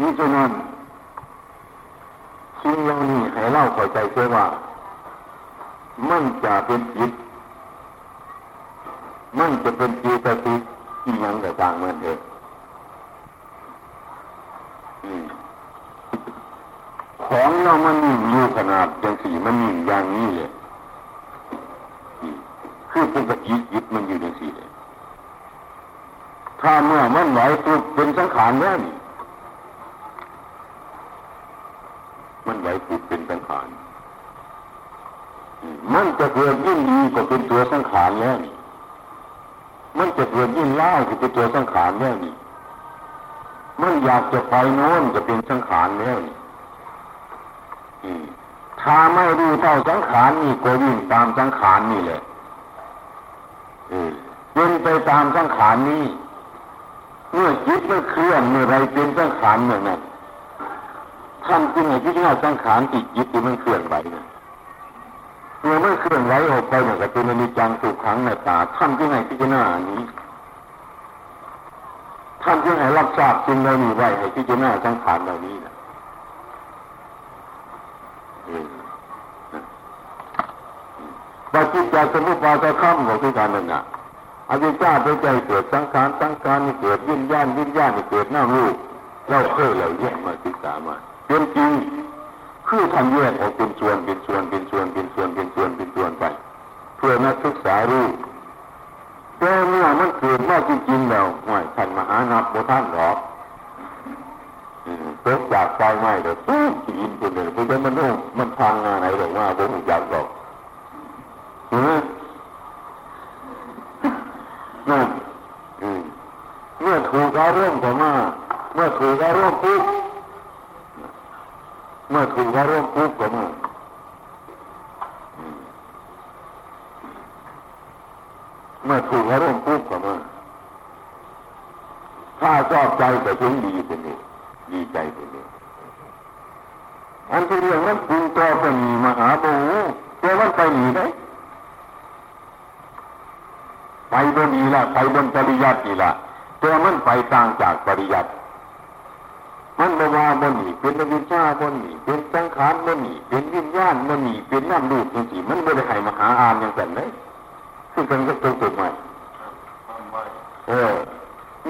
นี่ฉะนั้นสิ่งเหล่านี้ให้เล่าเข้าใจเสียว่า มันจะเป็นจิต มันจะเป็นจิตติที่ยังแต่ต่างมันเองของเรามันนิ่งอยู่ขนาดอย่างสี่มันนิ่งอย่างนี้เลยคือปกติจิตมันอยู่อย่างสี่เลยถ้าเมื่อมันไหวปุ๊บเป็นสังขารแล้วนี่ไหวปุ๊บเป็นสังขาร มันจะ เกิดยิ่งดีก็เป็นตัวสังขารแล้วนี่มันจะเกิดยิ่งเล่าก็เป็นตัวสังขารแล้วนี่มันอยากจะไปโน้นจะเป็นสังขารแล้วนี่ถ้าไม่รู้เท่าสังขารนี่ก็ยิ่งตามสังขารนี่แหละเป็นไปตามสังขารนี้ เมื่อจิตมันเคลื่อนเมื่อไรเป็นสังขารเมื่อนั้นท่านจึงให้พิจารณาสังขารจิตจิตที่มันเคลื่อนไหวเนี่ย เมื่อไม่เคลื่อนไหวออกไปเนี่ยก็เป็นอนิจจังสุขังในตาท่านจึงให้พิจารณาอันนี้ท่านจึงให้รับทราบสิ่งเหล่านี้ไว้ให้พิจารณาสังขารเหล่านี้นะปฏิจจสมุปบาทข้ามของทุกการนั่นนะอวิชชาไปใจเกิดสังขารสังขารนี่เกิดวิญญาณวิญญาณนี่เกิดหน้ารูปเราเคยเราแยกมาศึกษามาเป็นจริง คือทำแยกออกเป็นส่วนเป็นส่วนเป็นส่วนเป็นส่วนเป็นส่วนเป็นส่วนไปเพื่อนักศึกษารู้แต่เมื่อมันเกิดมาจริงๆแล้วห่วยท่านมหานับโบท่านหรอกตกจากไฟไหม้เดี๋ยวตู้กินคนเดียวเพราะฉะนั้นมันโน่มันพังงานไหนหรอกว่าผมอยากบอกเห็นไหมนั่นเมื่อถูกอารมณ์เข้ามา เมื่อถูกอารมณ์ปุ๊บ เมื่อถูกอารมณ์ปุ๊บเข้ามาเมื่อถูกอารมณ์ปุ๊บเข้ามาถ้าชอบใจก็ถึงดีเป็นดีดีใจเป็นดีอันที่เรื่องนั้นปรุงตัวเป็นมหาบูตัวมันไปหนีได้ไปบนนี้ละไปบนปริยัติละตัวมันไปต่างจากปริยัติ มันบว่าบนนี้เป็นวิญญาบนนี้เป็นสังขารบนนี้เป็นวิญญาณบนนี้เป็นน้ำลูกจริงๆมันไม่ได้ให้มหาอานอย่างนั้นเลยซึ่งเป็นก็ตรงตัวใหม่เออ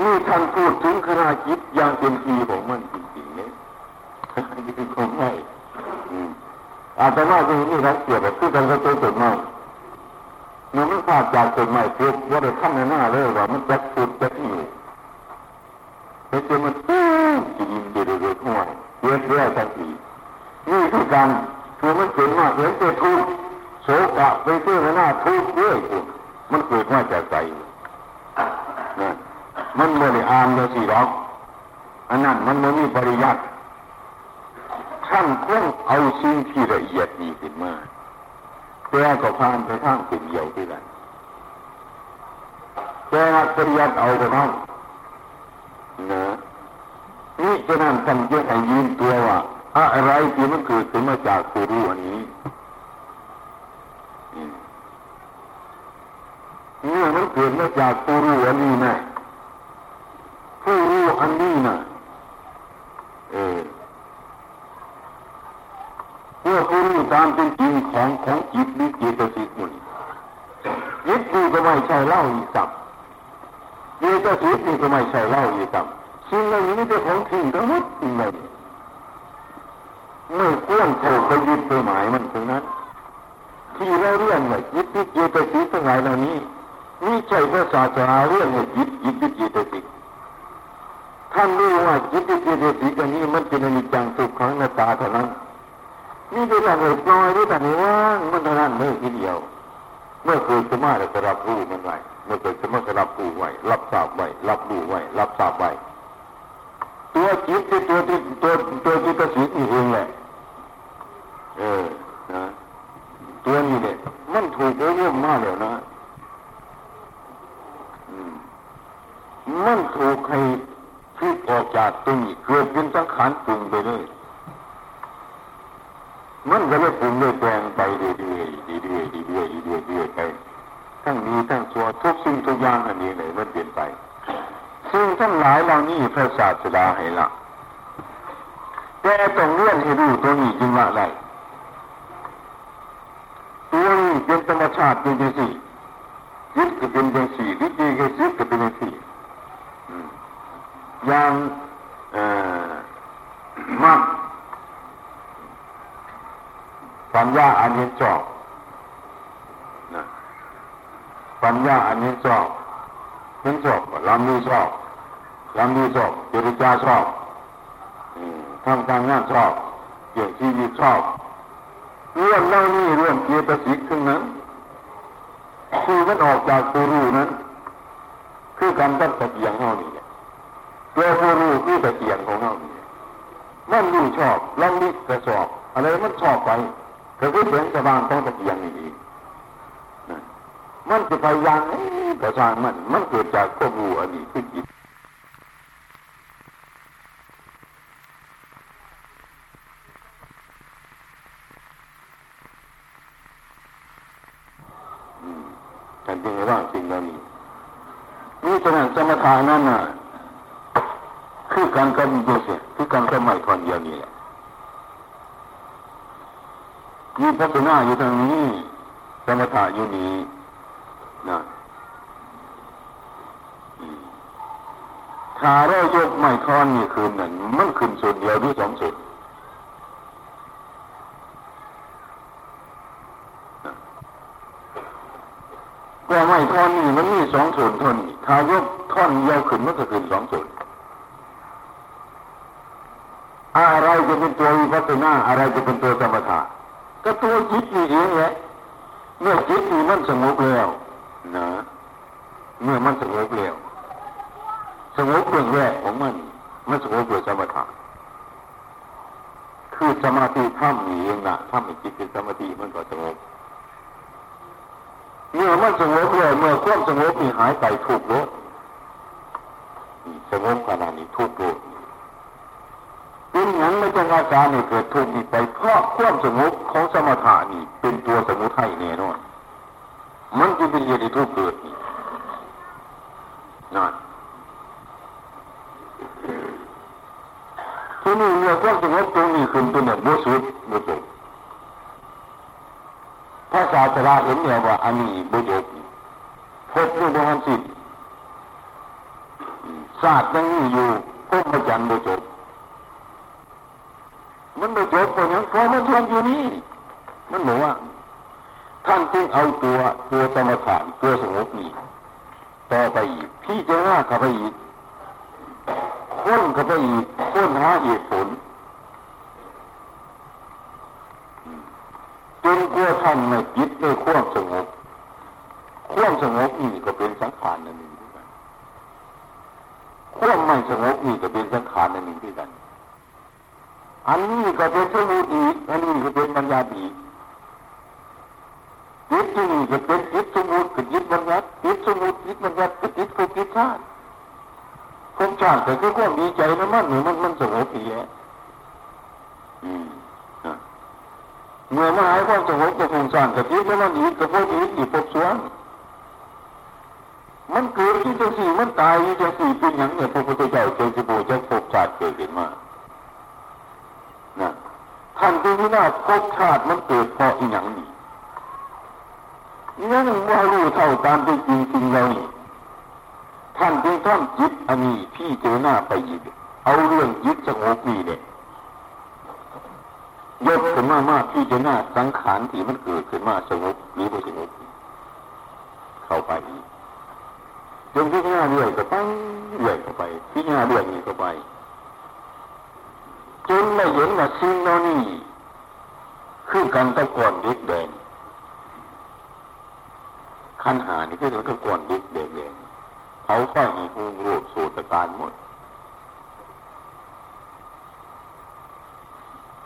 นี่ท่านพูดถึงขณะจิตอย่างเป็นทีของมันจริงๆเนี่ยนี่คือของไม่อาตมาจะนี่รักเกียรติคือกันก็ตัวตัวใหม่มันไม่ขาดจากต้นไม้ปุ๊บว่าได้ขั้นในหน้าเลยว่ามันจะปุดจะหิว ไปเจอมันตื้อกินเดือดเดือดห่วยเยอะแยะทันทีนี่คือการคือมันเกิดมาเห็นเจอทุกโศกะไปเจอหน้าทุกเรื่อยมันเกิดมาจากใจนะมันไม่ได้อ่านเลยสิหรอกอันนั้นมันไม่มีปริยัติท่านคงเอาสิ่งที่ละเอียดนี้ขึ้นมาแต่ก็ผ่านไปทางเป็นเดียวที่กันแต่ปริยัติเอาแต่นั้น นะนี่จะนั่นทำยังไงยืนตัวว่าอะไรที่มันเกิดขึ้นมาจากตัวรู้อันนี้เนี่ยมันเกิดมาจากตัวรู้อันนี้นะผู้รู้อันนี้นะเออเมื่อคุณรู้ตามเป็นจริงของของจิตหรือจิตสิกมันจิตนี่ก็ไม่ใช่เล่าอีกสับ เจตสิกนี่ก็ไม่ใช่เล่าอีกสับสิ่งเหล่านี้เป็นของทิ้งทั้งหมดเลยเมื่อเลื่อนโผล่ไปยึดไปหมายมันตรงนั้น ที่เราเรื่องเนี่ยจิตที่เจตสิกทั้งหลายเหล่านี้นี่ใช่พระศาสนาเรื่องเนี่ยจิตจิตที่เจตสิกท่านรู้ว่าจิตที่เจตสิกอันนี้มันเป็นอนิจจังสุขขังหน้าตาเท่านั้นนี่เป็นแต่เล็กน้อยนี่แต่นี้ว่างมันเท่านั้นเลยทีเดียว เมื่อเกิดสมาธิก็รับรู้มันไว้ มื่อเกิดสมาธิรับรู้ไว้รับทราบไว้รับรู้ไว้รับทราบไว้ตัวจิตที่ตัวที่ตัวตัวจิตสิทธิ์นี่เองแหละเออนะตัวนี้เนี่ยมันถูกเรื่องมากเลยนะมันถูกให้พิกออกจากตรงนี้เกิดเป็นสังขารปรุงไปเลยมันก็เลยปรุงเลยแปลงไปเรื่อยๆเรื่อยๆเรื่อยๆเรื่อยๆไป ทั้งดีทั้งชั่วทุกสิ่งทุกอย่างอันนี้เลยมันเปลี่ยนไปซึ่งทั้งหลายเหล่านี้พระศาสดาให้ละแต่ต้องเลื่อนให้ดูตัวนี้จึงว่าไรตัวนี้เป็นธรรมชาติเป็นจังสี่ยึดก็เป็นจังสี่วิธีก็ยึดก็เป็นจังสี่อย่างมักปัญญาอันนี้จอบนะ ปัญญาอันนี้ชอบเห็นชอบลำนี้ชอบลำนี้ชอบเจริญาชอบทำการงานชอบเกี่ยวชีวิตชอบเรื่องเล่านี่เรื่องเกียรติสิทธิ์ขึ้นนั้นคือมันออกจากตัวรู้นั้นคือการตั้งตะเกียงเท่านี้ตัวตัวรู้คือตะเกียงของเท่านี้มันรู้ชอบลำนี้ก็ชอบ อะไรมันชอบไปก็คือเสียงสว่างต้องตะเกียงนี่เอง มันจะไปยังก็ช่างมัน มันเกิดจากควบรู้อันนี้คือจิตท่านจึงว่าสิ่งเหล่านี้นี่ฉะนั้นสมถะนั่นน่ะคือการกำจัดเสียคือการกำไม่ทอนเดียวนี่แหละมีพัฒนาอยู่ทางนี้สมถะอยู่นี้ นะถ้าเรายกไม่ทอนนี่คืนนั้นมันขึ้นส่วนเดียวหรือสองส่วนว่าไม่ทอนนี่มันมีสองส่วนทนถ้ายกท่อนเดียวขึ้นมันก็ขึ้นสองส่วนอะไรจะเป็นตัววิปัสสนาอะไรจะเป็นตัวสมถะก็ตัวจิตนี่เองแหละเมื่อจิตนี่มันสงบแล้ว นะเมื่อมันสงบแล้วสงบเรื่องแรกของมันมันสงบเพื่อสมถะคือสมาธิถ้ำนี่เองนะถ้ำในจิตเป็นสมาธิมันก็สงบเมื่อมันสงบแล้วเมื่อความสงบนี่หายไปถูกลดสงบขนาดนี้ถูกลดเป็นอย่างไม่ต้องอาการนี่เกิดทุกข์นี่ไปเพราะความสงบของสมถะนี่เป็นตัวสมุทัยแน่นอน มันจะเป็นเหตุที่ทุกข์เกิดนี่นั่นที่นี่เมื่อความสงบตรงนี้ขึ้นตัวเนี่ยโมสุดโมจบพระศาสดาเห็นเนี่ยว่าอันนี้โมจบพบด้วยดวงจิตศาสตร์ยังมีอยู่พบมาจันโมจบมันไม่จบก็ยังพอมันทนอยู่นี่มันบอกว่า ท่านจึงเอาตัวตัวสมถะตัวสงบนี่ต่อไปอีกพี่จะว่าเข้าไปอีกค้นเข้าไปอีกค้นหาเหตุผลจนกลัวท่านในจิตได้ควบสงบควบสงบนี่ก็เป็นสังขารนั่นเองควบไม่สงบนี่ก็เป็นสังขารนั่นเองที่กัน อันนี้ก็เป็นสมุติอันนี้ก็เป็นปัญญาอีก จิตที่นี่ก็เป็นจิตสมุติกับจิตบัญญัติจิตสมุติจิตบัญญัติกับจิตภพจิตชาติภพชาติแต่ก็ความดีใจนะมันหนูมันมันสงบอีแย่เมื่อมาหายความสงบกับภูมิสานกับจิตแล้วมันอีกกับพวกอีกอีกภพสวงมันเกิดที่จังสี่มันตายที่จังสี่เป็นอย่างเนี่ยพระพุทธเจ้าเจริญโบจะภพชาติเกิดขึ้นมานะท่านที่นี่น่าภพชาติมันเกิดเพราะอีหยังนี่ ยังว่ารู้เท่าตามที่จริงจริงเลยท่านจึงท่านจิตอันนี้พี่เจอหน้าไปอีกเอาเรื่องจิตสงบนี่เนี่ยยกขึ้นมามากพี่เจอหน้าสังขารที่มันเกิดขึ้นมาสงบหรือไม่สงบเข้าไปจนพี่หน้าเรื่อยก็ไปเรื่อยเข้าไปพี่หน้าเรื่อยนี่เข้าไปจนไม่เห็นว่าสิ่งเหล่านี้คือการตะกอนดิกแดง ขั้นหานี่คือตะกอนดิกแดงแดงเขาค่อยให้หูรูปสูตรการหมด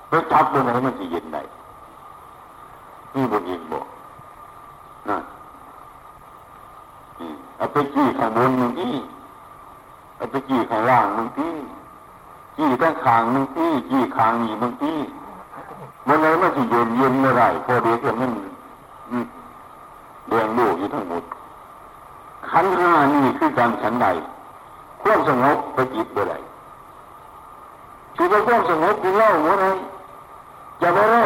ไปจับบนไหนมันจะเย็นไหนนี่บนยิงบอกนั่นเอาไปจี้ข้างบนมึงที่เอาไปจี้ข้างล่างมึงที่จี้ตั้งขางมึงที่จี้ขางนี่มึงที่มันไหนมันจะเย็นเย็นไม่ได้พอเด็กมัน แดงโลกอยู่ทั้งหมดขันห้านี่คือการฉันใดความสงบไปจิตไปไหนคือว่าความสงบที่เล่า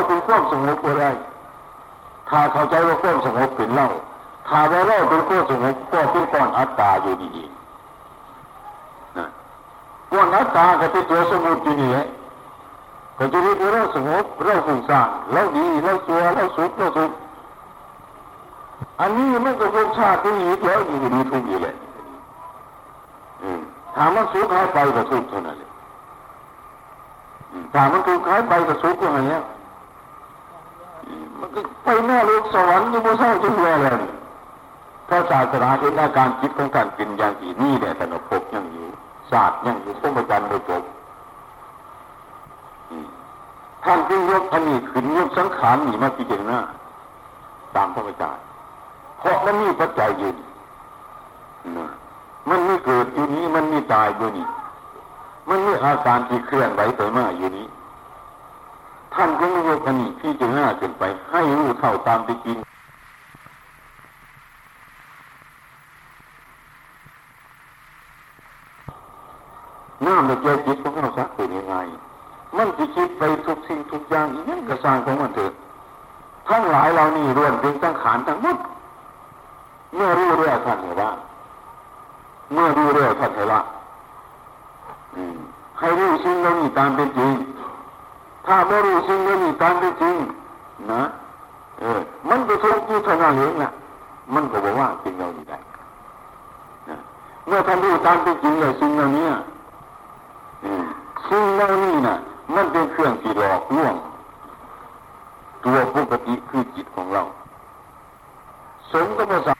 เป็นควบสงบก็ได้ถ้าเข้าใจว่าความสงบเป็นเล่าถ้าว่าเล่าเป็นความสงบก็เป็นก้อนอัตตาอยู่ดีๆนะก้อนอัตตาก็เป็นตัวสมุดอยู่นี่แหละก็จะเรียกว่าเราสงบเราฟุ้งซ่านเราดีเราตัวเราสุขเราสุข อันนี้มันก็เป็นชาติที่มีแล้วอยู่ดีทุกอยู่เลยถามว่าสุขหายไปก็ทุกเท่านั้นเลยถามมันทุกข์หายไปก็สุขก็หายแล้วมันก็ไปหน้าโลกสวรรค์ยังไม่เศร้าจนเวรเลยพระศาสนาเห็นอาการจิตของการเป็นอย่างที่นี่แหละสนุกพบยังอยู่ศาสตร์ยังอยู่พรหมจรรย์โดยจบท่านจึงยกอันนี้ขึ้นยกสังขารนี่มาพิจารณาตามพระอาจารย์ ราะมันมีปัจจัยอยู่นะมันม่เกิดอยู่นี้ มันม่ตายอยู่นี้มันมีอาการที่เคลื่อนไหวไปมาอยู่นี้ท่านก็ไม่ยกอันนี้ที่จะหน้าเกินไป ให้รู้เท่าตามที่จริงน้ำในใจจิตของเราสักเป็นยังไง มันจะคิดไปทุกสิ่งทุกอย่างอีกนั่นกระสร้างของมันเถิดทั้งหลายเรานี่รวมเป็นตั้งขานทั้งหมด เมื่อรู้เรื่องท่านเห็นว่าเมื่อรู้เรื่องท่านเห็นว่าให้รู้สิ่งเหล่านี้ตามเป็นจริง ถ้าไม่รู้สิ่งเหล่านี้ตามเป็นจริง นะเออมันก็ทุกข์อยู่ทานั้นเองนะมันก็บอกว่าสิ่งเหล่านี้ได้เมื่อท่านรู้ตามเป็นจริงเลยสิ่งเหล่านี้สิ่งเหล่านี้น่ะมันเป็นเครื่องที่หลอกลวง ตัวปกติคือจิตของเรา สมกับภาษา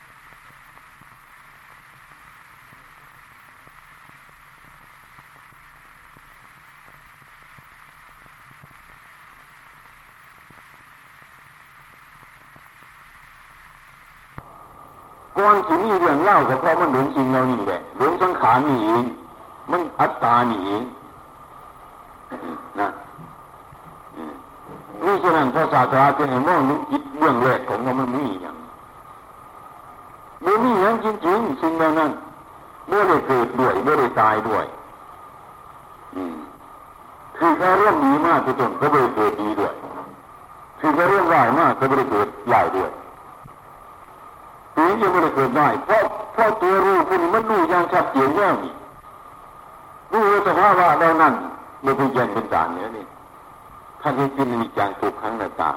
ก่อนที่มีเรื่องเล่าก็เพราะมันหลงจริงเรานี่แหละหลงสังขารนี่เองมันอัตตานี่เองนะนี่ฉะนั้นพระศาสดาจะเห็นว่านึกจิตเรื่องแรกของเรามันมีอย่างมันมีอย่างจริงๆสิ่งเหล่านั้นเมื่อได้เกิดด้วยเมื่อได้ตายด้วยคือแค่เรื่องดีมากที่ต้นก็ไม่ได้เกิดดีด้วยคือแค่เรื่องร้ายมากก็ไม่ได้เกิดร้ายด้วย ถึงจะไม่ได้เกิดได้เพราะเพราะตัวรู้คนมันรู้อย่างชัดเจนแล้วนี่รู้สภาวะเรานั่นไม่เป็นแยงเป็นสาเนี่ยนี่ท่านเห็นเป็นมีจางทุกครั้งในตา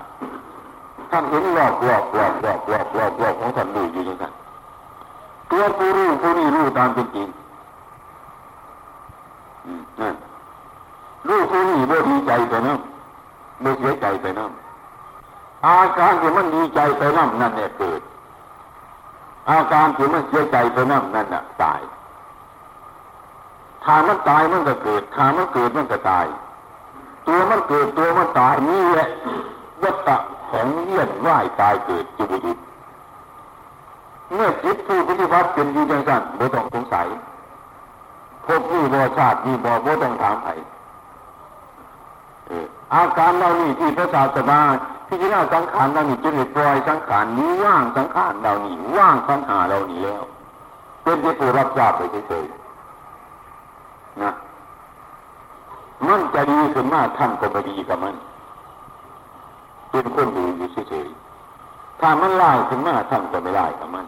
ท่านเห็นหลอกหลอกหลอกหลอกหลอกหลอกหลอกของท่านรู้อยู่อย่างนั้นตัวผู้รู้ผู้นี้รู้ตามเป็นจริงนั่นรู้ผู้นี้เมื่ดีใจไปนั่นเมื่เสียใจไปนั่นอาการที่มันดีใจไปนั่นนั่นเนี่ยเกิด อาการที่มันเสียใจไปนั่นนั่นน่ะตายถ้ามันตายมันก็เกิดถ้ามันเกิดมันก็ตาย ตัวมันเกิดตัวมันตายนี่แหละวัฏฏะของเลี้ยนว่ายตายเกิดจุบุจุเมื่อจิตผู้ปฏิบัติเป็นอยู่อย่างนั้นไม่ต้องสงสัยพบนี่บ่ชาตินี่บ่บ่ต้องถามใครอาการเรานี่ที่พระศาสดา พิจารณาสังขารเรานี่จนปล่อยสังขารนี้ว่างสังขารเรานี่ว่างสังขารเรานี่แล้วเป็นที่ผู้รับทราบไปเฉยๆนะมันจะดีขึ้นมากท่านก็ไม่ดีกับมันเป็นคนดูอยู่เฉยๆถ้ามันไล่ขึ้นมาท่านก็ไม่ไล่กับมัน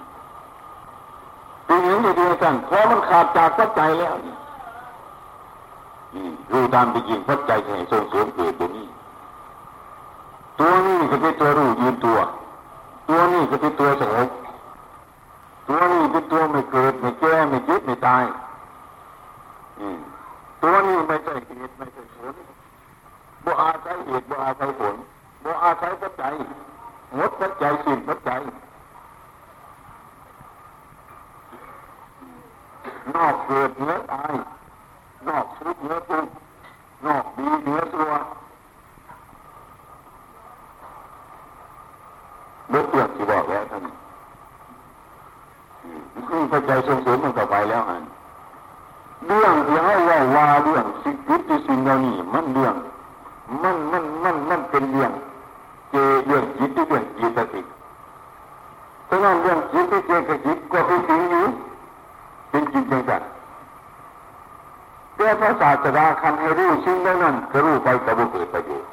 เป็นอย่างนี้เดียวกันเพราะมันขาดจากปัจจัยแล้วนี่รู้ตามไปจริงปัจจัยให้ส่งเสริมเกิดตัวนี้ ตัวนี้ก็เป็นตัวรู้ยืนตัว ตัวนี้ก็เป็นตัวสงบตัวนี้เป็นตัวไม่เกิดไม่แก่ไม่ยึดไม่ตายตัวนี้ไม่ใช่เหตุไม่ใช่ผลบ่อาศัยเหตุบ่อาศัยผลบ่อาศัยปัจจัยหมดปัจจัยสิ้นปัจจัยนอกเกิดเนื้อตายนอกสุขเนื้อตุกนอกดีเนื้อตัว เมื่อเลี่ยนที่บอกแล้วท่านนี่พระใจทรงเสริมมันต่อไปแล้วอันเรื่องที่ให้ว่าว่าเรื่องสิ่งที่สิ่งเหล่านี้มันเรื่องมันมันมันมันเป็นเรื่องเจเรื่องจิตที่เรื่องจิตติฉะนั้นเรื่องจิตที่เจตจิตก็เป็นจริงอยู่เป็นจริงจังจังแต่พระศาสดาคันให้รู้สิ่งนั้นก็รู้ไปกับบุเกิดประโยชน์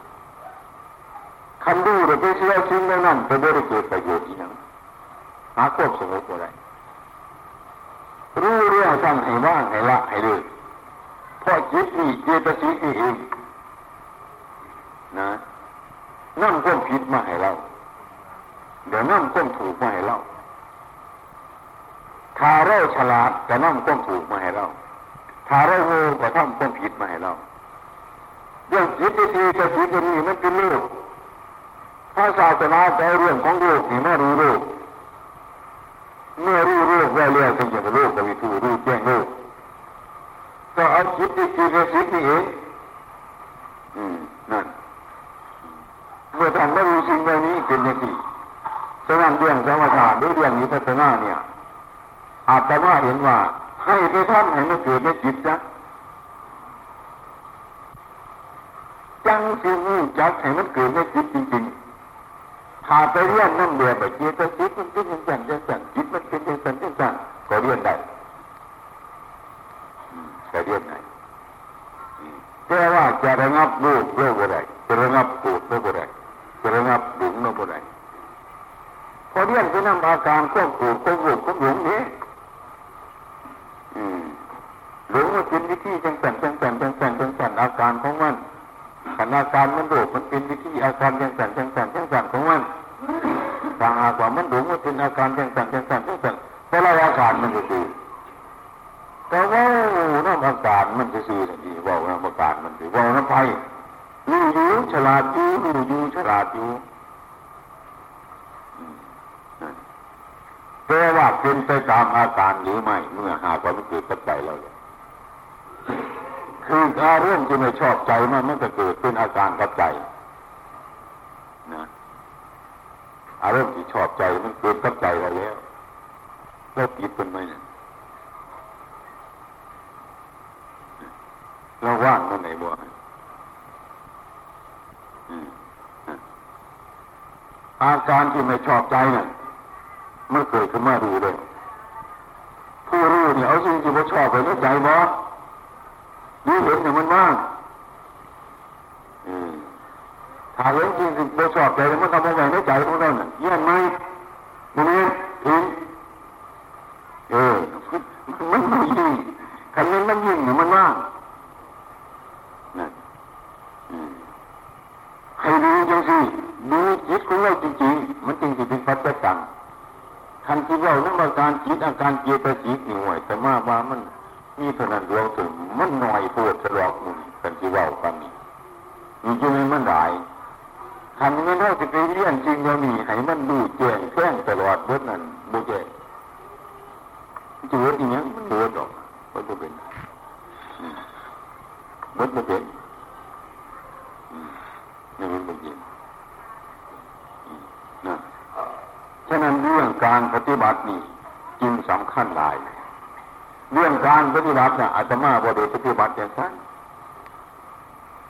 คันดูเดี๋ยวไปเสียสิ่งนั้นไปบริเกิดประโยชน์อีกอย่างหาควบสมมติอะไรรู้เรื่องสั่งให้ว่างให้ละให้เลยเพราะจิตนี่เจตสิกนี่เองนะนั่งก้มผิดมาให้เราเดี๋ยวนั่งก้มถูกมาให้เราถ้าเราฉลาดจะนั่งก้มถูกมาให้เราถ้าเราโง่ก็ทำก้มผิดมาให้เราเรื่องจิตที่จะจิตนี้มันเป็นโลก ถ้าศาสนาจะเรื่องของโลกนี่ไม่รู้โลกเมื่อรู้โลกได้แล้วจึงจะโลกก็มีผู้รู้แจ้งโลกก็เอาจิตที่จะจิตนี่เองอืมนั่นเมื่อท่านไม่รู้สิ่งเหล่านี้เป็นอย่างนี้สร้างเรื่องสมถะด้วยเรื่องนี้พัฒนาเนี่ยอาตมาเห็นว่า ให้ไปทำให้มันเกิดในจิตจ้ะจังสิ่งนี้จักให้มันเกิดในจิตจริงๆ ถ้าไปเรียนนั่นเดียวไปเจตจิตมันเป็นอย่างนั้นอย่างนั้นจิตมันเป็นอย่างนั้นอย่างนั้นก็เรียนได้ก็เรียนได้แต่ว่าจะระงับรูปโลกอะไรจะระงับปูดโลกอะไรจะระงับดุงโลกอะไรพอเรียนไปนำอาการควบคุมควบคุมควบคุมนี้หลงว่าเป็นวิธีจังสันจังสันจังสันจังสันอาการของมันขันอาการมันโดดมันเป็นวิธีอาการจังสันจังสันจังสันของมัน ถ้าหากว่ามันหลงว่าเป็นอาการจังสันจังสันจังสันแต่ละอาการมันจะดูแต่ว่าน้ำอาการมันจะสื่อดีว่าน้ำอาการมันจะว่าน้ำไผ่รู้อยู่ฉลาดอยู่รู้อยู่ฉลาดอยู่แต่ว่าเป็นไปตามอาการหรือไม่เมื่อหากว่ามันเกิดกับใจเราเลยคืออารมณ์ที่ไม่ชอบใจมันมันจะเกิดเป็นอาการกับใจนะ อารมณ์ที่ชอบใจมันเกิดกับใจเราแล้วเราปิดเป็นไหมเนี่ยเราว่างมันไหนบ่อาการที่ไม่ชอบใจน่ะมันเกิดขึ้นมาดูเลยผู้รู้เนี่ยเอาสิ่งที่ไม่ชอบไปในใจบ่รู้เห็นอย่างมันว่าง ถ้าเห็นจริงสิ่งไม่ชอบใจมันทำอะไรในใจของเราเนี่ยเยี่ยไหมมันเนี่ยถึงเออมันไม่ยิ่งคันนี้มันยิ่งเนี่ยมันว่างนั่นให้ดูจังสิดูจิตของเราจริงๆ มันจริงๆเป็นปัจจัยคันที่เรานักอาการจิตอาการเจตสิกนี่ห่วยแต่มาว่ามันมีเท่านั้นดวงถึงมันหน่อยปวดสลอกมุนกันที่เรากันนี่มีจึงมันได้คันนี้เราจะไปเรียนจริงเรานี่ให้มันดูแจ้งแจ้งตลอดเบิดนั้นบุแจ้งจะเวิดอีกอย่างมันเวิดออกมันจะเป็นเวิดมันเป็นนี่มันเป็นจริงนะฉะนั้นเรื่องการปฏิบัตินี่จึงสำคัญหลาย เรื่องการปฏิบัติเนี่ยอาจจะมาบ่ได้ปฏิบัติอย่างนั้น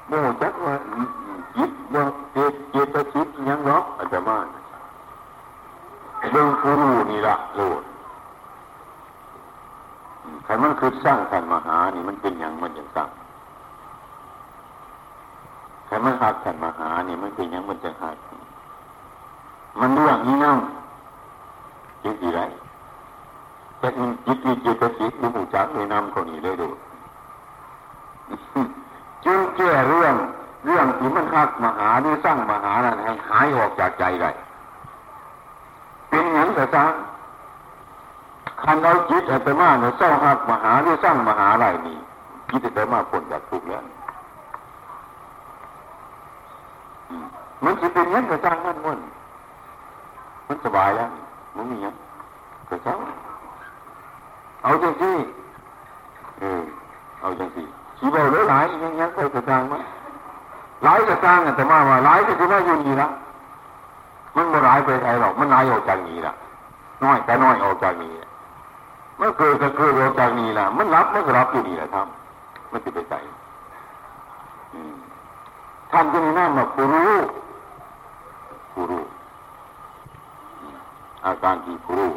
โมจักว่าจิตว่าเจตเจตจิตยังหรอกอาจจะมาเรื่องผู้รู้นี่ละโลดใครมันคือสร้างสรรมหานี่มันเป็นอย่างมันอย่างสร้างใครมันหักสรรมหานี่มันเป็นอย่างมันจะหักมันเรื่องนี้นั่งจิตอีไรแต่จิตมีจิตจิตมีหูจักมีนำคนนี้เลยดูจึงแก้เรื่องเรื่องที่มันหักมหาหรือสร้างมหานั้นให้หายออกจากใจได้เป็นอย่างแต่สร้างคันเอาจิตอัตมาเนี่ยสร้างหักมหาหรือสร้างมหาอะไรนี่จิตอัตมาผลจากทุกแล้วมันจะเป็นอย่างแต่สร้างมันมันมันสบายแล้วมันมีอย่างก็เจ้าเอาจังสิเออเอาจังสิสีเบาเลยหลายยังยังก็กระจางมั้ยหลายกระจางแต่มายก็คือว่าอยู่นี่ละมันไม่หลายไปไหนหรอก มันหลายออกจากนี้ละน้อยแต่น้อยออกจากนี้เมื่อเกิดก็เกิดออกจากนี้ละมันรับมันก็รับอยู่นี่แหละท่านมันจะไปใจท่านจะมีหน้ามาผู้รู้ผู้รู้อาการที่ผู้รู้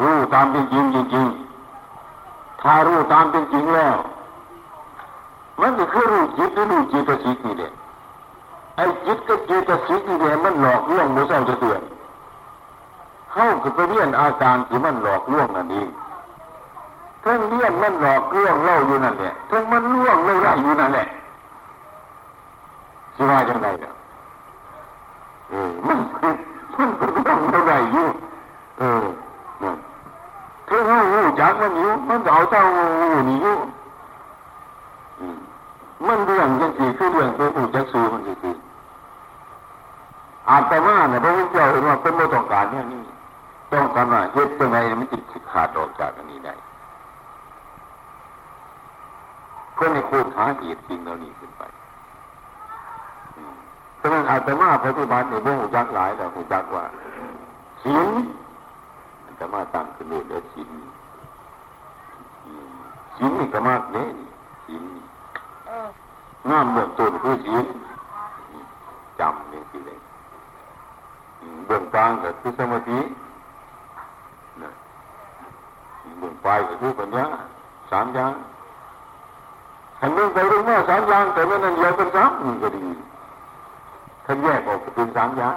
รู้ตามเป็นจริงจริงถ้ารู้ตามเป็นจริงแล้ว มันก็คือรู้จิตหรือรู้จิตสิกนี่เด็ไอ้อ้จิตกับจิตสิที่เดียมันหลอกลวงมือเศร้าจะเตือนเข้าคือไปเรียนอาการที่มันหลอกลวงนั่นเองทั้งเลี้ยนมันหลอกลวงเล่าอยู่นั่นแหละทั้งมันล่วงเล่าไรอยู่นั่นแหละสิว่าจังไรเนี่ยเออมันมันก็ล่วงเล่าไรอยู่เออนั่นทั้งหูจักมันอยู่มันเอาเจ้าหูนี่อยู่มันเรื่องยังสี่คือเรื่องตัวหูจักสูมันสี่อาตมา เนี่ยพระพุทธเจ้าเห็นว่าเป็นโมต้องการเนี่ยนี่ต้องการว่าเฮ็ดยังไงมันจะขาดออกจากอันนี้ได้ก็ในคูณหาเหตุจริงเหล่านี้ขึ้นไปฉะนั้นอาตมาปฏิบัติในเรื่องหูจักหลายแต่หูจักว่าศีลอาตมาตั้งขึ้นเลยแล้วศีลศีลนี่ก็มากเนี่ยศีลงามเบื้องต้นคือศีลจำเนี่ยสิเลยเบื้องกลางก็คือสมาธิเบื้องปลายก็คือปัญญาสามอย่างขันเรื่องไปเรื่องมาสามอย่างแต่ไม่นั่นเดียวเป็นสามมันก็ดีท่านแยกออกเป็นสามอย่าง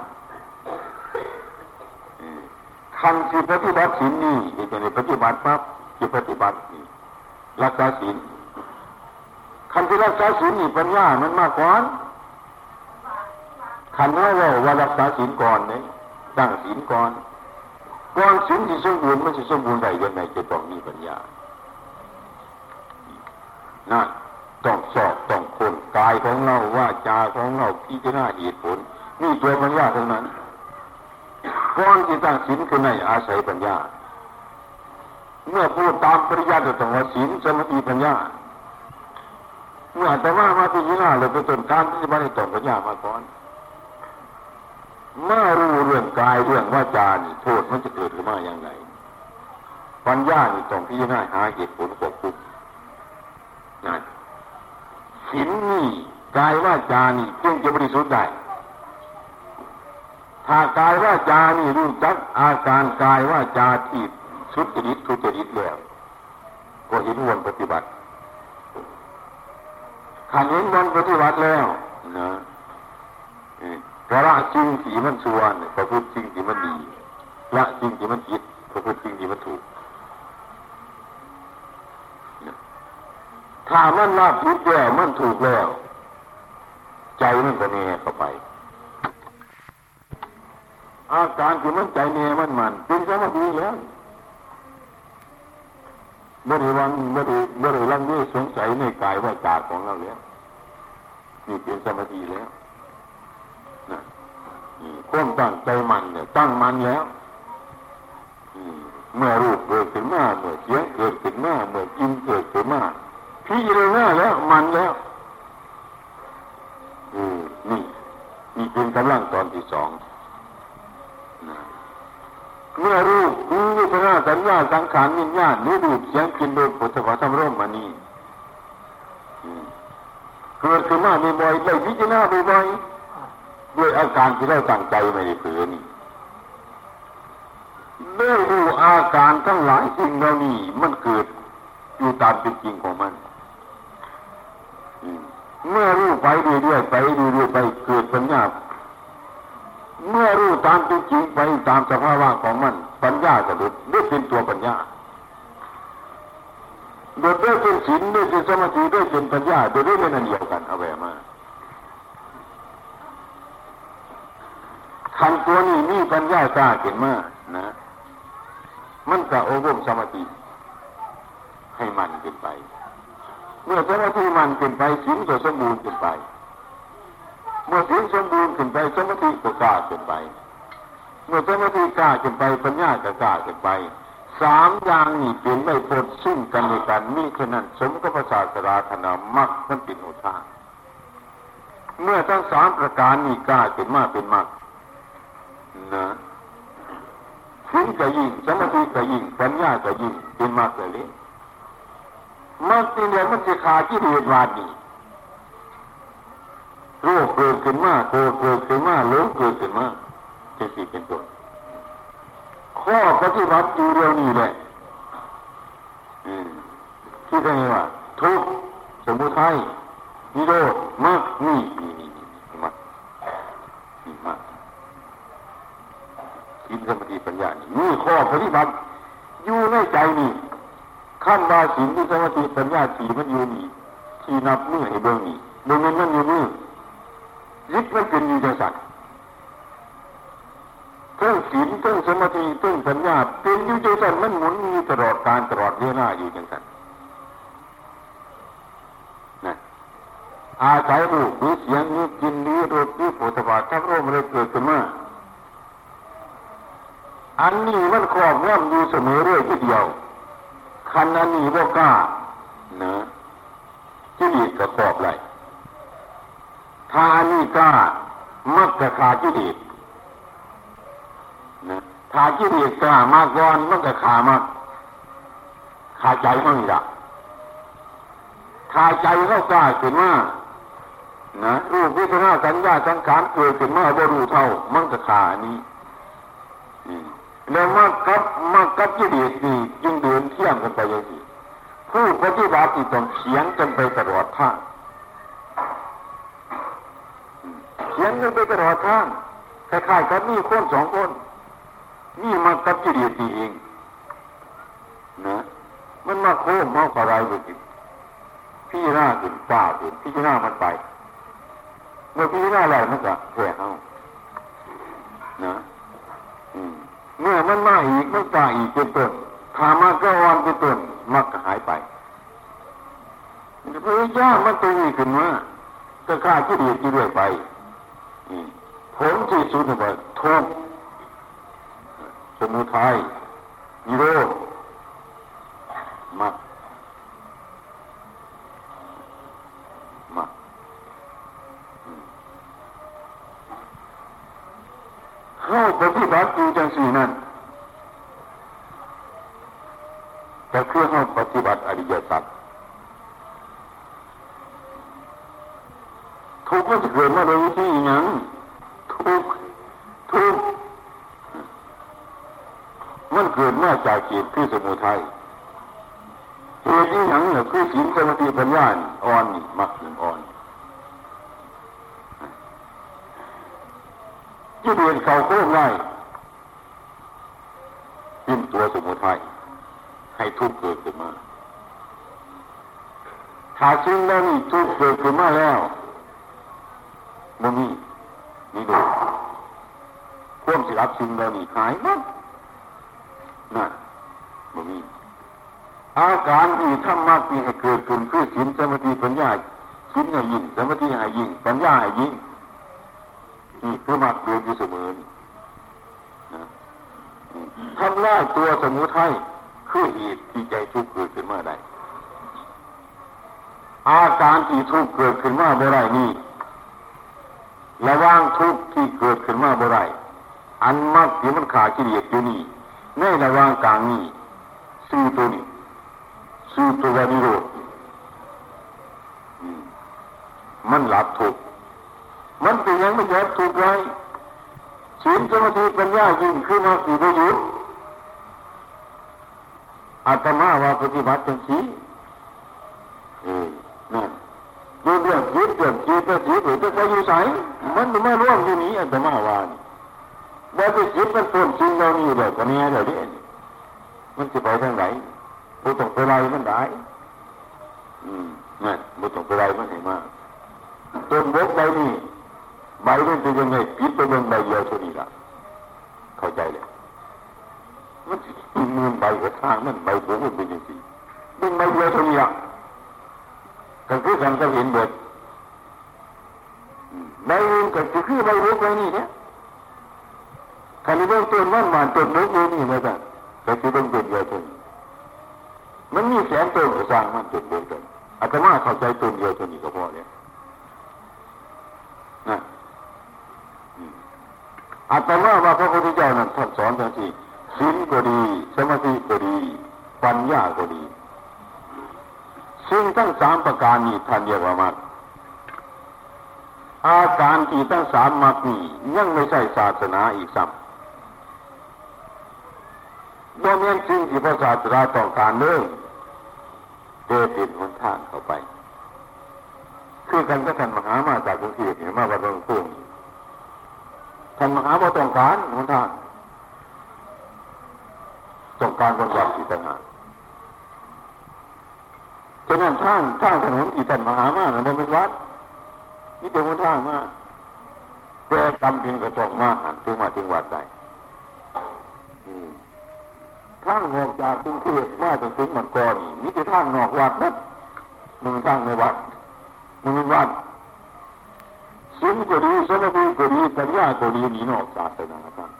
คันที่ปฏิบัติศีลนี่จะในปฏิบัติปั๊บจะปฏิบัตินี่รักษาศีลคันที่รักษาศีลนี่ปัญญามันมากกว่าคันว่าว่ารักษาศีลก่อนเนี่ย ตั้งศีลก่อนก่อนศีลที่สมบูรณ์มันจะสมบูรณ์ได้ยังไงจะต้องมีปัญญานั่นต้องสอบต้องคนกายของเราว่าจาของเราพิจารณาเหตุผลนี่ตัวปัญญาทั้งนั้นก่อนที่ตั้งศีลคือในอาศัยปัญญา เมื่อพูดตามปริยัติต้องว่าศีลสมาธิปัญญา เมื่อแต่ว่ามาพิจารณาเลยเป็นต้นการที่จะมาในต่อปัญญามาก่อน เมื่อรู้เรื่องกายเรื่องว่าจานี่โทษมันจะเกิดขึ้นมาอย่างไรปัญญานี่ต้องพิจารณาหาเหตุผลควบคุมนั่นศีลนี่กายว่าจานี่จึงจะบริสุทธิ์ได้ถ้ากายว่าจานี่รู้จักอาการกายว่าจาที่สุดจริตทุจริตแล้วก็เห็นวันปฏิบัติขันเห็นวันปฏิบัติแล้วนะ กระจริงที่มันชวนประพฤติจริงที่มันดีละจริงที่มันผิดประพฤติจริงที่มันถูกถ้ามันละผิดแล้วมันถูกแล้ว ใจมันก็เนเข้าไป อาการที่มันใจเนมันมันเป็นสมาธิแล้วบริวังบริบริลังเวสงสัยในกายว่าจาของเราแล้วนี่เป็นสมาธิแล้ว คนตั้งใจมันเนี่ยตั้งมันแล้วเมื่อรูปเกิดขึ้นมาเมื่อเสียงเกิดขึ้นมาเมื่อกินเกิดขึ้นมาพิจารณาแล้วมันแล้วนี่นี่เป็นกำลังตอนที่สองเมื่อรูปรู้วิจารณาสัญญาสังขารวิญญาณรู้ดูเสียงกินโดยปุถุขอทำร่มมานี่เกิดขึ้นมาบ่อยๆเลยพิจารณาบ่อยๆ ด้วยอาการที่เราตั้งใจไม่ได้เผืนี่เมื่อรู้อาการทั้งหลายสิ่งเหล่านี้มันเกิดอยู่ตามเป็นจริงของมันเมื่อรู้ไปเรื่อยๆไปเรื่อยๆไปเกิดปัญญาเมื่อรู้ตามจริงไปตามสภาวะของมัน ปัญญาจะดุดด้วยเป็นตัวปัญญาโดยด้วยเป็นศีลด้วยเป็นสมาธิด้วยเป็นปัญญาโดยด้วยเป็นอันเดียวกันเอาแหวมา คันตัวนี้มีปัญญากล้าเห็นมากนะ มันก็อบรมสมาธิให้มันขึ้นไป เมื่อสมาธิมันขึ้นไปสิ่งก็สมบูรณ์ขึ้นไป เมื่อสิ่งสมบูรณ์ขึ้นไปสมาธิก็กล้าขึ้นไป เมื่อสมาธิกล้าขึ้นไปปัญญาก็กล้าขึ้นไปสามอย่างนี้เป็นไม่พ้นซึ่งกันในกันมีขนาดสมกับภาษาสราธนามักมันเป็นอุทาเมื่อทั้งสามประการนี้กล้าขึ้นมาเป็นมัก นะสิ่งก็ยิ่งสมาธิก็ยิ่งปัญญาก็ยิ่งเป็นมากเลยมันตีเดียวมันจะขาดที่เรียนวาดีโรคเกิดขึ้นมาโกรธเกิดขึ้นมาโลกเกิดขึ้นมาจะสิเป็นต้นข้อปฏิบัติอยู่เดียวนี้แหละที่เรียกว่าทุกสมุทัยนิโรธมรรคนี่นี่นี่มา ศีลสมาธิปัญญานี่มีข้อปฏิบัติอยู่ในใจนี่ขั้นบาศีลสมาธิปัญญาสีมันอยู่นี่ที่นับมือให้เบิ่งนี่เบิ่งมันมันอยู่มือยึดมันเป็นอยู่จังสัตว์เรื่องศีลเรื่องสมาธิเรื่องปัญญาเป็นอยู่จังสัตว์มันหมุนมีตลอดการตลอดเวลาอยู่จังสัตว์นะอาศัยรูปมีเสียงมีกินมีรสมีผลิตภัณฑ์ทั้งโลกมันเลยเกิดขึ้นมา อันนี้มันครอบงำอยู่เสมอเรื่อยทีเดียวคันอันนี้บ่กล้านะจิตก็ครอบไรถ้าอันนี้กล้ามักจะขาจิตนะถ้าจิตกล้ามากก่อนมันก็ขามากขาใจมั่งละถ้าใจเข้ากล้าขึ้นมานะรูปวิจาสัญญาสังขารเกิดขึ้นมาบ่รู้เท่า มันก็ขานี้ แล้วมากับมากับกิเลสนี่จึงเดินเที่ยงกันไปอย่างนี้ผู้ปฏิบัติต้องเขียนกันไปตลอดทางเขียนกันไปตลอดทางคล้ายๆกับนี่คนสองคนนี่มากับกิเลสนี่เองนะมันมาโค้งมาอะไรไปกิพี่หน้าขึ้นป้าขึ้นพี่หน้ามันไปเมื่อพี่หน้าอะไรมันก็แก่เอานะ อืม เมื่อมันมาอีกมันตายอีกเป็นต้นถามาก็อ่อนเป็นต้นมักก็หายไปพยายามมันตัวนี้ขึ้นมาก็ฆ่าที่ดีที่เรื่อยไปผลที่สุดว่าทุกสมุทัยนิโรธมัก เข้าปฏิบัติอยู่จังสี่นั่นแต่คือเข้าปฏิบัติอริยสัจทุกข์ก็เกิดมาโดยวิธีอย่างทุกข์ทุกข์มันเกิดมาจากจิตคือสมุทัยเหตุที่อย่างเนี่ยคือศีลสมาธิปัญญาอ่อนมักหนึ่งอ่อน ที่เรียนเขาโค้งไล่ยิ่งตัวสมุทัยให้ทุกข์เกิดขึ้นมาถ้าสิ่งนั้นทุกข์เกิดขึ้นมาแล้วมันมีนี่ดูควมสิรับสิ่งเหล่านี้หายมั้งนั่นมันมีอาการที่ธรรมะที่ให้เกิดขึ้นคือสินสมาธิปัญญาสินให้ยิ่งสมาธิให้ยิ่งปัญญาให้ยิ่ง นี่คือมักเรียนอยู่เสมอนะทำลายตัวสมุทัยคือเหตุที่ใจทุกข์เกิดขึ้นเมาได้อาการที่ทุกข์เกิดขึ้นมาบ่อได้นี่ระว่างทุกข์ที่เกิดขึ้นมาบ่อได้อันมักที่มันขาดกิเลสอยู่นี่ในระว่างกลางนี้ซื่อตัวนี้ซื่อตัวนิโรธมันหลับทุกข์ มันเป็นยังไม่ยับทุกข์ไรศีลสมาธิปัญญายิ่งขึ้นมาสี่ประโยชน์อาตมาว่าปฏิบัติจังสีเออนั่นดูเรื่องจิตเรื่องจิตเรื่องจิตหรือจะไปอยู่ใสมันไม่ร่วมอยู่นี้อาตมาว่าว่าจะจิตมันต้นจริงเรานี่เลยกันนี้เลยเนี่ยมันจะไปทางไหนบุตรไปไรมันได้อืมนั่นบุตรไปไรมันเห็นมากต้นบกใบนี่ ใบมันเป็นยังไงปิดไปเป็นใบเดียวเท่านี้ละเข้าใจเลยมันมือใบกระทางมันใบโบมันเป็นยังไงเป็นใบเดียวเท่านี้ละกันคือกันก็เห็นเบิดใบนึงก็คือใบโบกใบนี้เนี่ยคันนี้เบื้องต้นมันมันต้นโบกนี่มาจ้ะก็คือต้องเป็นเดียวเท่านี้มันมีแสนต้นสร้างมันต้นโบกกันอาตมาเข้าใจต้นเดียวเท่านี้ก็พอเนี่ยนะ อาตมาว่าพระพุทธเจ้านั้นท่านสอนทังที่ศีลก็ดี สมาธิก็ดี ปัญญาก็ดี ซึ่งทั้งสามประการนี้ท่านเรียกว่ามรรคอาการที่ทั้งสามมรรคนี้ยังไม่ใช่ศาสนาอีกซ้ำบ่แม่นสิ่งที่พระศาสดาต้องการเลยเดติดหนทางเข้าไป คือกันก็ท่านมหามาจากกรุงเทพเนี่ยมาวัดหลวงปู่ ท่านมหาบ่ต้องการหนทางการปฏิบัติอีกต่างหากฉะนั้นทางทางถนนที่ท่านมหามานะมันเป็นวัดนี่เป็นคนทางมาแต่กำพิงกระจกมาหันถึงมาถึงวัดได้ทางออกจากกรุงเทพมาจนถึงมันก่อนนี่คือทางนอกวัดนะมึงทางในวัดมึงวัด สิ่งก็ดีสมบูรณ์ก็ดีปัญญาก็ดีนี่นอกศาสนาท่าน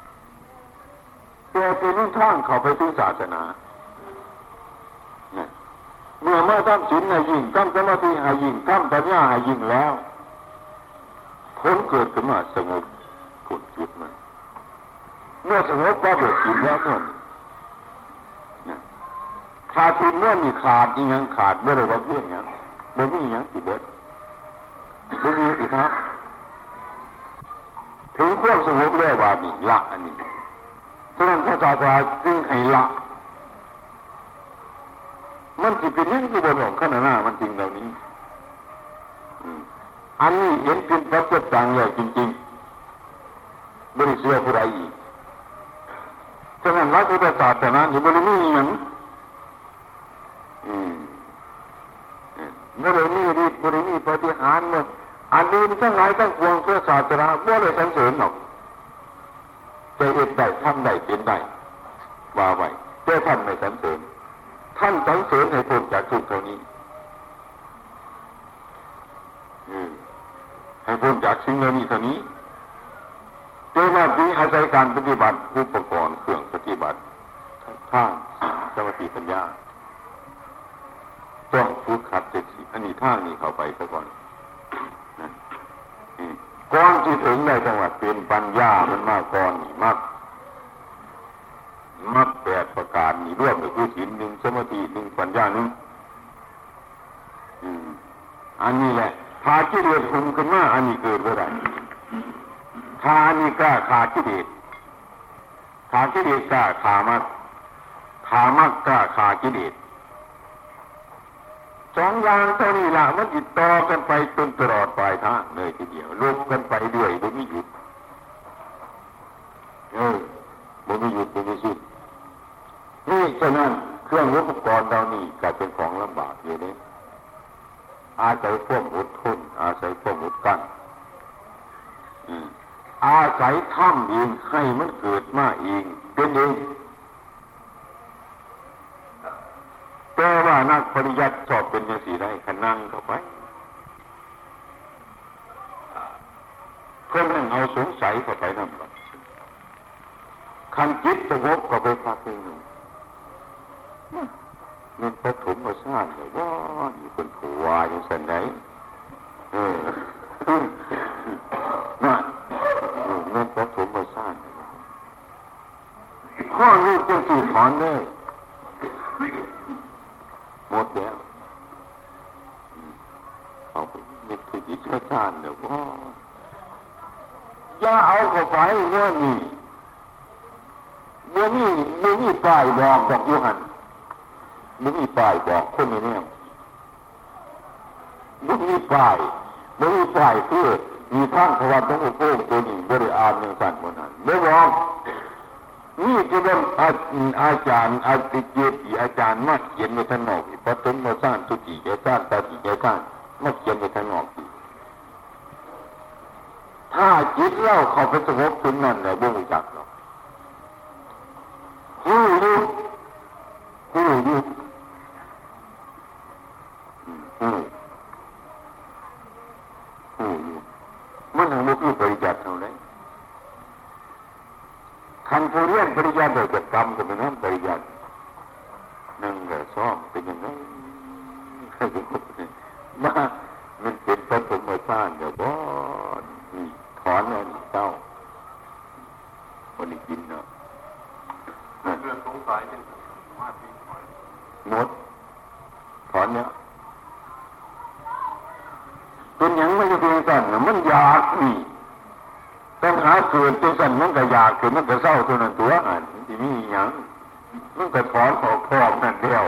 แต่เป็นทางเข้าไปถึงศาสนาเนี่ยเมื่อมื่อทำศีลให้ยิ่งทำสมาธิให้ยิ่งทำปัญญาให้ยิ่งแล้วผลเกิดขึ้นมาสงบผลจิตมันเมื่อสงบก็เกิดจิตแล้วนั่นขาดจิตเมื่อมีขาดยังขาดเมื่อไรว่าเรื่องยังไม่มียังจิตเด็ดไม่มีอีกครับ ถึงความสงบแล้วว่านี่ละอันนี้ฉะนั้นพระศาสดาจึงให้ละ มันจิตเป็นยังที่บนหลงขนาดหน้ามันจริงเหล่านี้อันนี้เห็นเป็นพระเจ้าต่างใหญ่จริงๆบริสุทธิ์ผู้ใดอีกฉะนั้นรักพุทธศาสนาอยู่บริมีอย่างบริมีฤทธิ์บริมีปฏิหารหมด อันนี้ทั้งหลายทั้งปวงเพื่อศาสนาเมื่อเลยสังเสริญหรอกจะเอ็ดได้ทำได้เป็นได้ว่าไว้เจ้าท่านไม่สังเสริญท่านสังเสริญให้พ้นจากทุกข์เท่านี้ให้พ้นจากสิ่งเหล่านี้เท่านี้เจ้าว่าดีอาศัยการปฏิบัติอุปกรณ์เครื่องปฏิบัติข้าสมาธิปัญญาต้องฝึกขัดเจ็ดสิอันนี้ท่างนี้เข้าไปซะก่อน ก่อนที่ถึงในจังหวัดเป็นปัญญามันมากก่อนนี่มากมักแปดประการมีร่วมกับคือศีลหนึ่งสมาธิหนึ่งปัญญาหนึ่งอันนี้แหละพาจิเดชคุมขึ้นมาอันนี้เกิดเมื่อไรทาอันี่กล้าขาจิเดชขาจิเดชกล้าขามักขามักกล้าขาจิเดช สองอย่างเท่านี้ละมันติดต่อกันไปจนตลอดปลายทางเลยทีเดียวลบกันไปด้วยโดยไม่หยุดเออโดยไม่หยุดโดยไม่สิ้นนี่ฉะนั้นเครื่องอุปกรณ์เรานี่กลายเป็นของลำบากอยู่นี่อาศัยพวกอดทนอาศัยพวกอดกั้นอาศัยถ้ำเองให้มันเกิดมาเองเป็นเอง แต่ว่านักปริยัติสอบเป็นยังสีได้ขนั่งเข้าไปเพื่อนั่งเอาสงสัยเข้าไปนั่นแหละคันจิตสงบก็ไปพักหนึ่งมันปฐมมาสร้างเลยว่าอยู่คนผัวอย่างสันไหนเออน่ะมันปฐมมาสร้างข้อนี้จะสี่ถอนเลย หมดแล้วเอาไปนึกถึงอิจฉาเดี๋ยวว่าอย่าเอาเข้าไปว่านี่เมื่อนี่เมื่อนี่ป้ายบอกบอกยูหันเมึงมีป้ายบอกคนในเนี่ยเมึงมีป้ายเมึงมีป้ายเพื่อมีทางพระวันต้องอุปโภคตัวนี้บริอารอย่างสั่นบนนั้นไม่บอก นี่จะเป็นอาจารย์อาติเยติอาจารย์มาเขียนในทานอกปฐมมาสร้างตุติแกสร้างตาติแกสร้างมาเขียนในทานอกถ้าจิตเล่าเขาไปสงบถึงนั่นแหละบ่รู้จักหรอกรู้รู้รู้รู้อืมอืมมันถึงมุกปริจัติเท่านั้น คันผู้เรียนปริยัติโดยกรรมก็เป็นน้ำปริยัติหนึ่งกับสองเป็นยังไงมามันเป็นพระสมชาติเดี๋ยวบ่นี่ถอนแล้วนี่เจ้าวันนี้กินเนาะเรื่องสงสัยเป็นหมดถอนเนี่ยเป็นอย่างไม่จะเป็นสั่นมันอยากนี่ต้องหา เกิดเป็นสั่นมันก็อยากเกิดมันก็เศร้าตัวนั้นตัวอันที่มีอย่างมันก็ถอนออกพร้อมนั่นเดียว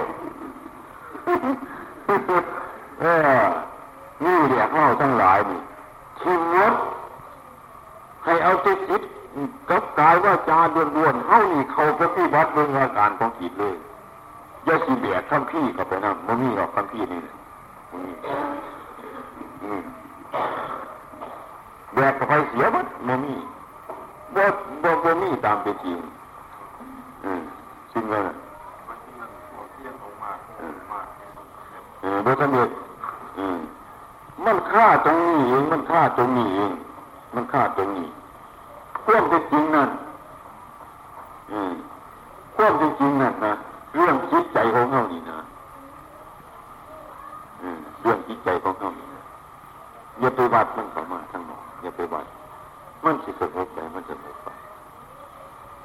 เออนี่เรียกเราทั้งหลายนี่ชีวิตให้เอาติดติดกับกายว่าจาเดือนดวนเฮานี่เขาปฏิบัติเรื่องอาการของจิตเลยอย่าสิเบียดคำพี่กับไปนั่นมันมีหรอกคำพี่นี่แบกกับไปเสียบัดมันมี บ่บ่บ่มีตามเป็นจริงอืมสิ่งนั้นเออบ่สำเร็จอืมมันฆ่าตรงนี้เอง มันฆ่าตรงนี้เอง มันฆ่าตรงนี้ความเป็นจริงนั่นอืมความเป็นจริงนั่นนะเรื่องจิตใจของเขานี่นะอืมเรื่องจิตใจของเขานี่นะอย่าไปวัดมันเข้ามาทั้งหมดอย่าไปวัด มันสิสงบไปมันจะสงบไป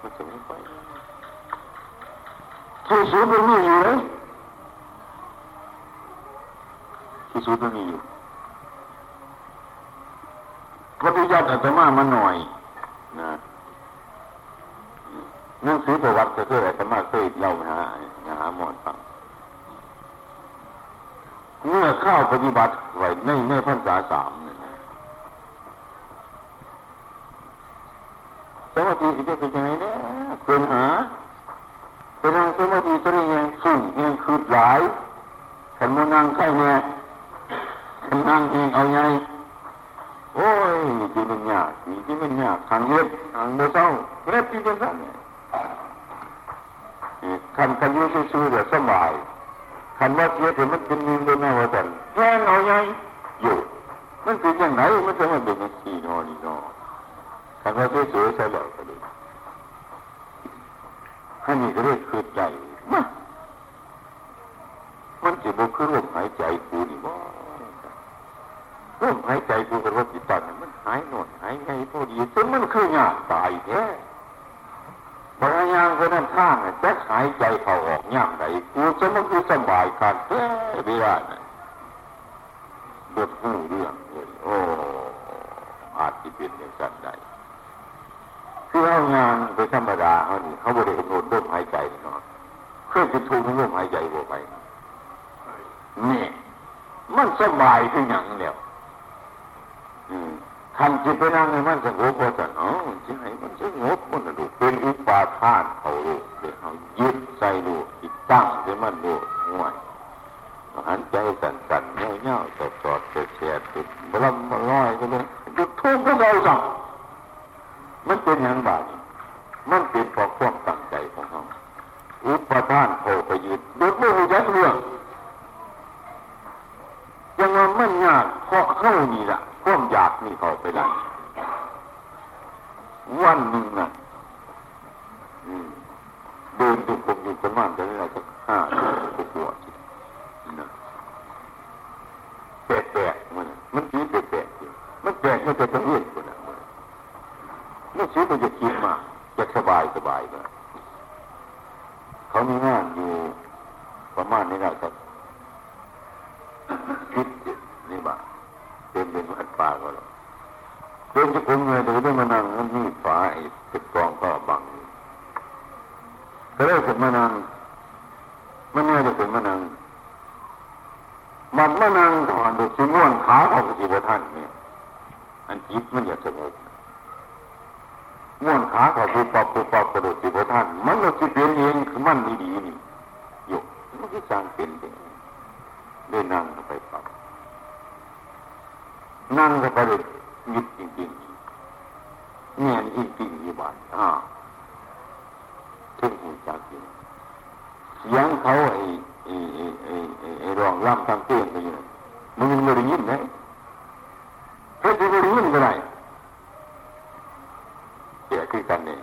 มันจะสงบไปที่สุดมันมีอยู่เลยที่สุดมันมีอยู่ปฏิยัติอาตมามาหน่อยนะนังสือประวัติก็คืออาตมาเคยเล่าหาหาหมอนฟังเมื่อเข้าปฏิบัติไว้ในในพรรษาสามเนี่ย สมาธิจะเป็นยังไงเนี่ยเป็นหาเป็นนางสมาธิตัวนี้ยังสุ่งยังคืดหลายขันมานั่งใกล้เนี่ยขันนั่งเองเอาไงโอ้ยจีมันยากจีมันยากทางเย็บทางเบาเศร้าเล็บที่เป็นสั้นเนี่ยคันคันยุ่งซื่อเดี๋ยวสบายคันว่าเสียถึงมันเป็นมีเลยนะว่าแต่แค่เอาไงอยู่มันเป็นยังไงมันจะมาเป็นอย่างนี้นอน นอคันว่าสวยๆใช่แล้วก็ดีอันนี้ก็เรียกคือใจมันจะบุคือลมหายใจกูนี่ว่าลมหายใจกูกับรถติดตันมันหายหนวดหายไงพอดีจนมันคือยากตายแท้บางอย่างคนนั้นข้างจะหายใจเขาออกย่างไหนกูจะมันคือสบายการแท้ไม่ได้นะบทหูเรื่องเลยโอ้อาจจะเป็นอย่างสั้นได้ คือเอางานไปธรรมดาเขานี่เขาบริเวณโน้นลมหายใจเนาะเครื่องจะทูมันลมหายใจบวไปนี่มันสบายที่อย่างเดียวคันจิตไปนั่งในมันสงบพอจะเนาะจะให้มันสงบมันดูเป็นอุปาทานเขาดูเดี๋ยวเขายึดใจดูติดตั้งเดี๋ยมันดูห่วยหันใจสั่นสั่นเงี้ยวเงี้ยวสอดสอดเสียเสียติดบลัมบลอยก็เลยจุดทุ่มก็เราสั่ง มันเป็นอย่างไรมันเป็นเพราะความตั้งใจของเขาอุปทานโผไปยึดโดยไม่รู้จักเรื่องยังว่ามันยากเพราะเข้านี่แหละความอยากนี่เขาไปได้วันหนึ่งนะเดินดูผมอยู่ประมาณจะได้สักห้าสิบกว่านะแปลกๆมันมันสีแปลกๆอยู่มันแปลกไม่จะต้องเรียนคนนะ มันสีมันจะคิดมาจะสบายสบายนะเขามีงานอยู่ประมาณนี้นะครับคิดนี่บ้าเป็นเป็นวัดป่าก็แล้วเป็นจะคงเงยแต่ได้มานั่งมันมีฝาไอ้ติดกองก็บังก็ได้ถึงมานั่งมันน่าจะถึงมานั่งมันมานั่งถอนดูสิม่วนขาออกสิบท่านเนี่ยอันจิตมันอยากสงบ ม่วนขาเขาปูปอบปูปอบกระโดดสิบท่าน มันเราสิเป็นเองคือมันดีๆนี่อยู่มันก็สร้างเป็นเองได้นั่งไปปับนั่งก็ไปเลยยึดจริงๆเงียนจริงๆอยู่บ้านอ้าถึงหูจักจริงเสียงเขาไอ้ไอ้ไอ้ไอ้ร้องร่ำทำเตี้ยนไปอยู่มึงยังไม่ได้ยินไหมเพื่อจะไม่ได้ยินก็ได้ เสียคือกันเนี่ย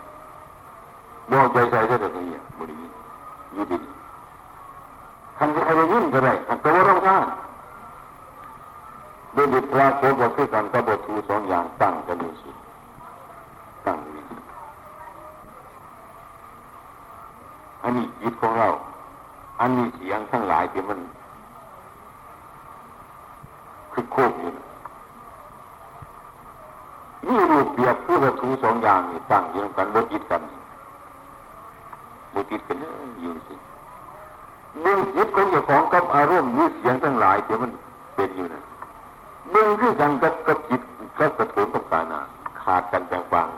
บอกใจใจจะได้ยินไม่ได้ยินอยู่ดีทำจะอะไรยิ่งก็ได้ทำตัวเราข้างโดยบุตรพระโคบทคือกันกับบทูสองอย่างตั้งกันอยู่สิตั้งอยู่อันนี้จิตของเรา อันนี้เสียงทั้งหลายที่มันคือโคกอยู่ รูปเปียบผู้วัตถุสองอย่างนี่ตั้งอยู่กันบทจิตกันบทจิตกันอยู่สิเรื่องจิตของเจ้าของกับอารมณ์ยึดเสียงทั้งหลายที่มันเป็นอยู่นะเรื่องที่กันกับกับจิตกับกระตุ้นกับกานาขาดกันจังบาง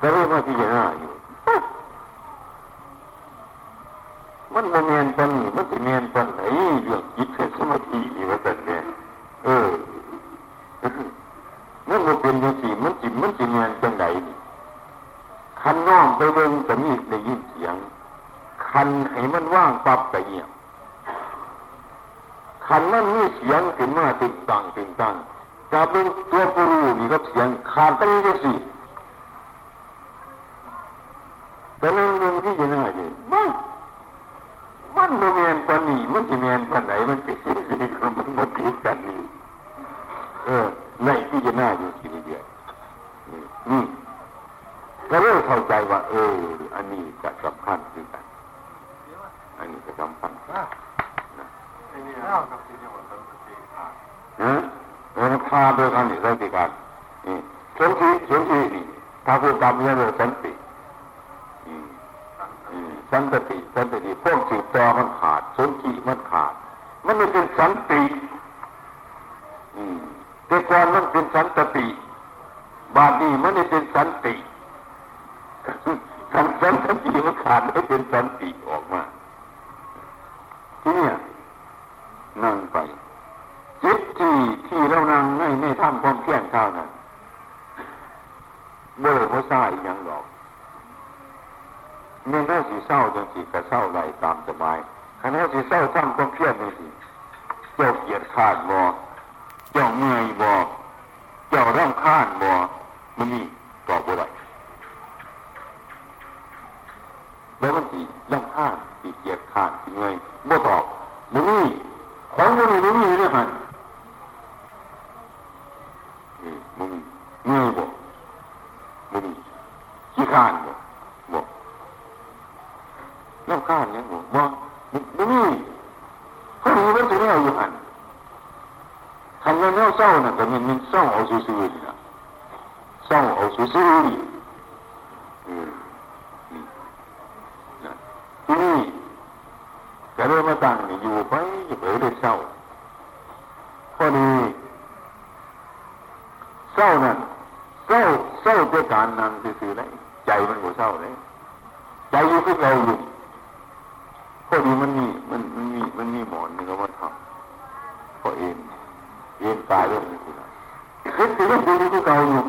ก็เรียกว่าพิจารณาอยู่ มันโมเมนต์ตอนนี้มันจะเมนตอนไหนเรื่องจิตเป็นสมาธินี่ว่าแต่เนี่ย เออมันมันเป็นยังสีมันจิตมันจะเมนจังไหนคันน้อมไปเบิ่งจะมีได้ยินเสียง คันให้มันว่างปับกะเงียบคันมันมีเสียงขึ้นมาติดตั้งติดตั้งจะเป็นตัวผู้รู้นี่รับเสียงขาดตั้งยังสีแต่นั่นเรื่องที่จะน่าอยู่มันมันโมเมนตอนนี้มันจะเมนตอนไหนมันเป็นสิ่งที่มันมาติดกันนี่ เออในที่จะน่าอยู่ทีเดียวนี่ก็เริ่มเข้าใจว่า เออ อันนี้จะสำคัญคือกัน อันนี้จะสำคัญนะฮะเราพาโดยการนี่สันติการนี่สันติสันตินี่ถ้าพูดตามเรื่องสันติสันติสันติพวกสืบต่อมันขาดสันติมันขาด มันไม่เป็นสันติ แต่ก่อนมันเป็นสันติบาดนี้มันไม่เป็นสันติสันสันติมันขาดไม่เป็นสันติออกมาที่นี่นั่งไปจิตที่ที่เรานั่งไม่ไม่ทำความเพียรเท่านั้นเบื่อเพราะซ่าอีกอย่างหรอกเมื่อเราสีเศร้าจังสีกระเศร้าไรตามสบายคณะสีเศร้าทำความเพียรนี่สิเจ้าเกียรขาดบ่ เจ้าเมื่อยบ่เจ้าร่างข้านบ่มันนี่ตอบบ่ได้แล้วมันสีร่างข้านสีเกียรขาดสีเมื่อยบ่ตอบมันนี่ของมันนี่มันนี่เนี่ยหันมึงเมื่อยบ่มึงขี้ข้านบ่บ่น้ำข้านเนี่ยบ่บ่มึงนี่เขามีมันจะแนวอยู่หัน ทำงานแนวเศร้าน่ะแต่มันมันเศร้าเอาซื่อๆนี่นะเศร้าเอาซื่อๆนี่ที่นี่ก็เลยมาตั้งนี่อยู่ไปอยู่ไปเลยเศร้าพอดีเศร้านั่นเศร้าเศร้าด้วยการนั่งซื่อๆเลยใจมันก็เศร้าเลยใจอยู่ที่เราอยู่พอดีมันมีมันมันมีมันมีหมอนนี่ก็ว่าทำพอเอง เองตายเรื่องนี้คือคิดถึงเรื่องที่ที่เก่าอยู่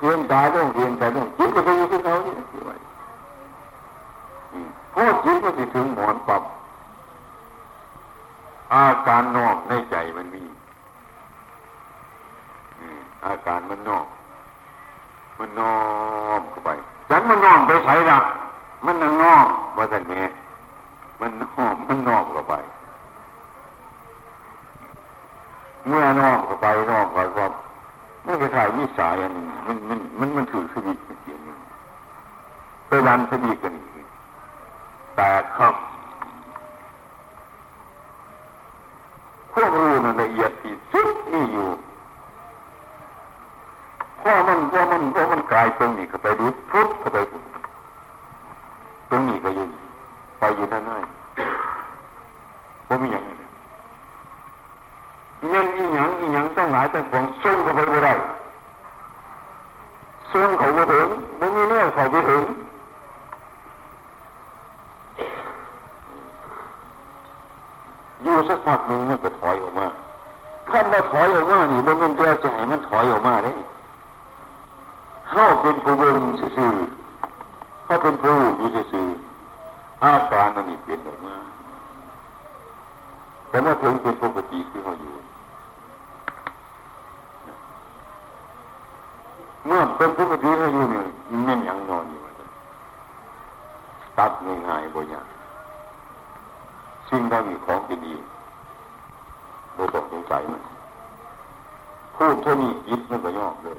เองตายเรื่องเองตายเรื่องคิดไปอยู่ที่เก่านี่คือไว้พอจิตมันจะถึงหมอนปับอาการนอกในใจมันมีอาการมันนอก มันนอกเข้าไปฉันมันนอกไปใส่ละมันนั่งนอกว่าแต่เนี้ยมันนอกมันนอกเข้าไป เมื่อนอกเข้าไปนอกเข้าไมันก็ถ่ายวิสัยอันนี้มันมันมันมันถือสวิตเสียงไปวันสวิกันแต่ครับพวกรู้มันละเอียดที่สุดนี่อยู่พอมันพอมันพอมันกลายตรงนี้เข้าไปดูพุทเข้าไปตรงนี้ก็ยืนไปอยู่ท่านให้ผมมีอย่างนี้ เงินอีหยังอีหยังต้องหลายแต่ของส่งเข้าไปไม่ได้ส่งเขาไปถึงไม่มีเนื้อเขาไปถึงอยู่สักพักหนึ่งมันก็ถอยออกมาถ้ามาถอยออกมานี่มันเป็นตัวจะให้มันถอยออกมาได้เข้าเป็นผู้เบิ่งซื่อเข้าเป็นผู้อยู่ซื่ออาการมันนี่เปลี่ยนออกมาแต่เมื่อถึงเป็นปกติที่เขาอยู่ เมื่อเป็นปกติเขาอยู่นี่ยมันยังนอนอยู่ตัดง่ายๆบ่ยากสิ่งใดมีของเป็ดีโดยต้องสงสัยมันพูดเท่านี้ยิดมันก็ยอกเลย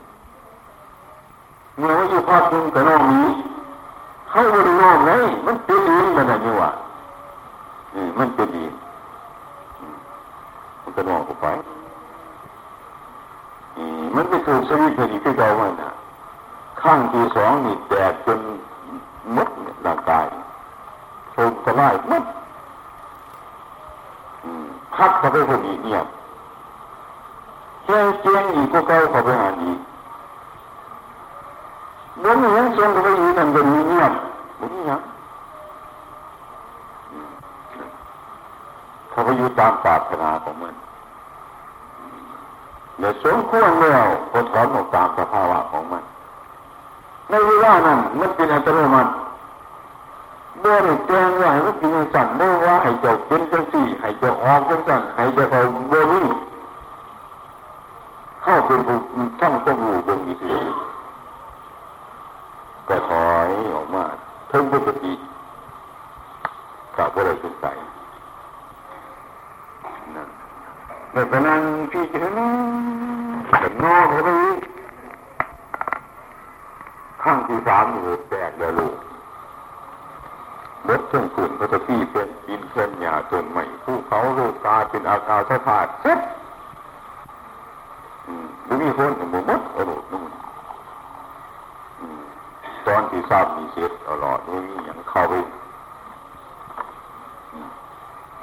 เมื่อว่าอยู่ภาคหนึ่งแต่นอกนี้เข้าบริโภคเลยมันเป็นดีมันอะไรวะนี่มันเป็นดีมันก็นอกออกไป มันไปถูกสวิตช์ที่ที่เราไว้นะข้างที่สองนี่แตกจนมดร่างกายถูกทลายมดพัดเข้าไปคนอีกเงียบแค่เจียงอีกก็เก้าเข้าไปหาอีกบ่มียังส่งเข้าไปอีกนั่นเป็นเงียบบ่มียังเขาไปอยู่ตามปรารถนาของมัน เดี๋ยวสมควรแล้วก็ถอนออกตามสภาวะของมัน ในเวลานั้นมันเป็นอัตโนมัติเมื่อได้แจ้งว่าให้มันเป็นสั่นเมื่อว่าให้เจ้าเป็นจังสี่ให้เจ้าออกจังสั่นให้เจ้าเขาบนี่เข้าเป็นผู้ท่องต้องอยู่บนอีสีก็ถอยออกมาเพิ่งปกติกับว่าอะไรสงสัยนั่น แต่ตอนนั้นพี่จะนั่งแต่นอกเขาไปข้างที่สามหูแตกเดียวลูกรถเครื่องฝุ่นก็จะพี่เป็นดินเคลื่อนหยาจนใหม่ผู้เขาลูกตาเป็นอาการสะพาดเซ็ตหรือมีคนหมดเอมุดนู่นตอนที่ทราบมีเสร็จเอาหลอดนี่อย่างเข้าไป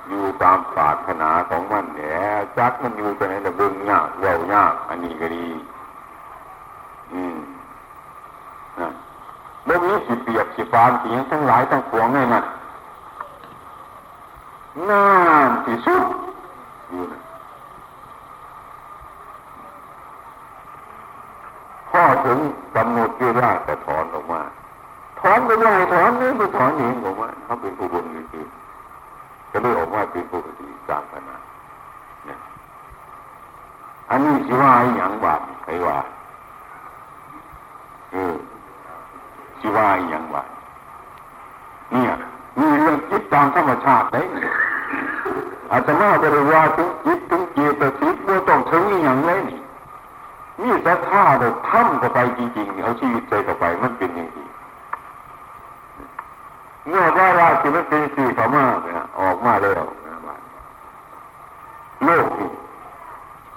อยู่ตามปรารถนาของมันเนี่ยจักมันอยู่ตรงไหนระเบิงยากเวายากอันนี้ก็ดี อืมนั่นเมื่อนี้สิเปียกสิฟานสิยังทั้งหลายทั้งปวงไงมันน่านที่สุดอยู่นะพ่อถึงกำหนดเวลาจะถอนออกมา ถอนก็ได้ถอนนี่ไปถอนเองออกมาเขาเป็นผู้บุญจริง ก็เลยออกมาเป็นผู้ปฏิสามขนาดเนี่ยอันนี้สิว่าอย่างบาปใครว่าเออสิว่าอย่างบาปเนี่ยมีเรื่องจิตตามธรรมชาติได้อาจจะมาบริวาถึงจิตถึงเจตสิกว่าต้องถึงอย่างไรนี่นี่จะท่าเราทำเข้าไปจริงๆเอาชีวิตใจเข้าไปมันเป็นอย่างนี้ เมื่อว่าราชีมันเป็นสี่เขามาเนี่ยออกมาแล้วโลกนี่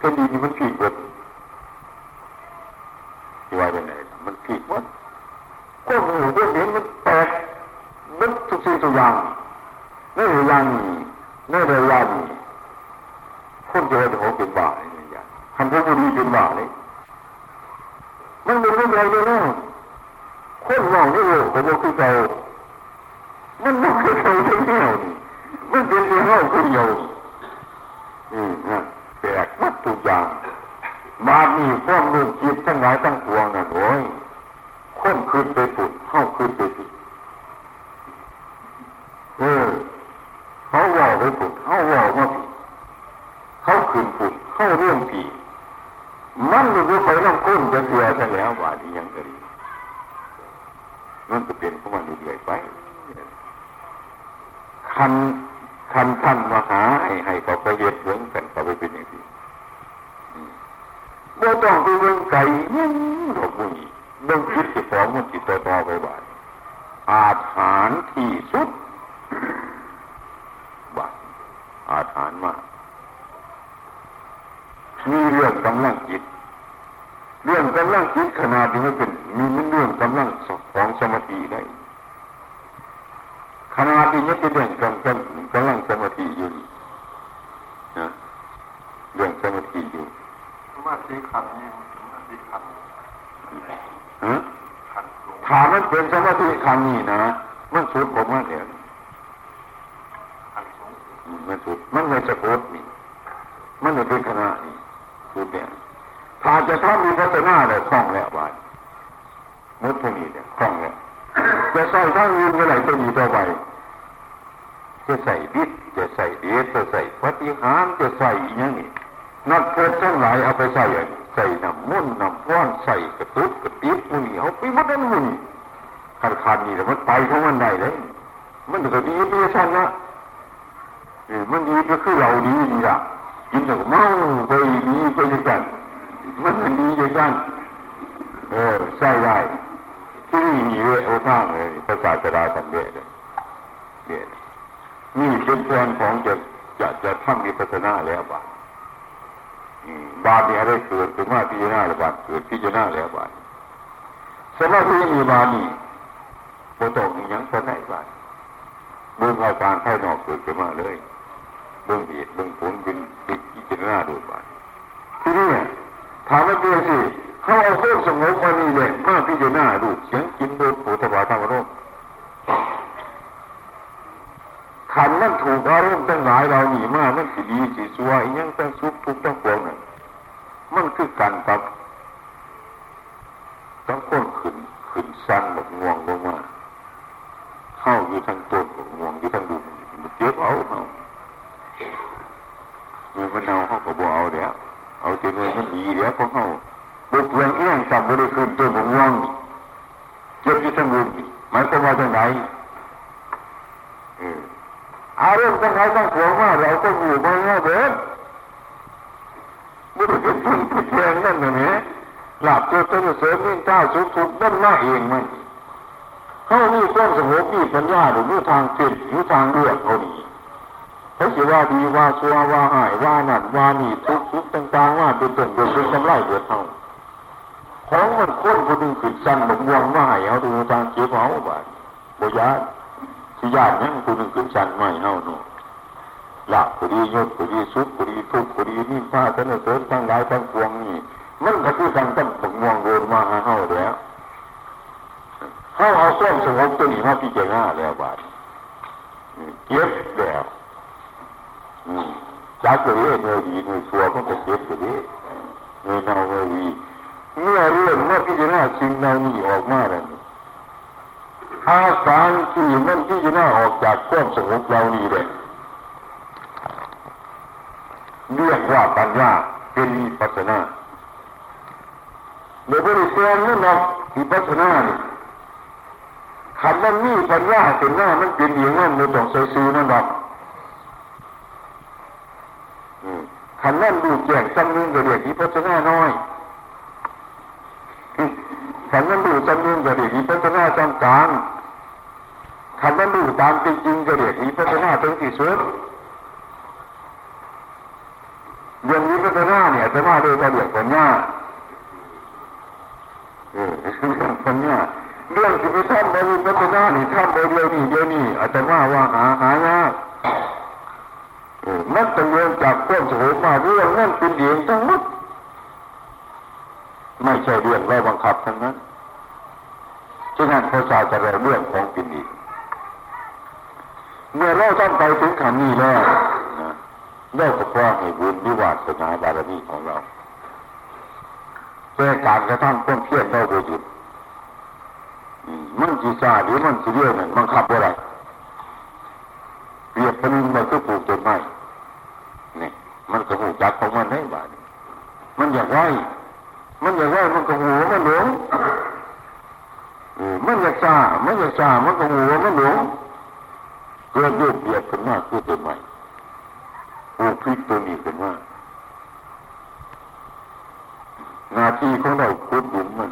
ก็ดีนี่มันผิดหมดว่าอย่างไรมันผิดหมดก็หูก็เห็นมันแตกมันทุกสิ่งทุกอย่างในเวลานี้ในเวลานี้คนจะเป็นของเป็นบ้าอะไรอย่างทำพวกนี้เป็นบ้าเลยมันเป็นเรื่องอะไรเนี่ยคนมองนี่โลกเป็นโลกที่เก่า มันไม่เคยเคยทั้งแนวนี่มันเป็นเรื่องเล่าคนเดียวอืมฮะแปลกมัดทุกอย่างบาดนี้ฟ้องเรื่อจิตทั้งหลายทั้งปวงนะโอ้ยคนคืนไปปุดเข้าคืนไปผิดเออเขาว่าไปปุดเขาว่ามาผิดเขาคืนปุดเข้าเรื่องผีมันอยู่ไปน้ำก้นจะเสียซะแล้วว่าดียังไงนั่นจะเป็นของมันเรื่อยไป คันคันท่านมาหาให้ให้เขาไปเย็ดเบื้องกันเขาไปเป็นอย่างนี้บ่ต้องไปเบื้องไก่ยังดอกบุญเบื้องคิดจะฟ้องมันจิตต่อไปบ้านอาถานที่สุดบ้าอาถานมากมีเรื่องกำลังจิต เรื่องกำลังจิตขนาดนี้มันเป็น มีมันเรื่องกำลังของสมาธิได้ ขนาดนี้ยังเป็นเรื่องกำลังกำลังสมาธิอยู่นะเรื่องสมาธิอยู่สมาธิขันนี่สมาธิขันฮะขันสูงถามมันเป็นสมาธิคำนี้นะมันสุดผมว่าเนี่ยขันสูงมันสุดมันไม่สะกดนี่มันไม่เป็นขณะนี่สุดเนี่ยถ้าจะทำมีพัฒนาเลยคล่องแล้วบานมุดพวกนี้เนี่ยคล่องแล้ว จะใส่ทั้งยืนเมื่อไหร่จะมีต่อไปจะใส่ดิษจะใส่เดชจะใส่ปฏิหารจะใส่อย่างนี้นักเกิดทั้งหลายเอาไปใส่ใส่น้ำมุ่นน้ำพ้อนใส่กระตุ้กระติบมุนเอาไปหมดนั่นมุนขาดขาดนี่แต่มันไปของมันได้เลย มันก็ดีไปชั้นละเออมันดีก็คือเราดีนี่ละกินแต่เมาไปดีไปยังกันมันมันดียังกันเออใส่ได้ มีเวโอท่างเลยภาษาจะได้ทำเวทเลยเวทนี่เป็นแผนของจะจะจะทำมีพัฒนาแล้วบ้างบาปนี่อะไรเกิดถึงว่าพิจารณาแล้วบาปเกิดพิจารณาแล้วบาปสมาธิมีบาปนี่โปตองยังสนใจบาปเบื้องอาการภายนอกเกิดขึ้นมาเลยเบื้องเหตุเบื้องผลเป็นพิจารณาดูบาปทีนี้ถามว่าเพื่อสิ เขาเอาเครื่องสงบมานี่เลยมาพิจารณาดูเสียงกินโดยโผฏฐาธรรมรมขันนั่นถูกอารมณ์ตั้งหลายเราหนีมามันสิดีสิสัวยังตั้งสุขทุกตั้งปวงนั่นมันคือกันครับต้องค้นขึ้นขึ้นสั้นแบบง่วงลงมาเข้าอยู่ทางต้นง่วงอยู่ทางดุมมันเจ็บเอาเอาเงินมันเอาเขาก็บอกเอาเดี๋ยวเอาแต่เงินมันดีเดี๋ยวเขาเขา บุกเรื่องเอี้ยงสับบริขึ้นต้นง่วงเจ็บที่ทางดุมหมายความว่าจังไหนอารมณ์ทั้งหลายทั้งปวงว่าเราก็องอยู่มาแล้วเด้อไม่ได้เป็นผู้ผู้แทนนั่นนะเนี่ยหลับตัวต้นเสริมนิ่งเจ้าสุขทุกนั่นมาเองมันเขามีความสงบมีปัญญาหรือมีทางจิตหรือทางเลือกเขาดีเขาสิว่าดีว่าชัวว่าหายว่านั่นว่านี่ทุกทุกต่างๆว่าเป็นต้นเป็นเป็นกำไรเกิดเท่า ของมันค้นคนหนึ่งขึ้นสั้นหลงวงว่าหายเอาดูทางเจ็บเอาบาดบ่ยานที่ญาตินั่งคนนึงขึ้นสั้นไม่เฮาโน่หลับพอดียศพอดีสุขพอดีทุกข์พอดีนิ่งผ้าท่านเสริมทั้งหลายทั้งปวงนี่มันก็คือทางตั้งบังวงโดนมาหาเฮาแล้วเฮาเอาส้มสงบตัวนี้มาพิจารณาแล้วบาดเก็บแล้วจากตัวเองเงยดีเงยชัวก็จะเก็บตัวนี้เงยเน่าเงยดี เมื่อเรื่องเมื่อพิจารณาสิ่งเหล่านี้ออกมาแล้วอาการที่มันพิจารณาออกจากความสงบเรานี้เลยเรียกว่าปัญญาเป็นปัสนาเดี๋ยวบริเวณนั่นเนาะที่ปัสนาเนี่ขันมันมีปัญญาเป็นหน้ามันเป็นอย่างนั้นไม่ต้องใส่ซื้อนั่นหรอกขันนั่นดูแจ้งจำนึงกระเดียดที่ปัสนาน้อย ขันนั่นดูจำนึงกระเดียดที่ปัสนาจำกลางขันนั่นดูตามจริงๆกระเดียดที่ปัสนาถึงที่สุดเรื่องนี้พัฒนาเนี่ยจะมาโดยกระเดียดปัญญาเออเรื่องปัญญาเรื่องที่ไปทำบริพัฒนาหนี่ทำโดยเดียวนี่เดียวนี่อาจจะว่าว่าหาหายากเออมันต้องเรียนจากความสงบมาเรื่องนั่นเป็นเองทั้งหมดไม่ใช่เรื่องเราบัง คับทั้งนั้นฉะนั้นพระศาสนาเรื่องของป็นเองเมื่อเราต้องไปถึงขันนี้แล้วนะเราก็พอให้บุญวิวาสนาบารมีของเราแต่การกระทำความเพี้ยรเราโดยหยุดมันจีซาหรือมันจีเรียวนั่นบังคับอะไรเปรียบเป็นมันก็ปลูกต้นไม้นี่มันก็หูจักของมันได้บ้างมันอยากไว้ มันอยากไว้มันก็หัวมันหลงมันอยากซามันอยากซามันก็หัวมันหลงเกิดโยกเบียดขึ้นมาคือต้นไม้ปลูพริกตัวนี้ขึ้นมาหน้าที่ของเราคุดหลุมมัน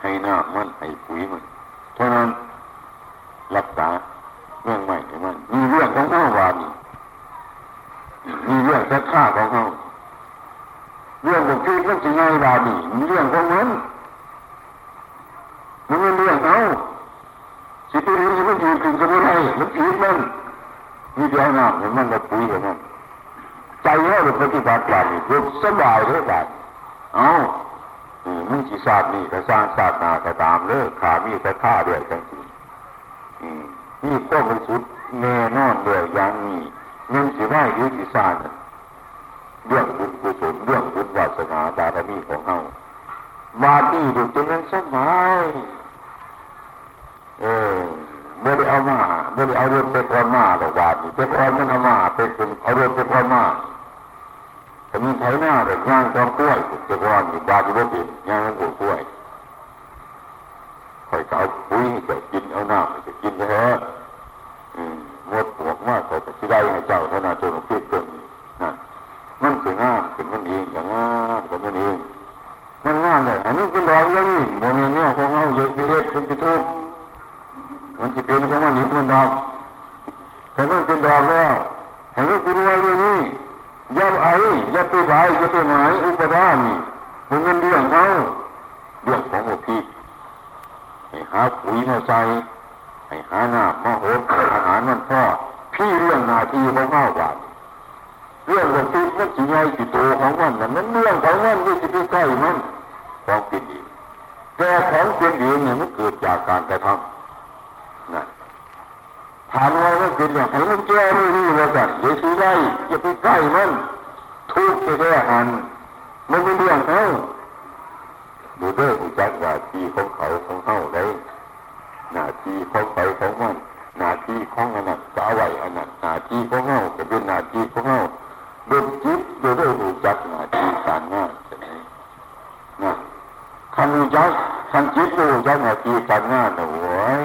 ให้น้ำมันให้ปุ๋ยมัน เท่านั้นรักษาเรื่องใหม่ให้มันมีเรื่องของเขาวานี่มีเรื่องสักข้าของเขาเรื่องของพี่มันจะง่ายวานี่มีเรื่องของมันมันเป็นเรื่องเขาสิตัวนี้มันอยู่ถึงจะไม่ได้มันผิดมันมีเดียวน้ำมันมาปุ๋ยกับมันใจเราปฏิ บัติการนี่รู้สบายเลยแบบเอามึงจีศาสตร์นี่ก็สร้างศาสนาก็ตามเลยขามีแต่ข้าด้วยจังสินี่ก็เป็นสุดแน่นอนเลยอย่างนี้มึงสิไหวหรือจีศาสตร์เรื่องบุญกุศลเรื่องบุญวาสนาบารมีของเฮาบาดีดูจนนั้นสบายเออไม่ได้เอามาไม่ได้เอาเรื่องไปก่อนมาหรอกบาดีไปก่อนมันเอามาไปเอาเรื่องไปก่อนมาถ้า มีไถหน้าแบบย่างกองกล้วยจะก่อนบาดีบ่เป็นย่างกองกล้วยคอยเอาปุ๋ยให้เจ้ากินเอาน้ำให้เจ้ากินเถอะหมดปวกมากเขาจะได้ให้เจ้าเท่านั้นจนเพียงเกินนั่นมันสวยงามเป็นมันเองอย่างงามเป็นมันเองมันงามเลยอันนี้เป็นรอยยังนี่โมเมนต์เนี่ยของเราเยอะเยอะเป็นทุกมันจะเป็นของมันนี่เป็นดอกแต่มันเป็นดอกแล้วเห็นว่าคุณว่าเรื่องนี้ย่าไอ้ย่าไปไหวย่าไปหมายอุปทานนี่มันเงินเรื่องเขาเรื่องของหมดที่ให้หาปุ๋ยมาใส่ให้หาหน้ามาโหดอาหารมันพ่อพี่เรื่องนาทีของเขาว่า เรื่องของที่มันสิไงสิโตของมันนั่นเรื่องของมันที่จะไปใกล้มันของเป็นดีแต่ของเป็นดีเนี่ยมันเกิดจา กการกระทำนะถามว่ามันเป็นอย่างไรมันแก้ไม่รู้เลยกันเดี๋ยวสิไล่จะไปใกล้มันทุกข์จะแก้หันเป็นเรื่องเขาดูเด้อผู้จักว่าที่ของเขาของเขาได้หน้าที่ของไปของมันหน้าที่ของอันนั้นจะเอาไว้อันนั้นหน้าที่ของเขาจะเป็นหน้าที่ของเขาเดินจิตดูเด้อผู้จักหน้าที่การงานใช่ไหมนะคันรู้จักคันจิตรู้จักหน้าที่การงานนะโว้ย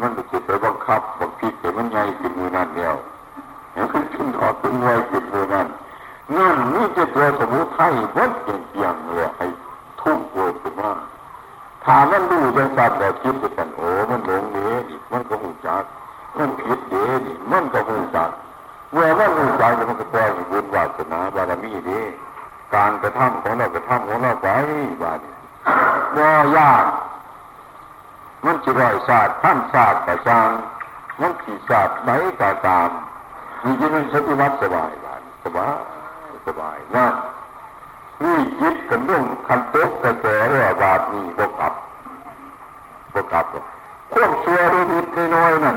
มันจะไปบังคับบังคับแต่มันใหญ่ขึ้นมือนั่นเดียวเห็นขึ้นขึ้นถอดขึ้นไวขึ้นมือนั่นนั่นนี่จะตัวสมุทัยวัดเพียงเลยไอ้ทุ่งโวยขึ้นมาถามมัน ดูจังสัตว์แต่คิดกันโอ้มันหลงเนี้ยมันก็หูจักมันผิดเด้นี่มันก็หูจักเมื่อมันหูจักมันก็ปล่อยบุญวาสนาบารมีเด้การกระทำของเรากระทำของเราไปบาดว่ายากมันจะรอยศาสตร์ท่านศาสตร์กระจางมันขี่ศาสตร์ไหนก็ตามมีที่มันสติวัตสบายบาดสบายสบายนะนี่คิดกันเรื่องคันโต๊ะกระแสเรื่องบาปนี่บกลับ บกลับควบชัวร์นิดน้อยนั่น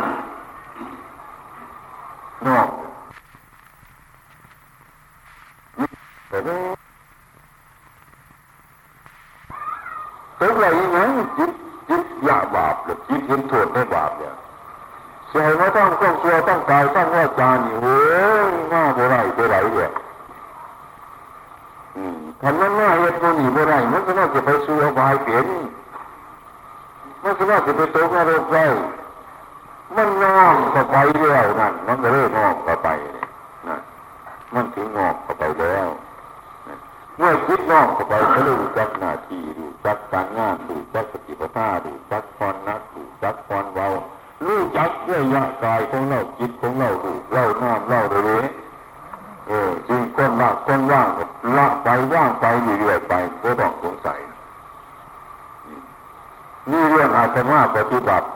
นอกแต่เนี่ยตัวอะไรอย่างนี้จิตจิตยาบาปหรือจิตเห็นโทษในบาปเนี่ยเสียไม่ต้องต้องตัวต้องกายต้องว่าจานี่โอ้ยง่าบ่ไรบ่ไรเนี่ยทำนั้นหน้าเฮ็ดมันหนีบ่ไรมันก็น่าจะไปสู่อบายเปลี่ยน มันก็น่าจะไปตกนรกได้มันงอกเข้าไปแล้วนั่นมันก็เริ่มงอกเข้าไปนะมันถึงงอกเข้าไปแล้วเมื่อคิดงอกเข้าไปก็รู้จักหน้าที่รู้จักการงานรู้จักสติปัฏฐานรู้จักพรนักรู้จักพรเบารู้จักเรื่อยกายของเราจิตของเรารู้เล่าน้อมเล่าเลยเออจึงก้นละก้นว่างละไปว่างไปเรื่อยไปก็ต้องสงสัย นี่เรื่องอาตมาปฏิบัติ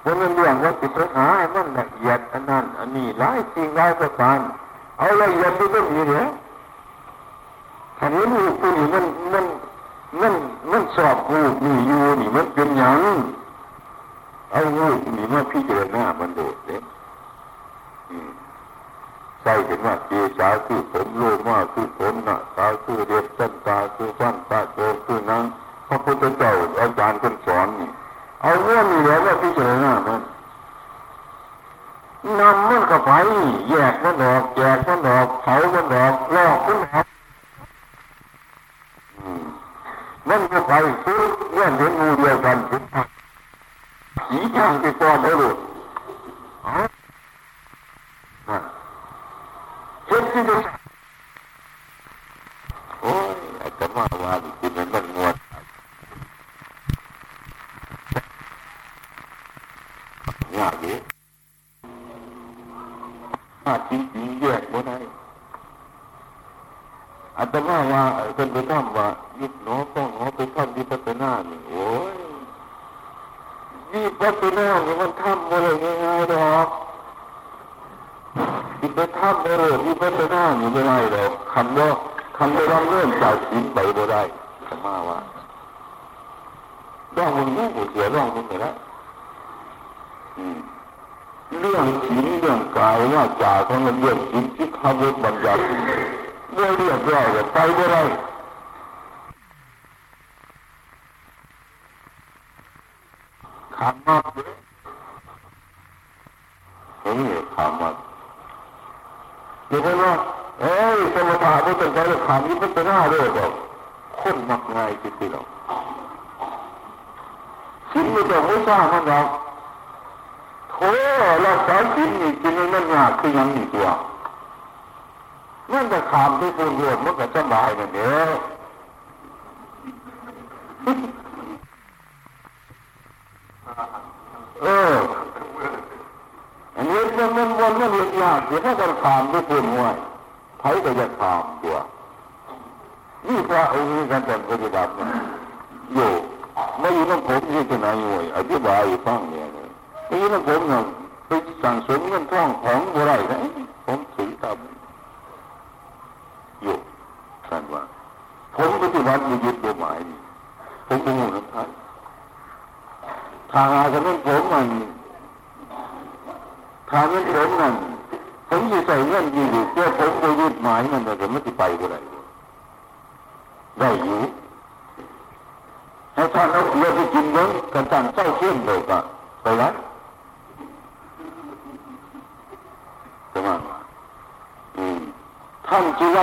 เพราะมันเรื่องว่าจิตหามันละเอียดอันนั้นอันนี้หลายสิ่งหลายประการเอาละเอียดที่ต้องมีเนี่ยถ้านี้ลูกนี่มันมันมันมันสอบลูกนี่อยู่นี่มันเป็นอย่างเอาลูกนี่มาพิจารณามันโดดเด็กใช่เห็นว่าเจสาคือผมโลมาคือผมหน้าตาคือเรียบต้นตาคือฟันตาโจคือนัง พระพุทธเจ้าอาจารย์คนสอนนี่เอาเรื่องนี้แล้วว่าพิจารณามันนำมันเข้าไปแยกมันออกแยกมันออกเผามันออกลอกมันออกมันเข้าไปซื้อเรื่องเห็นงูเดียวกันถึงสีทางที่ก้อนได้หรือเห็นที่จะโอ้ยอาจจะมาว่าดิมันมันงวด ยากดิถ้าจริงๆแยกบ่ได้อาตมาว่าเป็นไปทำว่ายุบหนอต้องหนอไปทำวิปัสสนาเนี่ยโอ้ยวิปัสสนาเนี่ยมันทำอะไรง่ายๆดอกวิปัสสนาไม่รู้วิปัสสนานี่ไม่ได้หรอกคำว่าคำว่าเริ่มจากสินไปบ่ได้อาตมาว่าร่องมึงรู้เสียร่องมึงไปแล้ว เรื่องศีลเรื่องกายว่าจาของเรื่องจิตที่ขับรถบัญญัติเรื่องเรียบร้อยไปบ่ได้ขามักเลยเฮ้ยขามักเดี๋ยวว่าเอ้ยสมถะไม่ต้องใช้ขานี้มันหน้าด้วยหรอกคนมักง่ายจริงๆหรอกสิ่งไม่ต้องไม่ทราบมันหรอก โอ้เราสอนสิ่นี้จริงมันยากคือยังนี่ตัวนั่นจะขามที่ปูนรวมมันก็สบายนั่นเองเอออันนี้มันมันวนมันเห็นยากเดี๋ยวถ้าจะขามที่ปูนห้วยไผก็จะขามตัวนี่พระองค์นี้การแต่งปฏิบัติอยู่ไม่อยู่น้ำผมที่ไหนห่วยอธิบายฟังเนี่ย นี่นะผมเนี่ยไปสั่งสมเงินท่องของบ่ไรนะผมถือตามอยู่ท่านว่า ผมปฏิบัติมียึดบ่หมายผมเป็นหมู่นักท่านทางอาจจะเป็นผมมันทางเงินผมนั่นผมยึดใส่เงินอยู่เพื่อผมไปยึดหมายมันแต่ไม่ไม่ไปบ่ไรได้อยู่ให้ท่านเอาเรือไปกินเงินกันท่านเศร้าเชื่อมเลยก็ไปแล้ว ใช่ไหมท่านจีว่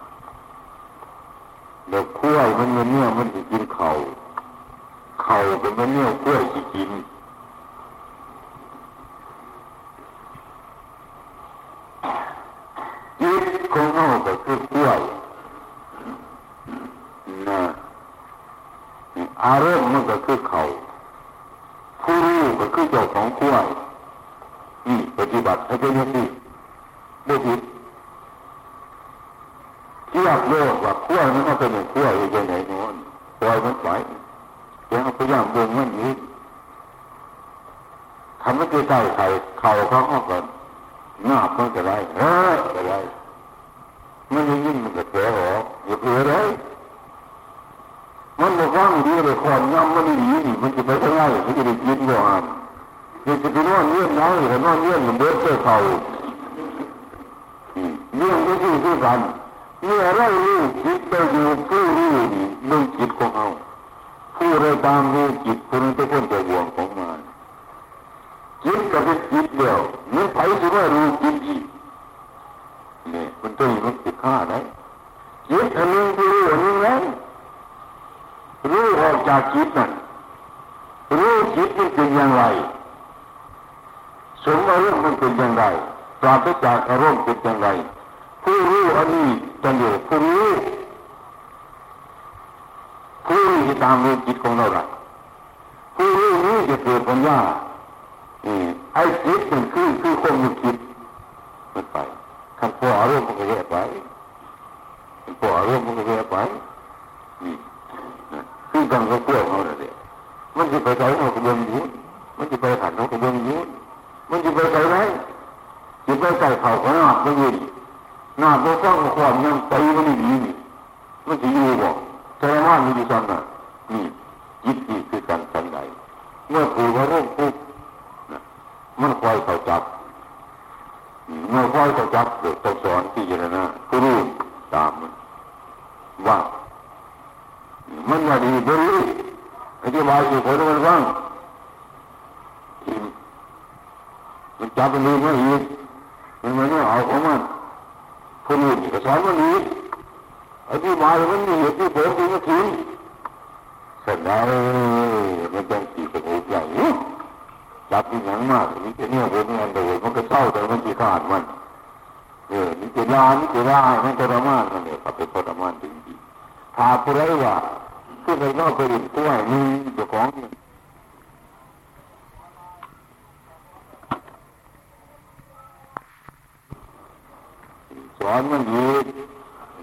ะเด็กขั้วมันเนื้อมันจะกินเข่าเข่าเป็นเนื้อขั้วจะกินจิตของเขาก็คือขั้วนะอารมณ์มันก็คือเข่าผู้รู้ก็คือเจ้าของขั้วนี่ปฏิบัติให้เป็นอย่างนี้ไม่ผิด เทียบโลกว่าขั้วมันก็เป็นอย่างขั้วอยู่ในไหนโน้นปล่อยมันไปเดี๋ยวพยายามเบ่งมันนี้ทำให้ใกล้ๆใครเข่าเขาออกก่อนหน้ามันจะไรเฮ้จะไรมันยิ่งมันจะเสียหรออย่าเผื่อเลยมันบอกว่างดีเลยคอนย่ำมันดีนี่มันจะไปทางไหนมันจะได้ยินก่อนมันจะไปนอนเลี้ยงน้อยหรือนอนเลี้ยงมันเบิดเจ้าเขาเลี้ยงก็คือคือกัน เมื่อเรารู้จิตไปอยู่ผู้รู้นี่ดูจิตของเขาผู้เราตามรู้จิตคนนั้นจะพ้นจากห่วงของมันจิตก็เป็นจิตเดียวมันไปสิว่ารู้จิตอีกนี่มันต้องมันติดข้าได้จิตอันนึงคือรู้อันนึงแล้วรู้ออกจากจิตนั่นรู้จิตมันเป็นอย่างไรสมอารมณ์มันเป็นอย่างไรปราศจากอารมณ์เป็นอย่างไรผู้รู้อันนี้ จะเรียกผู้รู้ผู้รู้ที่ตามรู้จิตของเราละผู้รู้นี้จะเกิดปัญญาไอ้จิตมันคือคือคงอยู่จิตมันไปคำพออารมณ์มันก็แยกไปคำพออารมณ์มันก็แยกไปนี่คือกันก็เพื่อเขาเลยมันจะไปใส่เขากระเบื้องยุ้นมันจะไปขันเขากระเบื้องยุ้นมันจะไปใส่ไหนจะไปใส่เข่าเขาหนักไม่ยิน น้าตัวฟังความยังไปมันไม่ดีนี่มันจะอยู่บ่แต่ว่ามันอยู่สั่นน่ะนี่จิตนี่คือการสันใดเมื่อผูกว่าร่มปุ๊บมันคอยเขาจับเมื่อคอยเขาจับเดี๋ยวต้องสอนที่เจรนะผู้รู้ตามมันว่ามันว่าดีบริอธิบายอยู่คนมันฟังมันจับมันดีไม่อีกมันไม่เอาของมัน คนอื่นก็สอนมันอีกอธิบายมันมีเหตุที่ผลที่มันทิ้งเสร็จแล้วมันจังสีสงบใหญ่จับที่หนังมากนี่จะเนี่ยเป็นงานโดยมันก็เศร้าแต่มันจีขาดมันเออนี่จะลานี่จะลามันทรมานมันเนี่ยครับเป็นทรมานจริงๆถ้าผู้ใดว่าผู้ใดนอกไปดื่มกล้วยมีเจ้าของเนี่ย สอนมันยี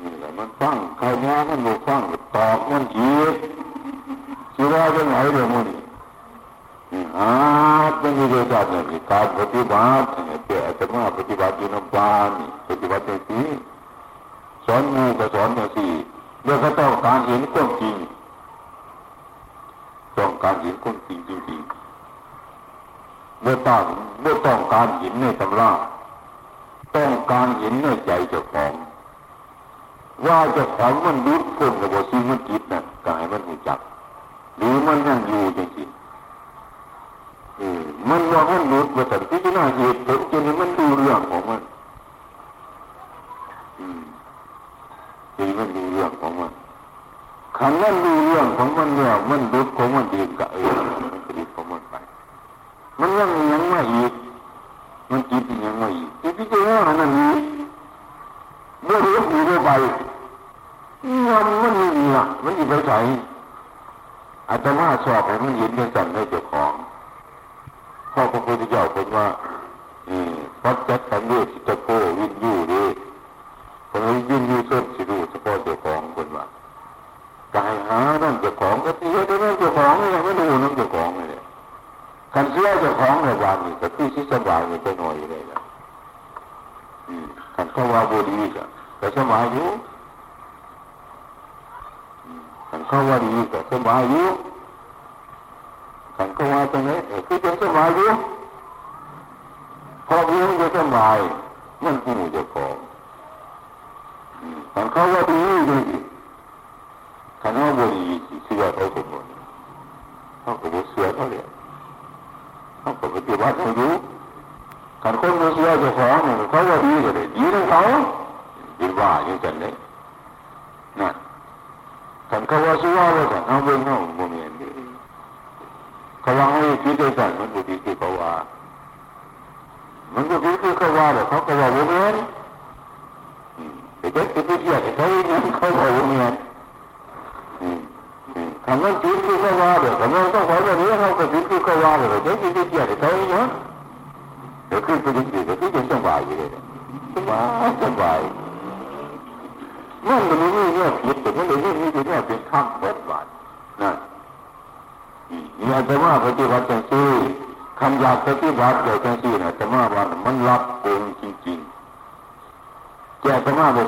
นี่แหละมันฟังใครแง่มันดูฟังตอบมันยีสิดว่าจะไหนเดี๋ยวมันอาเป็นวิธีการเนี่การปฏิบัติเนี่ยเจ้าจะมาปฏิบัติอยู่น้ำปานปฏิบัติอย่างนี้สอนมูก็สอนอย่างสี่เมื่อเขาต้องการเห็นความจริงต้องการเห็นความจริงจริงๆเมื่อต้องเมื่อต้องการเห็นในตำรา ต้องการเห็นในใจเจ้าของ ว่าเจ้าของมันรุดพ้นกับสิ่งมันจิตนั่นกายมันหูจัก หรือมันยังอยู่จริงมันว่ามันรุดว่าแต่ที่จะน่าเหตุผลจนมันดูเรื่องของมันจริงมันดูเรื่องของมันขันนั้นดูเรื่องของมันเนี่ยมันรุดของมันเองกับเออมันก็รุดของมันไป มันยังยังไม่อีกมันจิตยังไม่จิตที่จะว่านั่นนี้เมื่อรู้อยู่ไปมันมันมีอะมันอยู่ไปใส่ อาตมาสอบให้มันเห็นเป็นสั่งให้เจ้าของพ่อพระพุทธเจ้าคนว่าพัดจัดสังเวชตโกวินยูดีคนนี้ยินยูเส้นสิดูเฉพาะเจ้าของคนว่ากายหานั่นเจ้าของก็ตีให้ได้นั่เจ้าของนี่ยไม่ดูนั่นเจ้าของเลยการเสียเจ้าของในวันนี้ก็คือที่ชิสบายมันจะหน่อยเลยนะการเข้าว่าบุรีก็ก็สบายอยู่การเข้าว่าดีก็สบายอยู่ ตรงนี้คือเป็นสบายอยู่พอเพียงจะสบายมันหูเจ้าของการเขาว่าดีเลยการเข้าว่าบุรีเสียเขาสมบูรณ์เขาก็บุเสียเขาเลยเขาปฏิบัติให้รู้การคนมาเสียเจ้าของเขาว่าดีเลยดีนะเขาดีว่าาอย่างจันเลยนั่นท่านเขาว่าสุว่าว่าท่านเอาเบิ่งเอาโมเมนต์เขาว่าให้คิดได้สั่นมันบุตรที่เขาว่ามันก็คิดที่เขาว่าแต่เขาก็ว่าโมเมนต์แต่เด็กที่เที่ยวเขาอย่างเขาว่าโมเมนต์คำนั้นคิดที่เขาว่าเดี๋ยวคำนั้นต้องว่าแบบนี้เขาก็คิดที่เขาว่าเดี๋ยวเด็กที่เที่ยวเขาอย่าง เดี๋ยวขึ้นไปยิ่งดีเดี๋ยวขึ้นสบายอยู่เลยสบายสบายนั่นมันนี่เนี่ยผิดแต่มันเลยนี่นี่เนี่ยเป็นข้ามเปิดบาทนั่นนี่อาจจะว่าปฏิบัติจังซี่คำอยากปฏิบัติเกี่ยวจังซี่นะแต่ว่าวันมันรับโกงจริงๆแกจะมาบ่เสี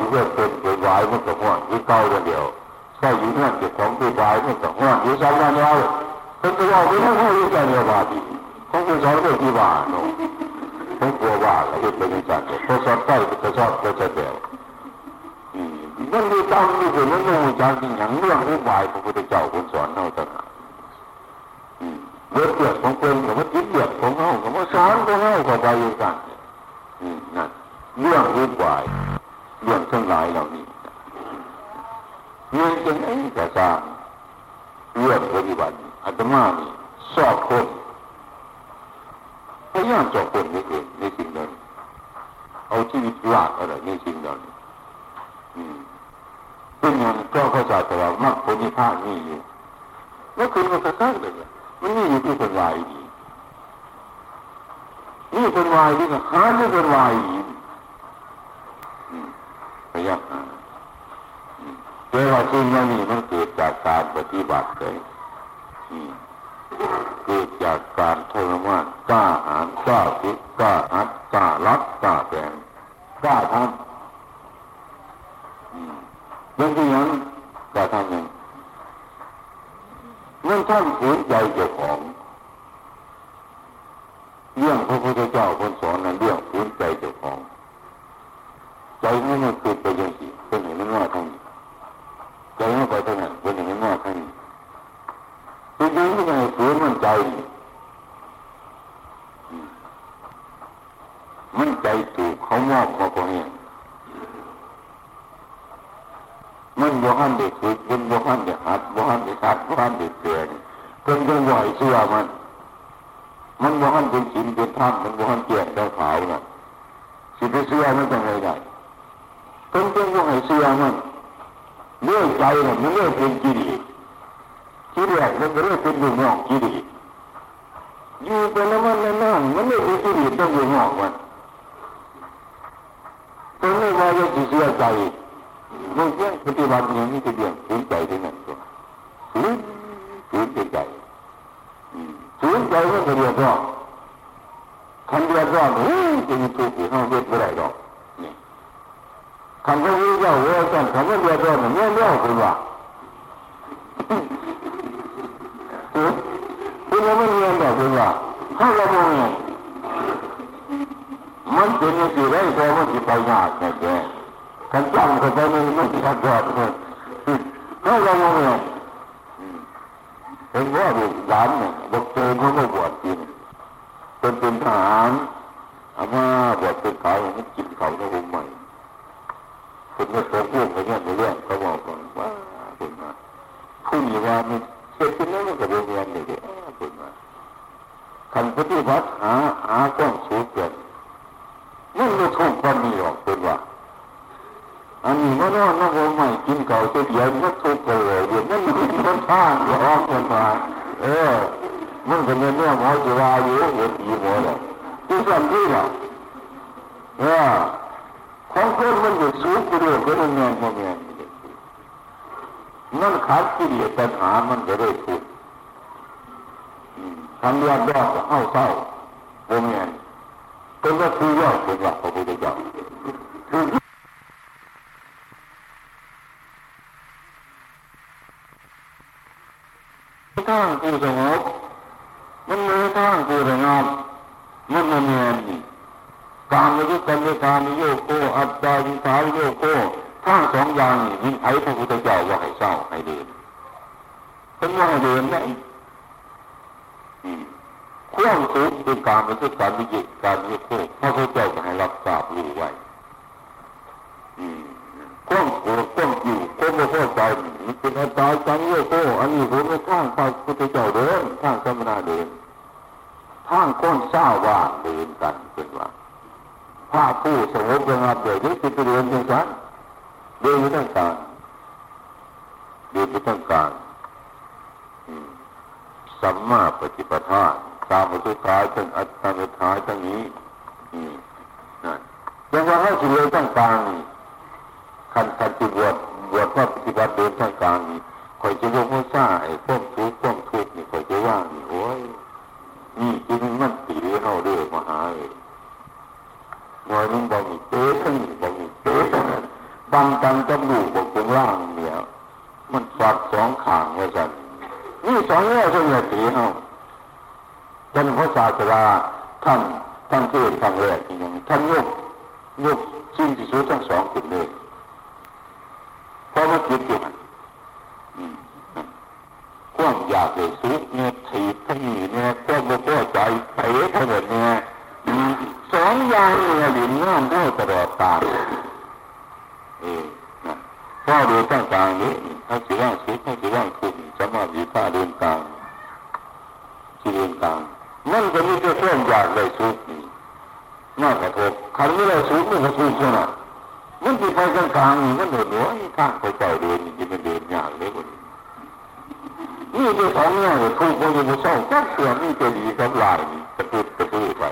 ใช่ที่เรื่องเป็นเป็นวายมันก็ห้อนที่เก้าเดียวใช่อยู่เนั่นเก็บของผู้วายมันก็ห้อนอยู่สามวันแล้วเป็นตัวเราไม่ต้องให้รู้ใจเดียวบาดีของผู้สอนเรื่องที่ว่าเนาะของกลัวว่าเราเห็นเป็นยังไงเพราะสอนใกล้ก็ชอบก็จะเดียวมันมีตามมีผลมันมีจางจริงอย่างเรื่องอุบายพระพุทธเจ้าคนสอนเราต่างหากเลือดเลือดของเป็นกับว่าจิตเลือดของเขากับว่าสอนของเขากับไปอยู่กันนั่นเรื่องอุบาย เรื่องทั้งหลายเหล่านี้เงินเป็นไอ้กระซังเรื่องปฏิบัติอาตมานี่สอบคนพยายามสอบคนในเองในสิ่งนั้นเอาชีวิตรากอะไรในสิ่งนั้นเป็นอย่างก็เข้าใจแต่ว่ามรรคผลนิพพานนี่อยู่แล้วคุณมันก็สร้างเลยมันนี่อยู่ที่คนวายดีนี่คนวายดีก็หาไม่คนวาย พยายามหาแต่ว่าสิ่งนี้มันเกิดจากการปฏิบัติเลยเกิดจากการทรมานกล้าหาญกล้าฝึกกล้าอัดกล้ารักกล้าแบ่งกล้าทำยังที่ยังจะทำยังนั่นท่านฝืนใจเจ้าของเรื่องพระพุทธเจ้าคนสอนนั้นเรื่องฝืนใจเจ้าของ ใจนี่มันเกิดไปยังสิเป็นอย่างนั้นว่าทั้งนี้ใจไม่ไปทางนั้นเป็นอย่างนั้นว่าทั้งนี้จริงๆที่ไหนฝืนมันใจมันใจถูกเขามอบมาพอเองมันบ่หันเด็กฝึกมันบ่หัท่านเดือดหัดบ้านเดือดหัดบ้านเดือดเตือนเพิ่นยังไหวเชื่อมัน มันบ้านเป็นสินเป็นท่านมันบ้านเกียรติขาวน่ะสิไปเชื่อมันจะไงได้ เพิ่นยังไหวเชื่อมันเลื่อยใจน่ะมันเลื่อยเป็นกิเลสกิเลสมันก็เลื่อยเป็นอยู่นอกกิเลสอยู่ไปแล้วมันนั่นมันเลื่อยเป็นกิเลสต้องอยู่นอกมันตรงนี้ว่าจะเสียใจไม่เชื่อปฏิบัติอย่างนี้จะเบี่ยงสูญใจที่นั่นตัวสูญสูญใจสูญใจมันก็เรียกว่าคันเรียกว่าโอ้ยจะมีทุกข์อยู่ห้องเวทไม่ได้หรอก คันเขาเรียกว่าเวทกันคันเขาเรียกว่าเหมือนเงี้ยเงี้ยคุณว่าคุณไม่เงี้ยแบบคุณว่าเขาเรามองมันเป็นสิ่งไรแต่มันจะไปยากแค่ขันจังเข้าไปมันไม่ขัดยอดเลยเขาเรามองเนี่ยเห็นว่าดูหลานเนี่ยบอกเจอเขาไม่บวชจริงเป็นเป็นทหารอาม่าบวชเป็นขาวมันกินเขาในวงใหม่ คนไม่เคยพูดไปเนี่ยในเรื่องเขาบอกก่อนว่าเป็นมาผู้มีว่ามันเกิดขึ้นแล้วมันก็เป็นเงินเลยเป็นมาคันปฏิบัติหาหาก้องสูงเกินมันไม่ถูกความมีหรอกเป็นว่าอันนี้มันนอนนั่งใหม่กินเก่าเสียมันถูกเลยเดี๋ยวมันมันท่าเดี๋ยวอกกันมาเออมันเป็นเรื่องหมอจะว่าอยู่หัวตีหมอเลยที่สั่นที่ละออของคนมันเดิมก็มันเงี้ยมันเงี้ยมันขาดกิเลสปัญหามันก็ได้ถูกทำยอดยอดเข้าเศร้าโมเออ Conservative Sukuru Gurunya Mumya Miliki. Nan Khatiri Tad Aman Gareku. Sangya Dasa Hao Sao Mumya. Tanda Suya Suya Pabuda Jau. Tang Kusangok. Mun Tang Kusangok. Mun Mumya Miliki. การมยุกันในการโยโกอัตตาวิสาโยโกทั้งสองอย่างนี่มีไอ้พระพุทธเจ้าว่าให้เศร้าให้เดินเป็นว่าให้เดินได้ความสุขเป็นการเป็นการวิจิตการวิโคพระพุทธเจ้าจะให้รับทราบรู้ไว้ความโกรธความอยู่ความไม่พอใจมันเป็นอัตตาจังโยโกอันนี้ผมไม่ข้างพระพุทธเจ้าเดินข้างสมณะเดินทางก้นเศร้าว่าเดินกันเป็นว่า พระผู้สงบระงับเดี๋ยวนี้จะเดินยังไงเดินไปตั้งการเดินไปตั้งการสัมมาปฏิปทาตามสุดท้ายจนอัตตาสุดท้ายทั้งนี้นั่นยังว่าให้สิเลยตั้งกลางนี่คันคันจิบวชบวชพระปฏิบัติเดินตั้งกางนี่คอยจะยกมือซ่าไอ้พ้มทุกข์พ้มทุกข์นี่คอยจะว่างนี่โอ้ยนี่จริงมันตีเข้าเรื่องมหาเลย งอยนึงบอกมีเต๊ะทั้งนี้บอกมีเต้นั้นบางกันจมูกบอกตรงล่างเนี่ยมันฝัดสองขางไว้กันนี่สองแง่ส่วนใหญ่ตีเข้าท่านพระศาสดาท่านท่านเทศท่านแรกอย่างท่านยกยกชิ้นที่สุดทั้งสองขึ้นเลยเพราะว่าจิตอยู่ความอยากเลยสุกเนี่ยถีบทั้งนี้เนี่ยก็ไม่พอใจไปทั้งหมดเนี่ย สองอย่างเนี่ยหลินน้ำได้ตลอดตาลเออพ่อดูตั้งกลางนี้ถ้าสิว่าสุขถ้าสิว่าทุกข์สามารถอยู่ท่าเดินกลางที่เดินกลางนั่นก็มีแต่ความอยากได้สุขนี่น่ากระทบคันไม่ได้สุขมันก็ทุกข์ใช่ไหมมันที่ไปกลางกลางนี่มันโดดหัวข้างไปเจ้าเดินนี่มันเดินยากเลยคนนี่ที่สองเนี่ยทุกข์มันอยู่เศร้าก็เสื่อมนี่จะดีกับลายกระตุ้นกระตุ้นไป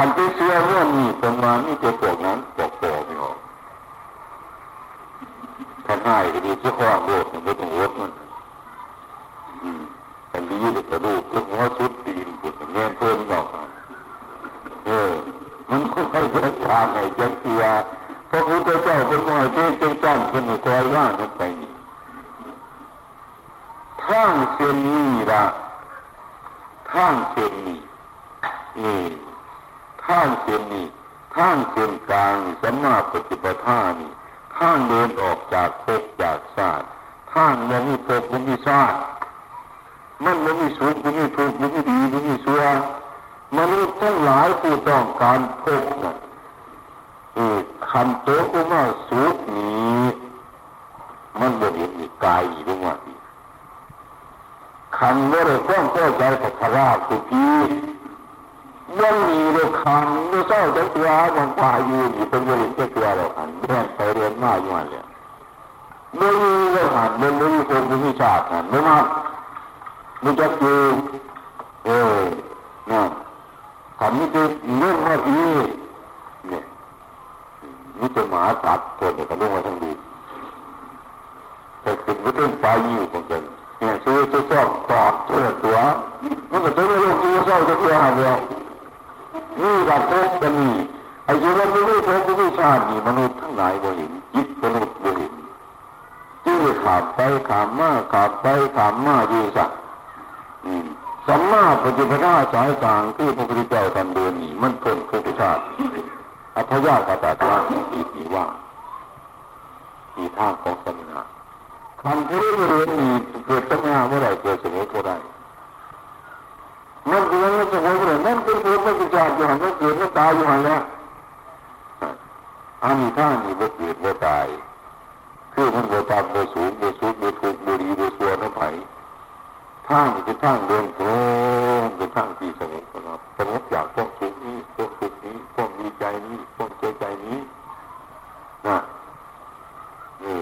คันที่เสื่อเรื่องนี้ประมานี่จะปวดนั้นปวดคอไม่ออกถ้าง่ายก็ดีเจ้าของโลดมันไม่ต้องวดมันอันนี้เด็กระดูกก็หัวชุดตีนปวดแง่เพิ่มหรอกเออ มันก็ไม่ใช่ทางไหนจะเสียพระพุทธเจ้าเป็นมหาเทพเจ้าจ้างเป็นคอยว่านั้นไปนี่ทางเส้นนี้ละทางเส้นนี้นี่ ทางเส้นนี้ทางเส้นกลางสัมมาปฏิปทานี่ทางเดินออกจากภพจากศาสตร์ทางมันมีภพมันมีศาตร์มันมันมีสุขมันมีทุกข์มันมีดีมันมีชั่วมนุษย์ทั้งหลายผู้ต้องการพบนะเออคันโตอุมาสุขนี้มันบ่เห็นอีกายอีกด้วยว่าคันว่าเราต้องเข้าใจกับพระราชพี ยังมีเราคันไม่เศร้าจังตัวมันตายืนอยู่เป็นเรื่องแค่ตัวเราคันเรื่องไปเรียนมาอยู่อันเลยไม่มีเราคันไม่มีคนไม่มีชาติคันไม่มาไม่จะอยู่เออนะขันนี่คือเรื่องว่าอีเนี่ยนี่จะหมาสัตว์ตัวเนี่ยก็เรื่องว่าทั้งดีแต่เป็นไม่ต้องไปอยู่ของกันเนี่ยซื้อซื้อซ่อมตอบเสื้อตัวมันก็จะไม่รู้ซื้อซ่อมจะเพื่ออะไร นี่กับพบกันนี่ไอ้ที่เราไม่รู้พบไม่รู้ชาตินี่มนุษย์ทั้งหลายบ่เห็นจิตมนุษย์บ่เห็นที่ขาดไปขาดมาขาดไปขาดมาอยู่สักสัมมาปฏิปทาสายกลางที่พระพุทธเจ้าท่านเดินนี่มันเพิ่มพุทธชาติอัพยากาตาทาอีกีว่าอีท่าของสมณะคำที่เรียนนี่เกิดตั้งหน้าเมื่อไรเกิดสมุทก็ได้ มันเป็นยังสมุทก็ได้นั่นเป็นพุทธชาติอยู่หันก็เกิดก็ตายอยู่หันแล้วอันนี้ท่านี่บ่เกิดบ่ตายคือมันบ่ตามบ่สูงบ่สูงบ่ถูกบ่ดีบ่สัวน้ำไผ่ทางเป็นทางเดินโค้งเป็นทางที่สงบนะครับสงบอยากต้องสุขนี้ต้องสุขนี้ต้องดีใจนี้ต้องเจใจนี้นะนี่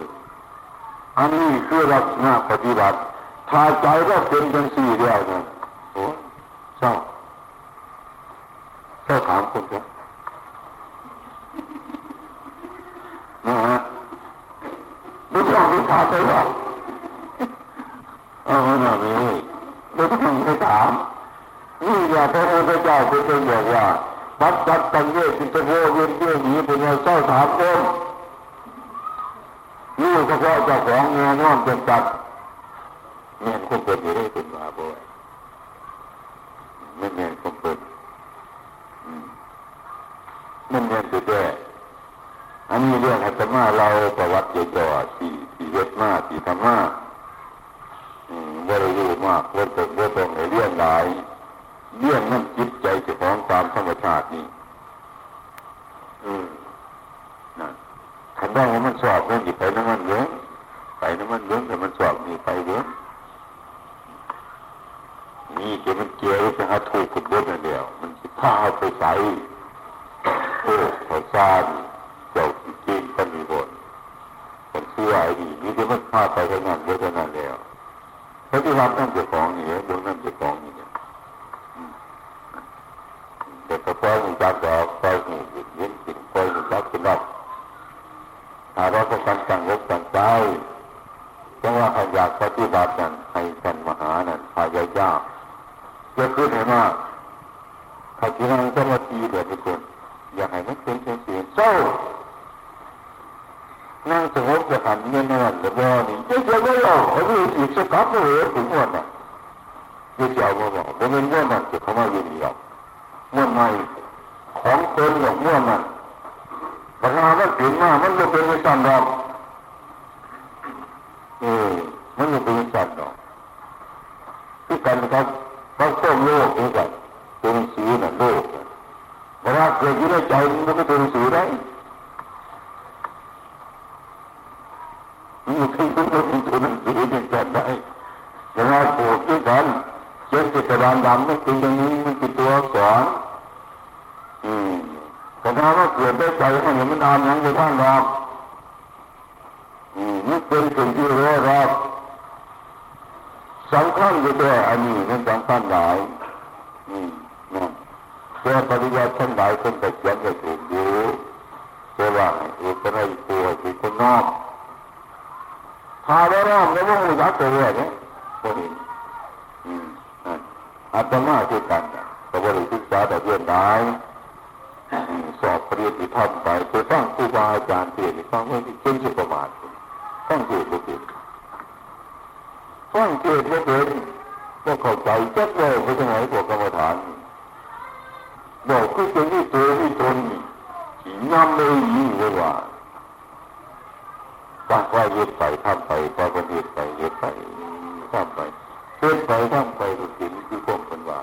อันนี้คือลักษณะปฏิบัติถ้าใจก็เป็นจังสี่เดียวนะ โอ้าเศร้าถามคนเดียวนะฮะไม่ต้องวิพากษ์ไปหรอเอาหน่อยนี่ไม่ต้องไปถามนี่อย่าพระพุทธเจ้าเป็นบอกว่าปัจจัตตังเยสิตะโวเวียนเยี่ยนี้เป็นเจ้าถามคนนี่เฉพาะเจ้าของเงินนอนเป็นจัดเงินคงเป็นอยู่ได้เป็นบาบ่อย ไม่เงินคงเป็นมันเงินสุดแย่อันนี้เรื่องอาตมาเราประวัติเจ่อๆสี่สี่เวทมาสี่ธรรมะว่าเรารู้มากว่าตรงว่าตรงในเรื่องหลายเรื่องนั้นจิตใจจะของตามธรรมชาตินี่อืมนั่นคันได้ว่ามันสอบนั่นอยู่ไปน้ำมันเยอะไปน้ำมันเยอะแต่มันสอบนี่ไปเยอะ นี่เกี่ยมันเกี่ยวจะหาถูกกุดรถนั่นเดียว มันจะพาไปใส่โอ้ขอซานเจ้าจริงก็มีบทคนเชื่อไอ้นี่นี่จะมันพาไปเท่านั้นเยอะเท่านั้นแล้วปฏิบัตินั่นจะของนี่เรื่องนั่นจะของนี่แต่ก็ปล่อยมันจับดอกปล่อยหูเย็นสิ่งปล่อยมันจับกินดอกถ้าเราก็การตั้งอกตั้งใจจังว่าใครอยากปฏิบัตินั้นให้กันมหานั้นพยายาม กจะขึ้นให้มากถ้าที่นั่งสมาธิเดี๋ยวทุกคนอยากให้มันเป็นเสียเสียงเศร้านั่งสงบจะหันเงินนั่นหรือว่านี่จะจะไม่เอาเอาไปอีกสักครับเลยถึงวันน่ะจะจะเอามาบอกว่าเงินว่านั่นจะเข้ามาอยู่นี่หรอกเมื่อไม่ของตนหรอกเมื่อมันปัญหามันถึงมามันจะเป็นไม่สั้นหรอกเออมันจะเป็นไม่สั้นหรอกที่กันครับ เขาต้มโลกนี่กันเป็นสีนั่นโลกเวลาเกิดอยู่ในใจมันก็เป็นสีได้นี่คือตัวนี้ตัวนั้นตัวนี้จะได้เวลาปลูกด้วยกันเจ็ดจิตดานดำมันเป็นอย่างนี้มันเป็นตัวสอนอืมแต่ถ้าว่าเกิดได้ใจให้มันอ่านยังไปท่านรอกอืมนี่เป็นสิ่งที่รู้รอบ สำคัญอยู่ด้วยอันนี้มันสำคัญหลายอืมนะเพื่อปริยัติทั้งหลายคนแต่เขียนก็ถูกอยู่เพื่อว่าเอกให้ตัวคือคนนอกพาได้ร่างแล้วว่ายักตัวเรื่อยเนี่ยก็เห็นอาตมาคือกันก็บริศึกษาแต่เรื่องได้สอบปริยัติธรรมไปไปฟังครูบาอาจารย์เทศฟังไม่เป็นสุประมาทฟังเทศก็เป็น ฟังเทศก็เป็นก็เข้าใจจักเลยไปทางไหนพวกกรรมฐานบอกคือเป็นที่ตัวที่ตนย้ำเลยยิ่งเลยว่าตั้งว่ายึดไปทำไปพอคนยึดไปยึดไปทำไปเพื่อนไปทำไปก็สินคือความเป็นว่า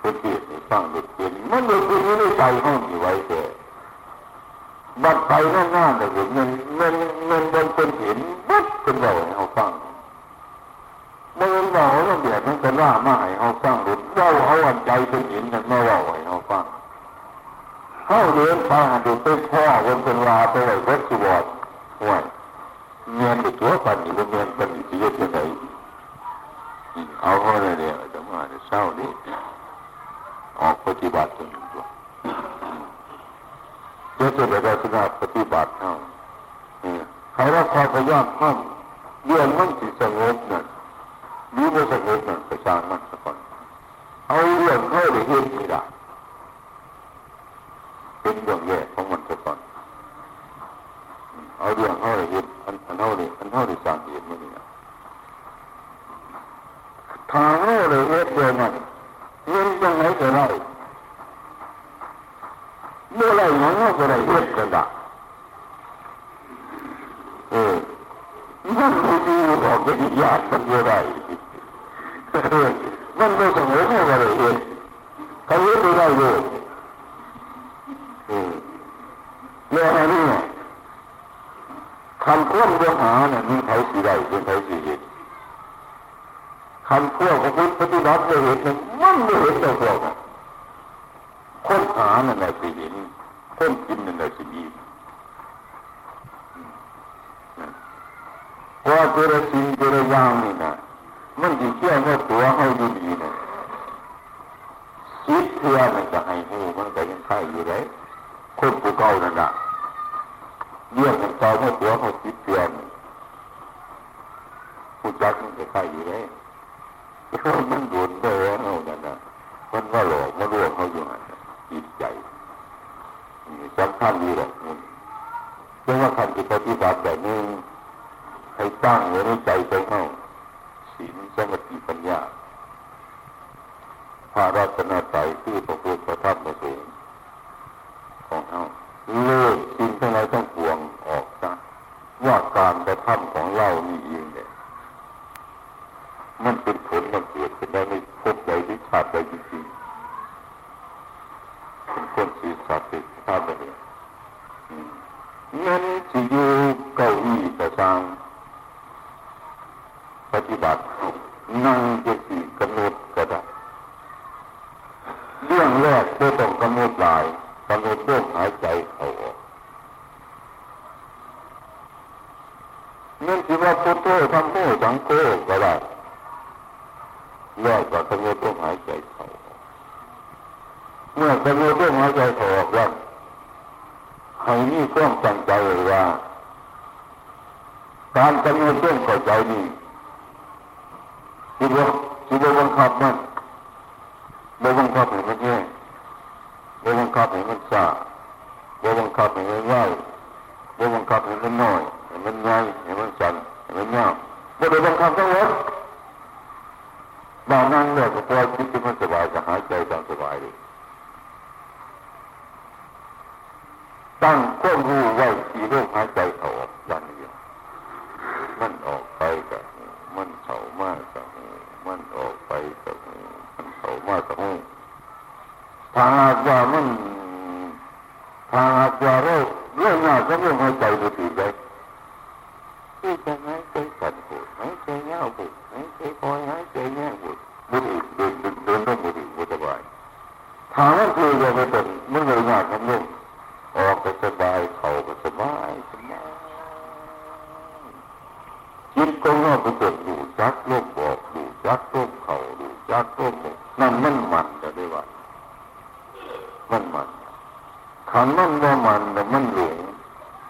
เป็นเกียรติฟังเด็กเกียรติมันเด็กคนนี้ในใจห้องอยู่ไว้แต่ บัดไปนั่นน่าเลยเงินเงินเงินบนคนเห็นบัดเป็นเราให้เขาฟังเมื่อเราเราเบียดมันก็ล่ามาให้เขาฟังหรือเราเอาอันใจเป็นเห็นกันเมื่อเราให้เขาฟังเข้าเดินไปหาดูเป็นพ่อบนเป็นลาไปไหนวัดสุวรรณห่วยเงินตัวปันอยู่เงินปันอยู่ที่ยึดยังไงเอาเขาเลยเดียวจะมาเศร้าดิออกปฏิบัติจนตัว เจ้าจะไปได้สนาปฏิบัติเท่าใครรับความพยายามห้ามเรื่องมันสิสงบนั่นมีบ่สงบนั่นไปสร้างมันสักคนเอาเรื่องเข้าได้เห็นไม่ได้เป็นเรื่องแย่ของมันสักคนเอาเรื่องเข้าได้เห็นอันอันเท่านี้อันเท่านี้สร้างเหตุมันนี่นะทางเขาได้เห็นเดียวมันเงินยังไงก็ได้ เมื่อไรมันก็ได้เห็นกันละเออมันไม่ดีหรอกเป็นยากมันก็ได้มันไม่สมมติว่าอะไรเองเขาเห็นไม่ได้เลยเออแล้วอันนี้คำพ้นเรื่องหาเนี่ยมีใครสีได้เป็นใครสีเห็นคำพวกของคุณปฏิบัติไม่เห็นมันไม่เห็นตัวพวกคนหาเนั่นแหละสิเห็นคนกินนั่นแหละสิมีพอเจอสิ่งเจออย่างนี่นะมันดีเชื่อว่าตัวให้ดีดีนะคิดเพื่อมันจะให้หูมันก็ยังไข่อยู่เลยคนผู้เก่านั่นน่ะเรื่องของเก่าเมื่อตัวเขาคิดเพื่อนผู้จักมันจะไข่อยู่เลยมันโดนไปแล้วนั่นน่ะมันก็หลอกมาลวงเขาอยู่หันจิตใจ สำคัญดีหรอกเพราะว่าคำที่ปฏิบัติแบบนี้ให้ตั้งไว้ในใจของเขาศีลสมาธิปัญญาพระรัตนตรัยคือพระพุทธพระธรรมพระสงฆ์ของเขาเลิกสิ่งทั้งหลายทั้งปวงออกซะว่าการกระทำของเรานี่เองเนี่ยมันเป็นผลมันเกิดขึ้นได้ไม่พใดที่ขาดใดจริงๆเป็นคนศีรษะติด ข้าไปเลยเงินสิอยู่เก้าอี้กระซังปฏิบัตินั่งจะสี่กำหนดก็ได้เรื่องแรกก็ต้องกำหนดลายกำหนดลมหายใจเขาออกนั่นคือว่าพุทโธทำโธสังโฆก็ได้แล้วก็กำหนดลมหายใจเขาเมื่อกำหนดลมหายใจเขาออกแล้ว ให้มีความตั้งใจว่าการกำหนดลมเข้าใจนี่คือว่าคือว่าบังคับมันบ่บังคับให้มันแย่บ่บังคับให้มันซาบ่บังคับให้มันง่ายบ่บังคับให้มันน้อยให้มันใหญ่ให้มันสั้นให้มันยาวบ่ได้บังคับทั้งหมดบางนั่งเนี่ยก็ปล่อยจิตมันสบายก็หายใจตามสบายเลย ตั้งควบรู้ไว้ที่เรื่องหายใจเขาออกอย่างเดียวมันออกไปกับมันเข้ามากับมันออกไปกับมันเข้ามากับถ้าหากว่ามันถ้าหากว่าเราเรื่องงานก็เรื่องหายใจดูถือใจที่จะหายใจสั่นปวดหายใจเงาปวดหายใจคอยหายใจแง่ปวดบุตรเดินเดินเดินต้องบุตรบุตรสบายถ้ามันคือเราไปเป็นมันเลยงานทำนุ่ม ออกก็สบายเข่าก็สบายสบายจิตก็งอกไปกดดูจักโลกบอกดูจักโลกเข่าดูจักโลกนั่นมันมันจะได้ว่ามันมันขันมันว่ามันแต่มันหลง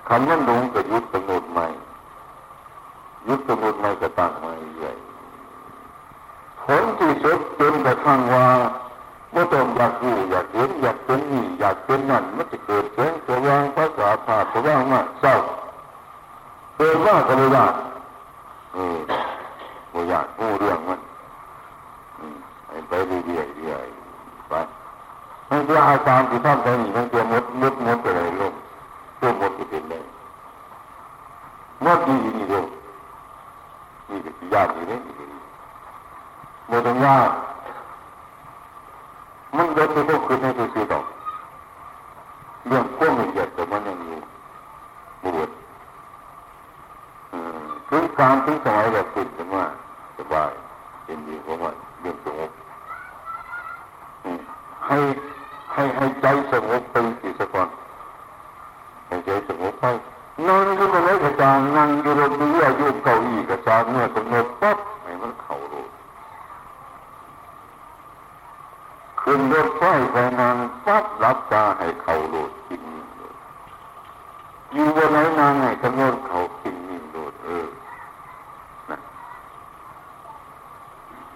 ขันมันหลงก็ยุดกำหนดใหม่ยุดกำหนดใหม่ก็ตั้งใหม่ใหญ่ผลที่สุดจนกระทั่งว่า เมื่ต้องอยากรู้อยากเห็นอยากเป็นนี่อยากเป็นนั่นมันจะเกิดแสงสว่างภาษาผ่าสว่างมากเศร้าเกิดว่าก็เลยว่าเออบ่อยากรู้เรื่องมันไปเรื่อยๆเรื่อยๆไปมันจะอาการที่ท่านไปนี่มันจะมดมดมดอะไรลงตัวมดจะเป็นเลยมดดีนี่ลงนี่ก็ยากอยู่เลยมดต้องยาก มันยกไปพวกคือไม่คือดอกเรื่องก้มละเอียดแต่มันยังมีบุรุษถึงการถึงสมัยแบบคุณผมว่าสบายเป็นดีผมว่าเรื่องสงบให้ให้ให้ใจสงบไปกี่สัก่อนให้ใจสงบไปนั่งอยู่ตรงไหนก็จางนั่งอยู่ตรงนี้อายุเก่าอี้ก็จางเมื่อกำหนปั๊บให้มันเข่ารู้ ขึ้นรถไฟไปนางปั๊บรับตาให้เขาโลดกินนิ่มโลดอยู่วันไหนนางให้กำหนดเขากินนิ่มโลดเออนะ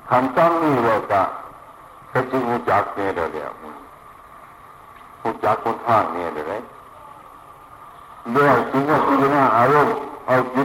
คำตั้งนี้ว่าจะก็จึงหูจักเนี่ยเดี๋ยวเดี๋ยวหูจักคนข้างเนี่ยเดี๋ยวเดี๋ยวจึงว่าพิจารณาอารมณ์เอาจิ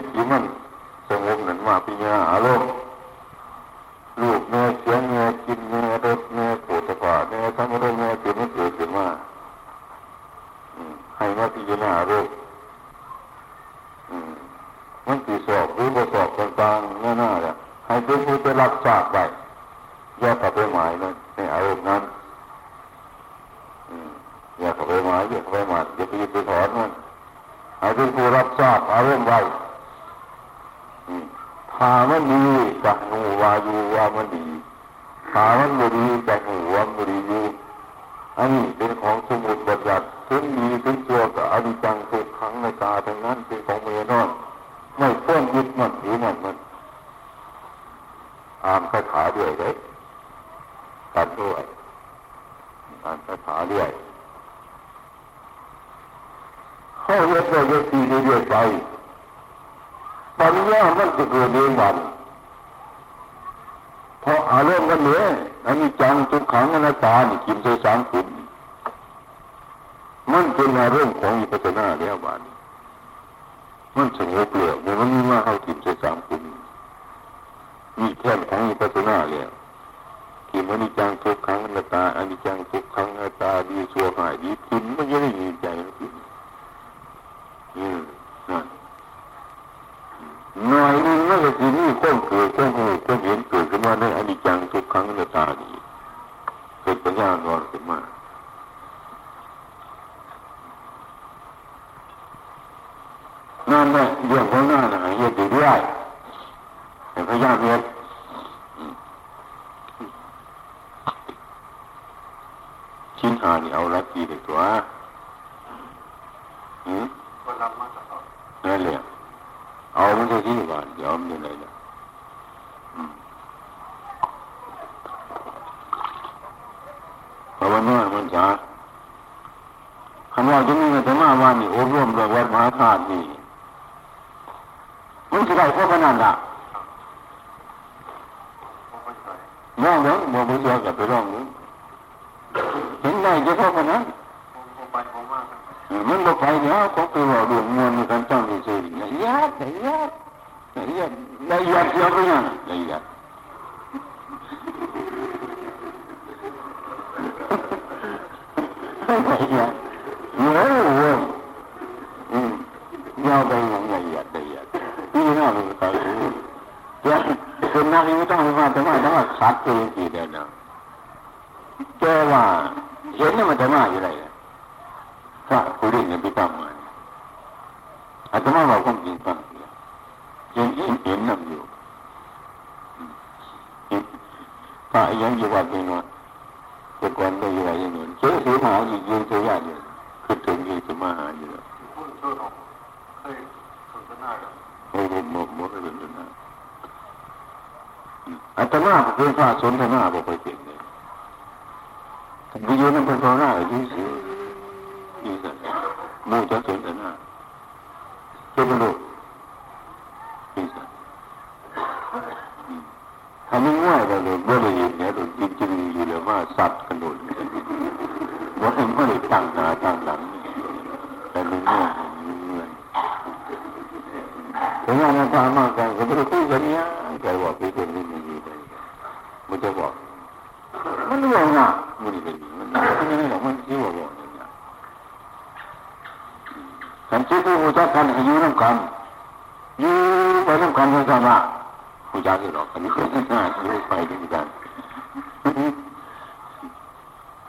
ผู้ย้ายหรอกอันนี้ไม่ไปด้วยกัน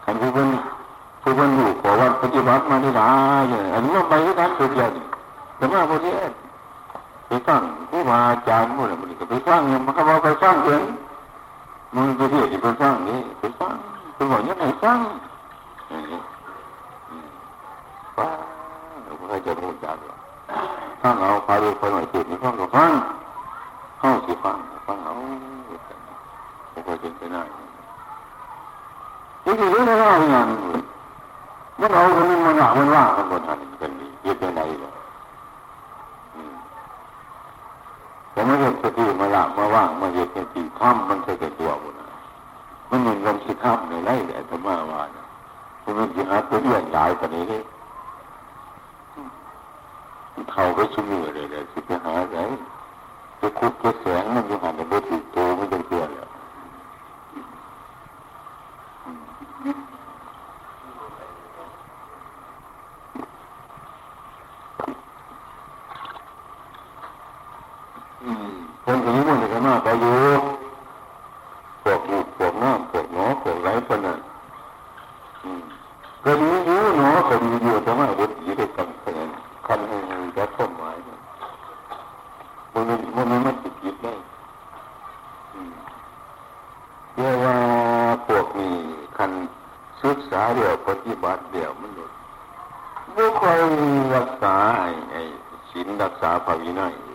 อันผู้เป็นผู้เป็นอยู่ขอวันปฏิบัติมาได้หลายอย่างอันนี้ไปด้วยกันสุดยอดแต่ว่าพวกนี้ไปสร้างผู้มาจารย์มุ่งมัก็ไปสร้างอย่างมันก็มาไปสร้างเองมึงไปเที่ยไปสร้างนี่ไปสร้างคุณบอกยังไงสร้างว้าเราก็จะรู้จักว่าสร้างเอาพาดูไปหน่อยจุดนี้ก็ฟัง เข้าสิฟังฟังเอาไม่ค่อยเป็นไปได้ที่ที่รู้ไม่ว่าอย่างนี้มันเอาคนนึงมันว่ามันว่ากันบนหันกันดีเยอะเป็นไรหรอแต่ไม่เห็นสติมาหละมาว่างมาเห็นสติข้ามมันใช่แต่ตัวบุญมันเหมือนกันสิข้ามในไร่แหละธรรมะว่าเนะมันจะหาตัวเรื่องหลายกว่านี้เลยเขาก็ชุ่มมือเลยเลยสิไปหาอะไร จะคุดจะแสงมันอยู่หันในบทติดโตไม่ต้องเชื่อแล้วคนคนนี้มันจะมาไปอยู่ 1999.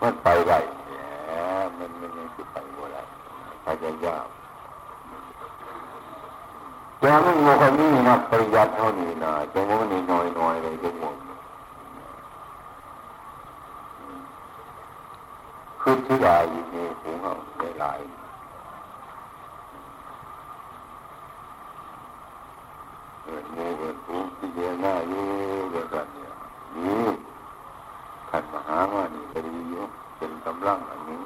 มันไปไรแหมมันมันยังสิไปว่ได้พยายามจะไม่โง่คนนี้นะปริยัติเท่านี้นะจะโง่นี่น้อยน้อยเลยจะโง่คือที่ได้อยู่ในหูเขาได้หลายเอินโง่เอินหูที่เดียหน้าอยู่เดียวกันเนี่ยนี่ขันมหามานี่ก็ดีอยู่ เป็นก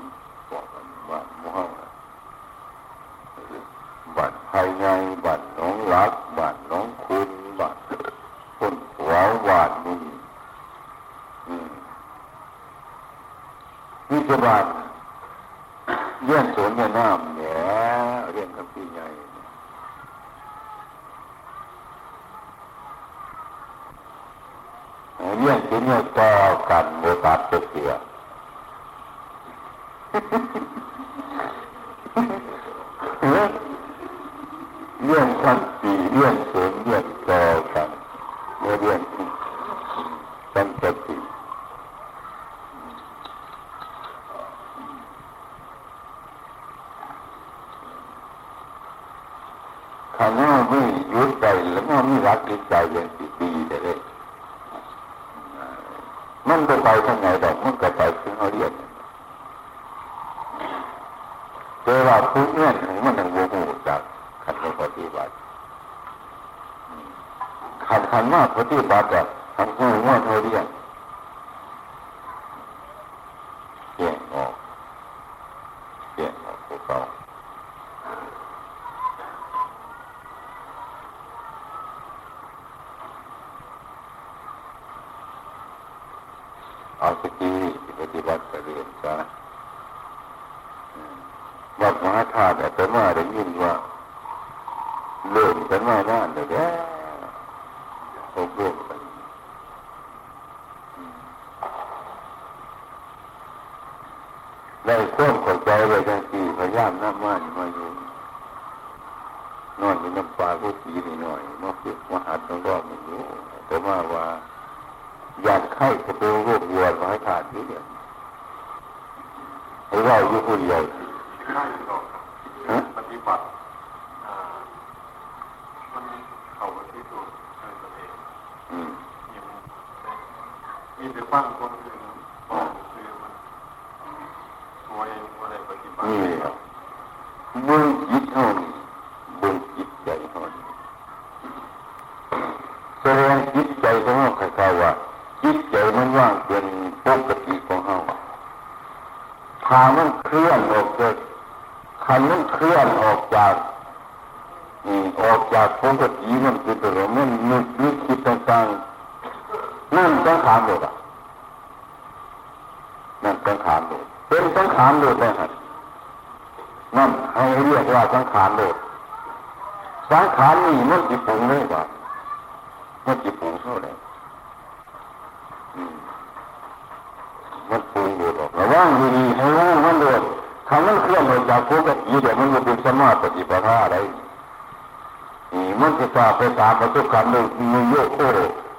สบการณ์เลยมีโยโค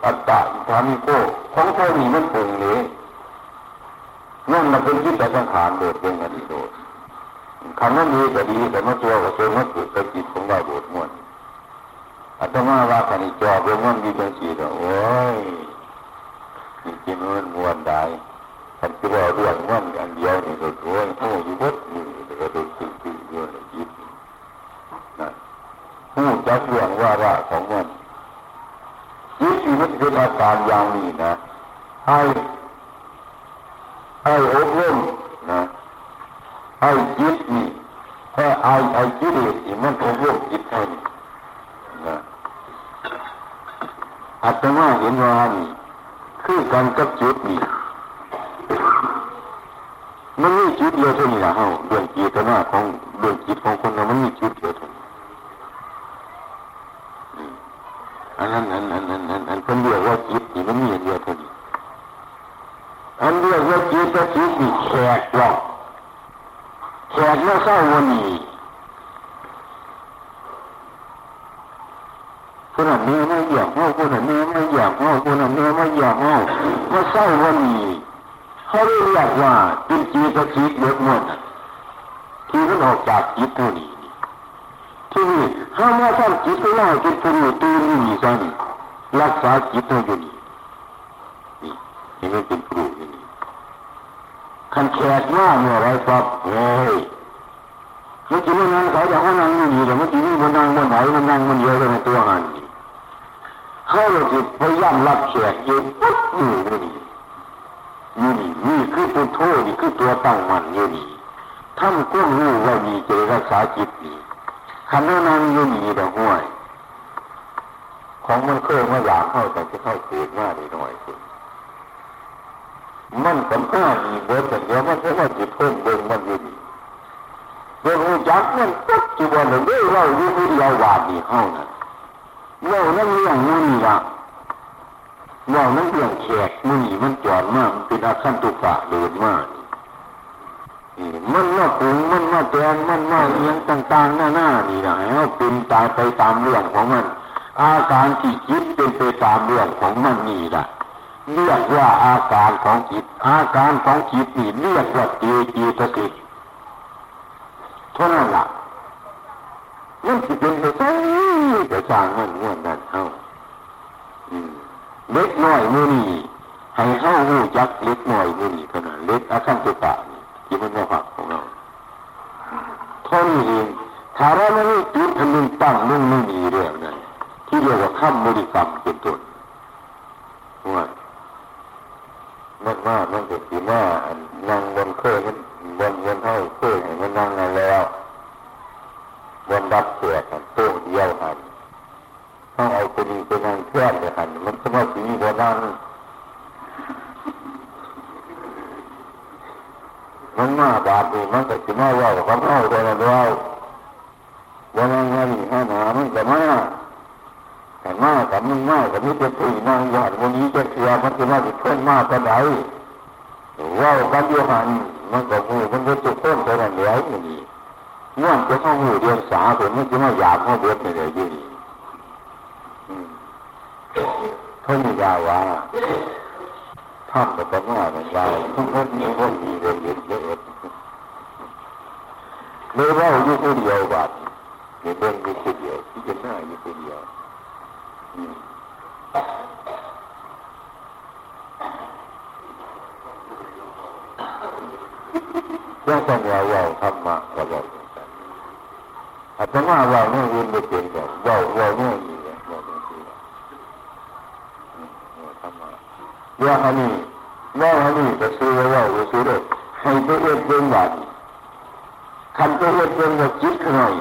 อัตตาอิทามิโกของตัวนี้มันปรุงเลยนั่นมันเป็นจิตสังขารโดดเป็นอดีตโดดคำนั้นดีก็ดีแต่มาตัวกับตัวมันเกิดกับจิตของเราโดดม้วนอาตมาว่ากันจอบเรื่องมันดีจังสีเนาะโอ้ยจริงๆมันม้วนได้ท่านที่ว่าเรื่องมันอันเดียวนี่ก็โอ้ยโอ้ยวัดนี่ก็โดนสิ่งที่เยอะเลยจิตนะผู้จักเรื่องว่าว่าของมันจิ ตที่อาการอย่างนี้นะ ให้ ให้อบรมนะไอ้จิตนี่ถ้าไอ้ไอ้จิตนี่มันอบรมจิตให้นะอาตมาเห็นว่านี่คือการกับจิตนี่มันมีจิตเดียวเท่านี้ละเฮาเรื่องจิตนาของเรื่องจิตของคนเรามันมีจิตเดียวเท่านี้อันนั้นอันนั้นอันนั้นอันเป็นเรียกว่าจิตนี่มันมีเดียวเท่านี้อันเรียกว่าจิตกับจิตนี่แขกหรอกแข ก้าวนีคนนั้นเนี่ยไม่อยากเอาคนนั้นเนี่ยไม่อยากเอาคนนั้นเนี่ยไม่อยากเอาว่าเศร้าวันนี้เขาเรียกว่าจิตจีตะจิตเยอะหมดที่มันออกจากจิตตัวนี้ที่นี่ถ้ามว่าทำจิตตัวน้อยจิตตัวนี้ตื่นนี่ซะนี่รักษาจิตตัวอยู่นี่นี่นี่มันเป็นครูอย่นี้คันแขกหน้าเมื่อไรปั๊บเฮ้ยมันจะไม่นั่งเขาจะเขานั่งอยู่นี่แต่มันจะนี่มันนั่งบนไหนมันนั่งมันเยอะในตัวหันนี่เขาเลยจะพยายามรับแขกอยู่ปุ๊บอยู่นี่อยู่นี่นี่คือตัวโทษนี่คือตัวตั้งมันอยู่นี่ท่านก้มรู้ว่ามีเจรักษาจิตนี่ คันนั่งอยู่นี่แต่ห้วย ของมันเคยมาอยากเข้าแต่จะเข้าเกิดมาได้หน่อยคุณมันสำคัญมีเบอร์แต่เดียวมันแค่ว่าจิตเพิ่มเบิ่งมันอยู่ดีเรื่องรู้จักมันปัจจุบันเลยเราอยู่ที่เราวาดดีเข้านั่นเรานั่นเรื่องนู้นนี่ละว่านั้นเรื่องแขกมือมันจอดมากมันเป็นอาคันตุกะเดินมาก มันว่าปรุงมันว่าแกงมันว่าเอียงต่างๆหน้าหน้านี่นะให้เป็นตายไปตามเรื่องของมัน อาการที่คิดเป็นไปตามเรื่องของมันนี่แหละเรียกว่าอาการของจิต อาการของจิตนี่เรียกว่าเจจีตสิกเท่านั้นละมันจะเป็นไปได้แต่สร้างมันง่วนนั่นเท่าเล็กน้อยมือนี่ให้เข้าหูจักเล็กน้อยมือนี่ขนาดเล็กอาคันตุกะที่มันว่าผักของเราท่านเองถ้าเราไม่จุดอันนึงตั้งนึ่งไม่มีเรื่องนั้นที่เรียกว่าข้ามบริกรรมเป็นต้นว่ามันว่ามันก็คือว่านั่งบนเคยมันบนบนเท่าเคยให้มันนั่งนั่นแล้วบนรับเสียกันโต้เดียวกันต้องเอาตัวนี้ไปนั่งเพื่อนเลยกันมันสมมติมีคนนั่งมันมาบาดนี่มันก็จะมาว่าเขาเอาตัวนั้นว่าวันนั้นวันนี้ห้าหนามันก็มาแต่มากับมึงมากับมิตรตีนางยอดวันนี้จะเสียมันจะมาติด เพื่อนมาก็ได้ว่ากันโยหันมันก็หูมันก็จุดต้นตัวนั้นแล้วอย่งนี้เมื่อจะเข้าหูเดียนสาผมมันจะมาหยาบเข้าเบ็ดในเลยยี่นี่เขามียาว่าท่านก็ต้องว่ามันว่าทุกคนมีคนมีเรื่องเยอะเยอะเลยว่าอยู่คนเดียวบาดในเรื่องอยู่คนเดียวที่จะหน้าอยู่คนเดียวว่าต้องว่าว่าธรรมะก็บอกอาตมาว่าเนี่ยยืนไม่เป็นแบบว่าว่าเนี่ยอยู่เนี่ยว่าเป็นสิ่งว่าธรรมะ ว่าอันนี้ว่าอันนี้จะซื้อว่าว่าซื้อเลยให้ตัวเองเป็นหวานคำตัวเองเป็นว่าจิตขน่อย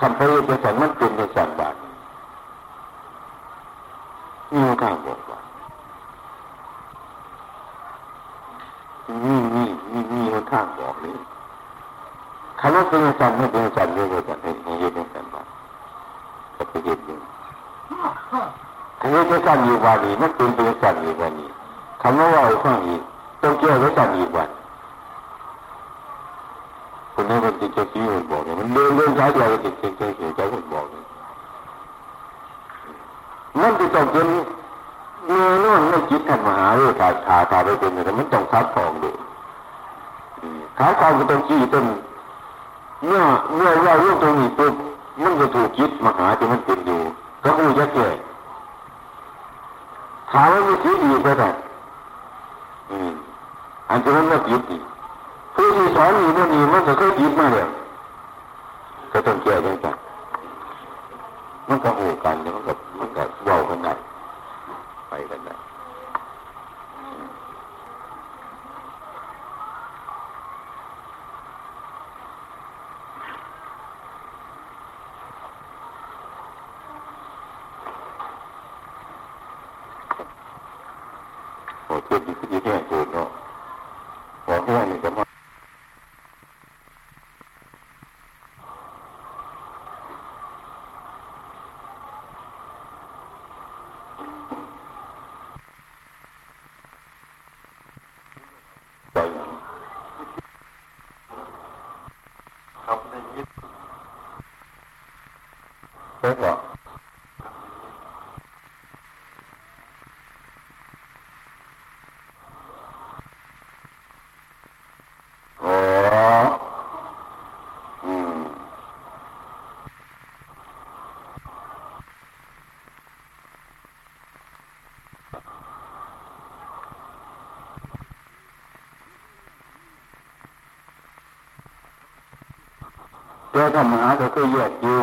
คำตัวเองเป็นสันมันเป็นในสันบาทนี่มันข้างบอกว่านี่นี่นี่นี่มันข้างบอกเลยคำว่าเป็นสันไม่เป็นสันเรียกว่าสันให้เห็นในสันบาทก็ไปเห็นอยู่คำว่าเป็นสันอยู่วันนี้มันเป็นเป็นสันอยู่วันนี้คำว่าว่าข้างอีกต้องเกี่ยวกับสันอีกวันคนนี้มันติดเจ้าที่มันบอกเนี่ยมันเดินเดินช้าเดียวติดเจ้าที่เจ้าคนบอกเนี่ยมัน จะต้องเป็นเนื้อนอนไม่คิดทำมหาเรื่องขาดขาขาไปเป็นอะไรมันต้องคัดฟองดูขาฟองก็ต้องขี้ต้นเมื่อเมื่อว่าเรื่องตรงนี้ปุ๊บมันจะถูกคิดมหาที่มันเป็นอยู่ ก็คงจะแก่ขาไม่ามีคิดอีกก็ได้อันที่นั้นไม่คิดอีกผู้ที่สอนอยู่นั่นนี่มันจะเคยคิดมาเลยก็ต้องแก้ยังไงมันก็หูกันมันก็มันก็เว้ากันได้ไปกันได้โอ้เทียบดีขึ้นเยอะเกินเนาะบอกแค่นี้ก็มาไป ครับในยิด เช็คเหรออ๋ออืม แต่ธรรมะก็คือแยกอยู่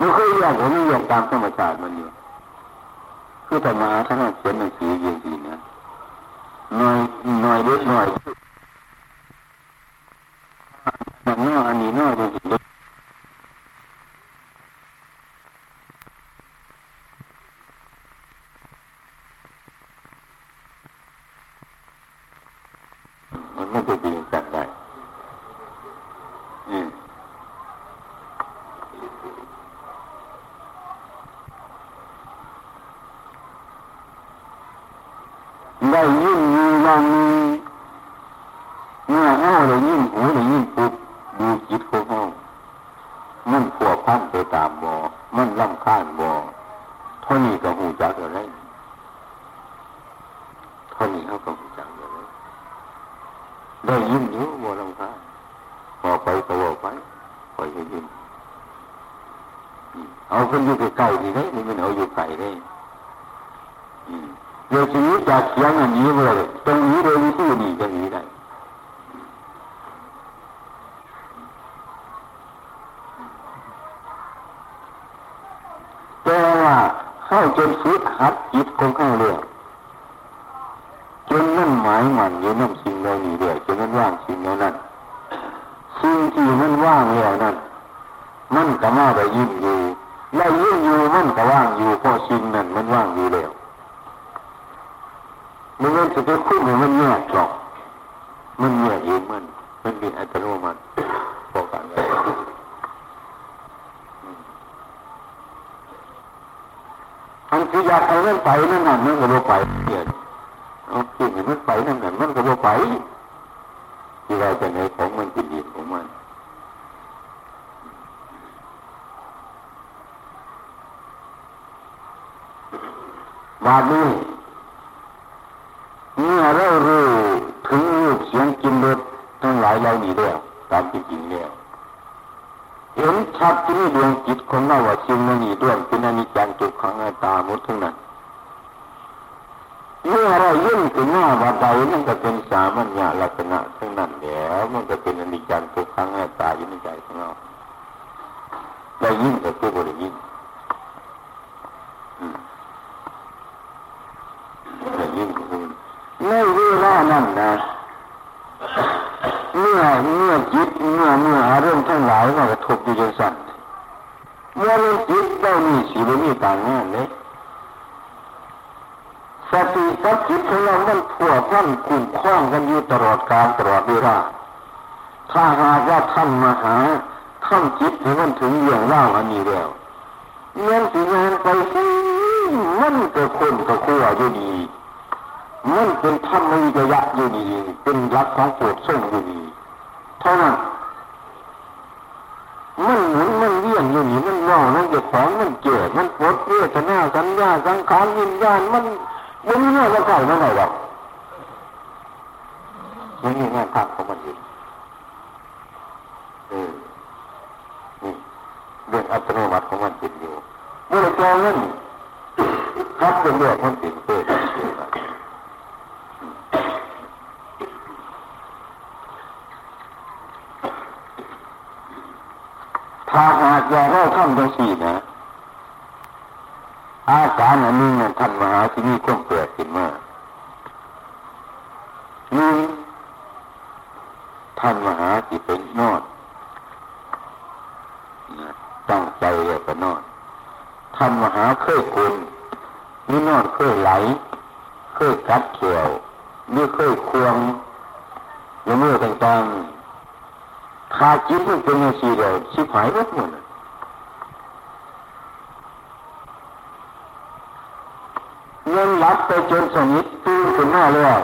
มันคือแยกผมไม่แยมตามธรรมชาติมันอยู่คือธรรมะท่านเขียนหนังสือเย่างนี้นะหน่อยหน่อยเล็กหน่อย เมื่อจิตเมื่อเมื่ออารมณ์ทั้งหลายมากระทบอยู่จังสั่นเมื่อเรื่องจิตเรามีสีบมีต่างงานเลยสติกับจิตของเรามันผัวพันคุ้มคล้องกันอยู่ตลอดกาลตลอดเวลาถ้าหากว่าท่านมาหาท่านจิตให้มันถึงเรื่องเล่าอันนี้แล้วเงินสีงานไปมันก็คนก็ขั้วอยู่ดีมันเป็นธรรมวิจยะอยู่ดีเป็นรักของโปรดส่งอยู่ดี เท่านั้นมันหมุนมันเวี่ยนอยู่นี่มันว่ามันจะของมันเกิดมันปวดเวทนาสัญญาสังขารวิญญาณมันมันไม่น่าจะเข้าไม่ได้หรอกมันมีงานทำของมันอยู่เออนี่เรื่องอัตโนมัติของมันติดอยู่เมื่อเราเงินครับเป็นเรื่องมันติดเกิด ถ้าหากว่าเราทำดังสี่นะอาการอันนี้ท่านมหาที่นี่ก็เกิดขึ้นมาหนึ่งท่านมหาที่เป็นนอดตั้งใจแล้วก็นอดท่านมหาเคยคุณนี่นอดเคยไหล เคยกัดเขียวนี่เคยควงหรือเมื่อต่างๆ ขาดจิตมันเป็นย่างสีเดียวชิบหายหมดหมดเงินรับไปจนสนิทตื่นขึ้นมาแล้ว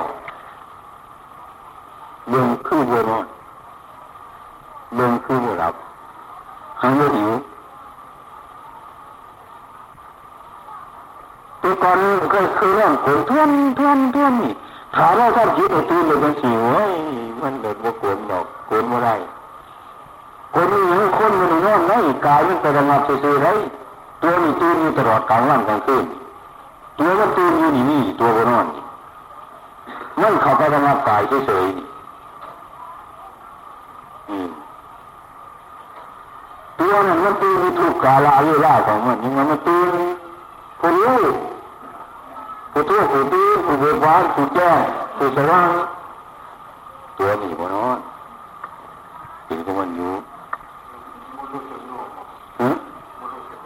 เรื่งคือเบัวนอนเรื่งคือบัวรับหางหิวตัวก่อนก็คือเรื่องโกนท่วนท่วนท่วนนี่ถามว่าท่านคิดไอ้ตื่นเลยเป็นสิวยมันเดินว่าโกนดอกโกนว่าไร โกนนี่ยังคนมันนอนไงกายมันไประงับซื่อๆไรตัวนี้ตื่นอยู่ตลอดกลางวันกลางคืนตัวก็ตื่นอยู่นี่นี่ตัวก็นอนมันเข้าไประงับกายเฉยๆตัวนั้นมันตื่นมีทุกกาลาเวลาของมันยังมันตื่นผู้รู้ผู้ทั่วผู้ตื่นผู้เบิกบานผู้แจ้งผู้สว่างตัวนี้บ่นอนเป็นของมันอยู่ฮะบ่มีบ่มีอยู่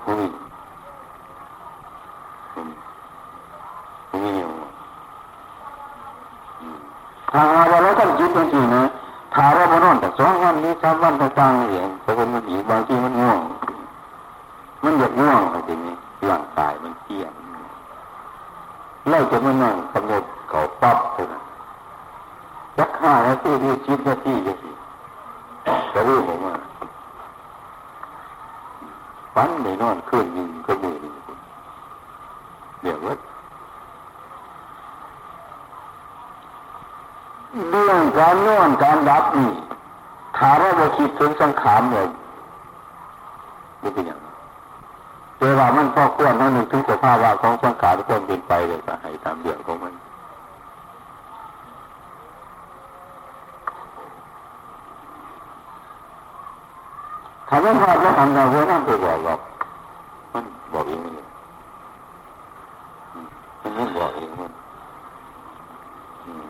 ถ้าหาว่าเราต้องคิดจริงๆนะถ้าเราบ่นอนแต่สองวันนี้สามวันต่างๆอย่างแต่คนมันอีกบางทีมันง่วง มันอยากง่วงอะไรอย่างนี้ร่างกายมันเที่ยงเราจะมานั่งกำหนดเขาปั๊บถึงยักห้านาทีที่ชิดนาทีจะสิจะรู้ผมว่า ฝันในนอนเคืนหนึ่งก็มือหนึ่งเดี๋ยวว่าเรื่องการนอนการรับนี่ถามว่าเราคิดถึงสังขารเนี่ยนี่เป็นอย่างเจอว่ามันพอควรนั่นหนึ่งถึงสภาว่าของสังขารทุกคนเป็นไปเลยก็ให้ตามเดียวของมัน ถ้าไม่พลาดแล้วทำเราหัวนั่งไปบอกหรอกมันบอกเองมันมันบอกเองมัน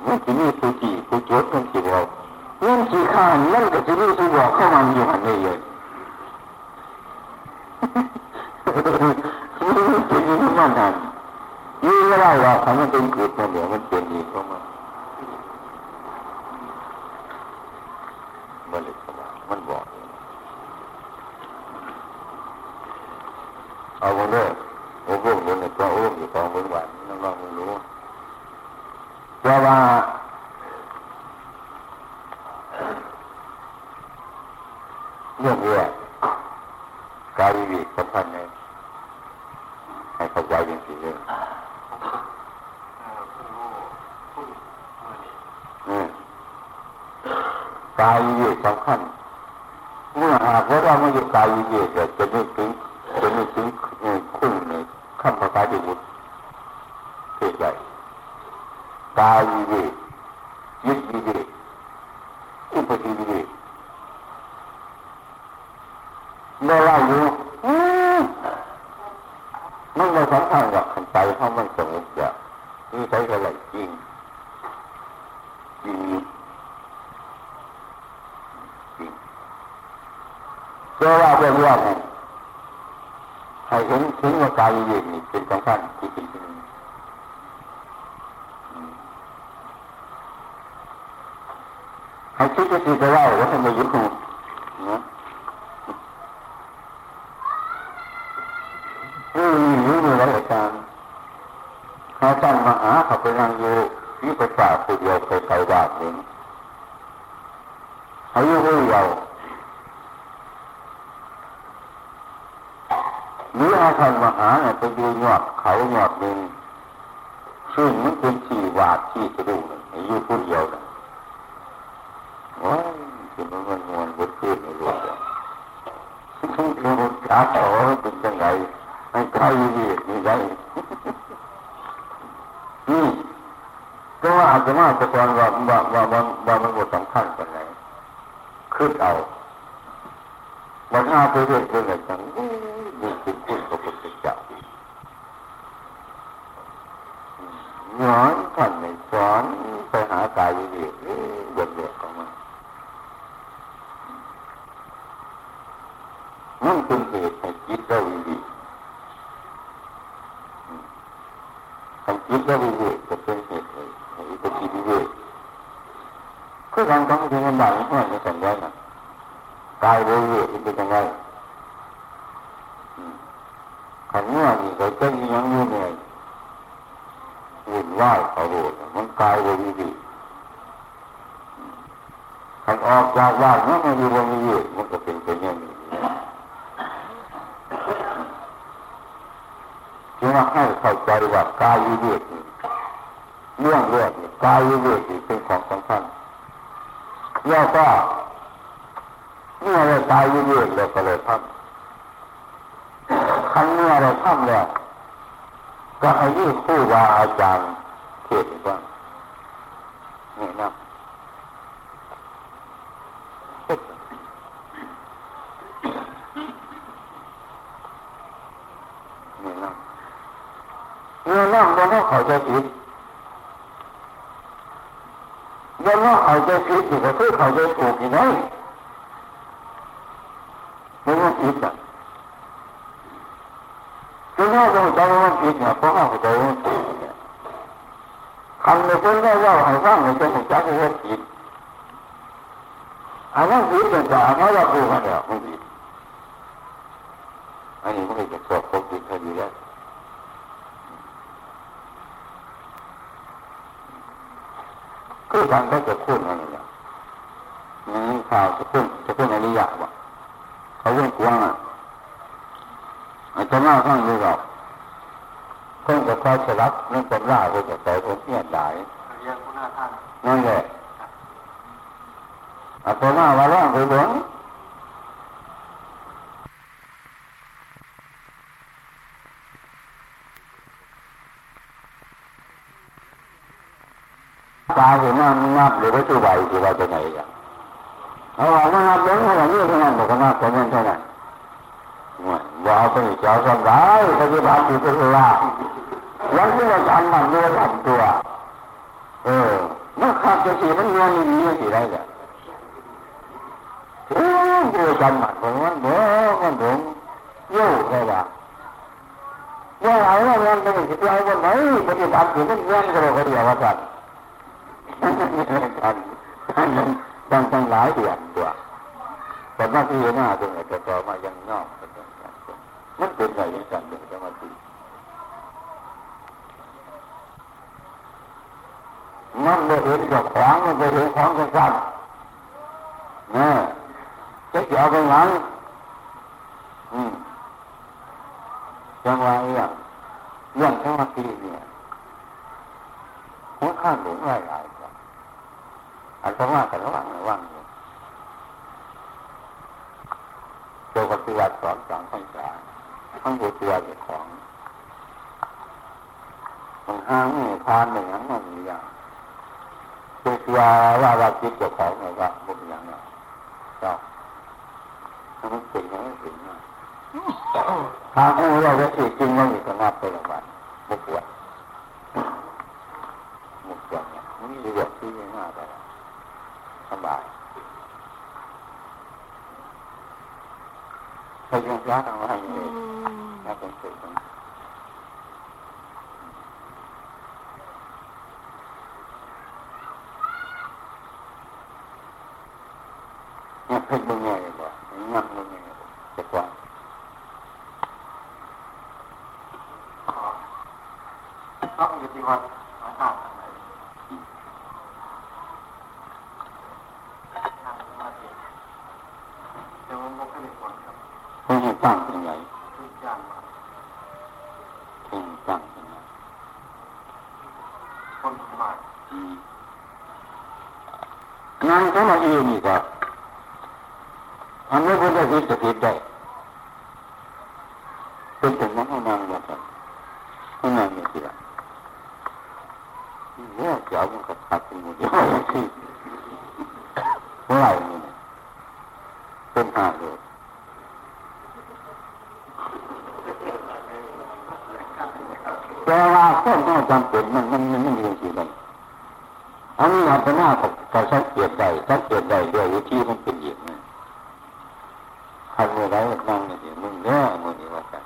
มันจะมีผู้จีผู้จดมันจีบอกเงินสีข้านมันก็จะมีผู้บอกเข้ามาอยู่หันนี่เลยมันเป็นอย่างนั้นนั่นยิ่งไม่ได้หรอกถ้ามันเป็นกุศลเดี๋ยวมันเป็นดีเข้ามามันเลยมันบอก เอาวันนี้โอ้โหเงินก็โอ้อยู่กองบนหวานน้องๆมึงรู้แต่ว่าเรื่องเรื่องการวิวิสำคัญไงให้เข้าใจจริงๆเลยกายวิวิสำคัญเมื่อหากว่าเราไม่อยู่กายวิวิจะนึกถึง จะนึกถึงคุณในขั้นภาษาดิบุตเกิดใหญ่กายวิวิยึดวิวิอุปธิวิวิเมื่อเราอยู่มันไม่สำคัญหรอกขันใจเขามันสงบอย่างนี่ใช้อะไรจริงจริงจริงเจ้าว่าเป็นว่าให้เห็นถึงว่า กายย็นนี่เป็นสำคัญที่เป็นที่นี่ให้คิดจะคิดไปว่าว่าทำไมยุคนี้นะนี่นี่นี่แล้วอาจารย์อาจารย์มหาเขาไปนั่งอยู่ที่ประสาทผู้เดียวเคยไปบาดหนึ่งเขาอยู่ผู้เดียวหรืออาจารย์มหาเนี่ยไป ดูหยอดเขาหยอดหนึ่งซึ่งมันเป็นสี่วาดที่สะดุ้งอยู่ผู้เดียวนะว้าวคือมันมันมวนบดขึ้นในโลกเนี่ยซึ่งคือมันจ้าโตเป็นยังไงให้ใครดีนี่ไงนี่ก็ว่าอาจจะมาตะกอนว่าว่าว่าว่าว่ามันบทสำคัญกันไหนขึ้นเอาวันห้าไปเรื่อยๆเลยจังนี่คือคุณพระพุทธเจ้าย้อนท่านในสอนไปหากายวิเวกเดือดๆของมันนั่นเป็นเหตุให้จิตเราวิเวกให้จิตเราวิเวกจะเป็นเหตุให้อุปธิวิเวกคือ ทางต้งที่มันได้ไม่ใช่สัญญาณกายวิเวกเป็นยังไงขันเมื่อนี่เราจะยังอยู่เนี่ยวุ่นวายเขาโรดมันกายวิเวกขันออกจากบ้านมันอยู่บนวิเวกมันก็เป็นไปอย่างนี้จึงว่าให้เข้าใจว่ากายวิเวกเรื่องเรื่องกายวิเวกเป็นของสำคัญ แล้วก็เมื่อเรากายวิเวกเราก็เลยทำครั้งเมื่อเราทำแล้วก็ให้ยื่คู่วาอาจารย์เทศน์ว่านี่นะนี่นะเมื่อนั่งบนนั้นเขาจะผิด auge itu betul auge itu kinai. Dengan kita. Kena kalau dalam kita pun aku tahu. Kalau kena kalau orang macam macam aku wajib. Anak kita dah anak aku ada mungkin. คือการก็จะพูดอะไรอย่างนี้ข่าวจะพูดจะพูดอะไรอย่างวะเขาเรื่องกว้างอะอาจจะน่าข้างดูหรอกเพิ่งจะคอยสลับนั่นเป็นร่าเพื่อจะใส่ผมเนี่ยหลายเรียบได้นั่นแหละอาตมาว่าร่างไปหลง ตาเห็นว่ามันนับหรือว่าตัวใบที่ว่าจะไหนกันเอาว่ามันนับเล้งให้อย่านี้เท่านั้นบอกว่านับแต่นั้นเท่านั้นว่าเอาไปเจ้าสบายปฏิบัติที่ตัวละยังที่เราทำมันเรื่องทำตัว เออมันขาดจะสีมันเงินมีสีได้เลยเออตัวจำมันของมันเด้อมันถึงโย่เลยว่าว่าอะไรว่าเงินเป็นสิ่งที่เอาไหนปฏิบัติถึงมันเงินก็เราก็เดียวว่าสัตว์ กันตั้งตั้งหลายเดือนตัวแต่ว่าที่หน้าตรงไหนจะต่อมายังนอกมันเป็นไงยังกันเป็นสมาธิมันไม่เห็นกับขวางมันไม่เห็นของกันกันนะจะเกี่ยวกับหลังอืมจังหวะอย่างเรื่องสมาธิเนี่ยหัวข้างหลงหลายห ลายครับอันตรากันระว่างระว่างอยู่ตัวปฏิบัติสอนสองพันษาทั้งตัวตัวเจ้าของบางห้างนี่ทานหนึ่งมันมีอย่างตัวตัวว่าว่าจิตเจ้าของไงว่าบุญอย่างเนั้นเจ้ามันเป็นยังไงถึงนะทางที่เราจะจริงมันอยู่ตรงนั้นเป็นอะไรบุกวดบุกวดเนี่ยมันมีเรื่องที่ ไม่น่าไปสบายใครยังรักอะไรอยู่รักเป็นสุขเนี่ยเพิ่งมึงไงบ่งังมึงไงจะกว่าต้องอยู่ที่วัดหาท่านทางไหนทางสมาธิ ไม่ค่อยได้ผลครับเพิ่งให้ตั้งยังไงทุกอย่างครับเพิ่งตั้งยังไงคนสมัยงานของเราเองนี่ก็อันนี้คนจะคิดจะคิดได้เป็นถึงนั้นให้นางอย่างไรให้นางอย่างไรเนี่ยเจ้ามันก็ขาดเป็นหมดย่อยที่เท่าไหร่นี่ เป็นห้าเลย แต่ว่าคนที่จำเป็นมันมันมันไม่มีสิ่งใดอันนี้อาจจะน่าก็สังเกตได้สังเกตได้ด้วยวิธีมันเป็นอย่างนั้ทำอะไรนั่งเนี่มึงเนื้อมึงนี่ว่ากัน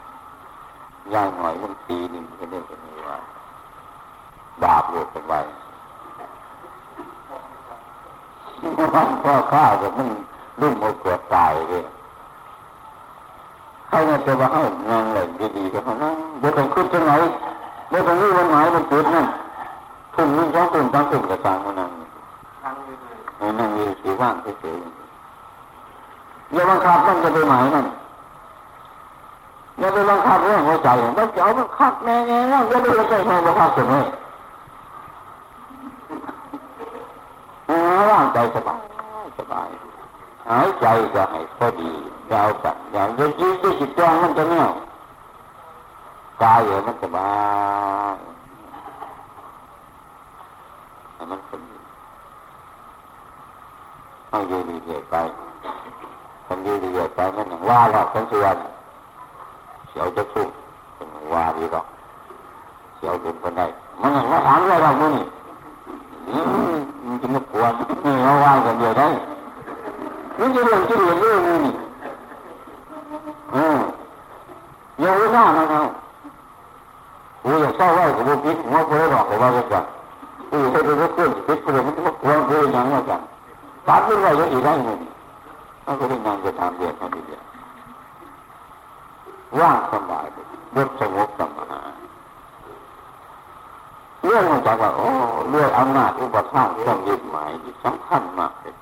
ย่างหน่อยมันปีนึ่งก็เรียกกันว่าบาปโลกเป็นไว้พ่อข้าแบบมัน รุ่มเอาเกิดตายเลยใครจะว่าเอ้างานอะไรดีๆก็เขานั่งเดี๋ยวต้องขึ้นที่ไหนเดี๋ยวตรงนี้วันไหมายมันจุดนั่นทุ่มนี้สองทุ่มสามทุ่มกระซังมานั่งนั่งอยู่สีว่างเฉยๆอย่าบังคับมันจะไปหมายนั่นอย่าไปบังคับเรื่องหัวใจมันจะเอาบังคับแม่ไงว่าอย่าไปบังคับแม่บังคับเสมอร่างใจสบายสบาย หายใจก็ให้พอดียาวกันอย่างยิ่งยิ่งจิตจ้องมันจะแน่วกายอยู่มันสบายมันพอดีเอาอยู่ดีเดียวไปคนอยู่ดีเดียวไปมันอย่างว่าหรอกคนส่วนเสียวจะสู้เป็นว่าดีหรอกเสียวเป็นคนใดมันอย่างว่าถามอะไรเราเมื่อนี่มันจะม่กวนเราว่ากันเดียวได้ นี่จะเรื่องที่เรียนเรื่องนี้อืมเยอะหน้านะเขาโอ้ยเศร้าไว้กับบุกิจหัวเพลหรอกกับว่ากันโอ้ยถ้าเป็นเรื่องที่เป็เรื่องมันจะกวนเพลอย่างนั้นกันตามที่ว่าอย่างอีกได้ไหมเขาก็ได้งานจะทำเดียวเขาดีเดียวว่างสบายเรื่องสงบสมาธิเรื่องจากว่าโอ้เรื่องอำนาจอุปทานต้องยึดหมายสำคัญมากเลย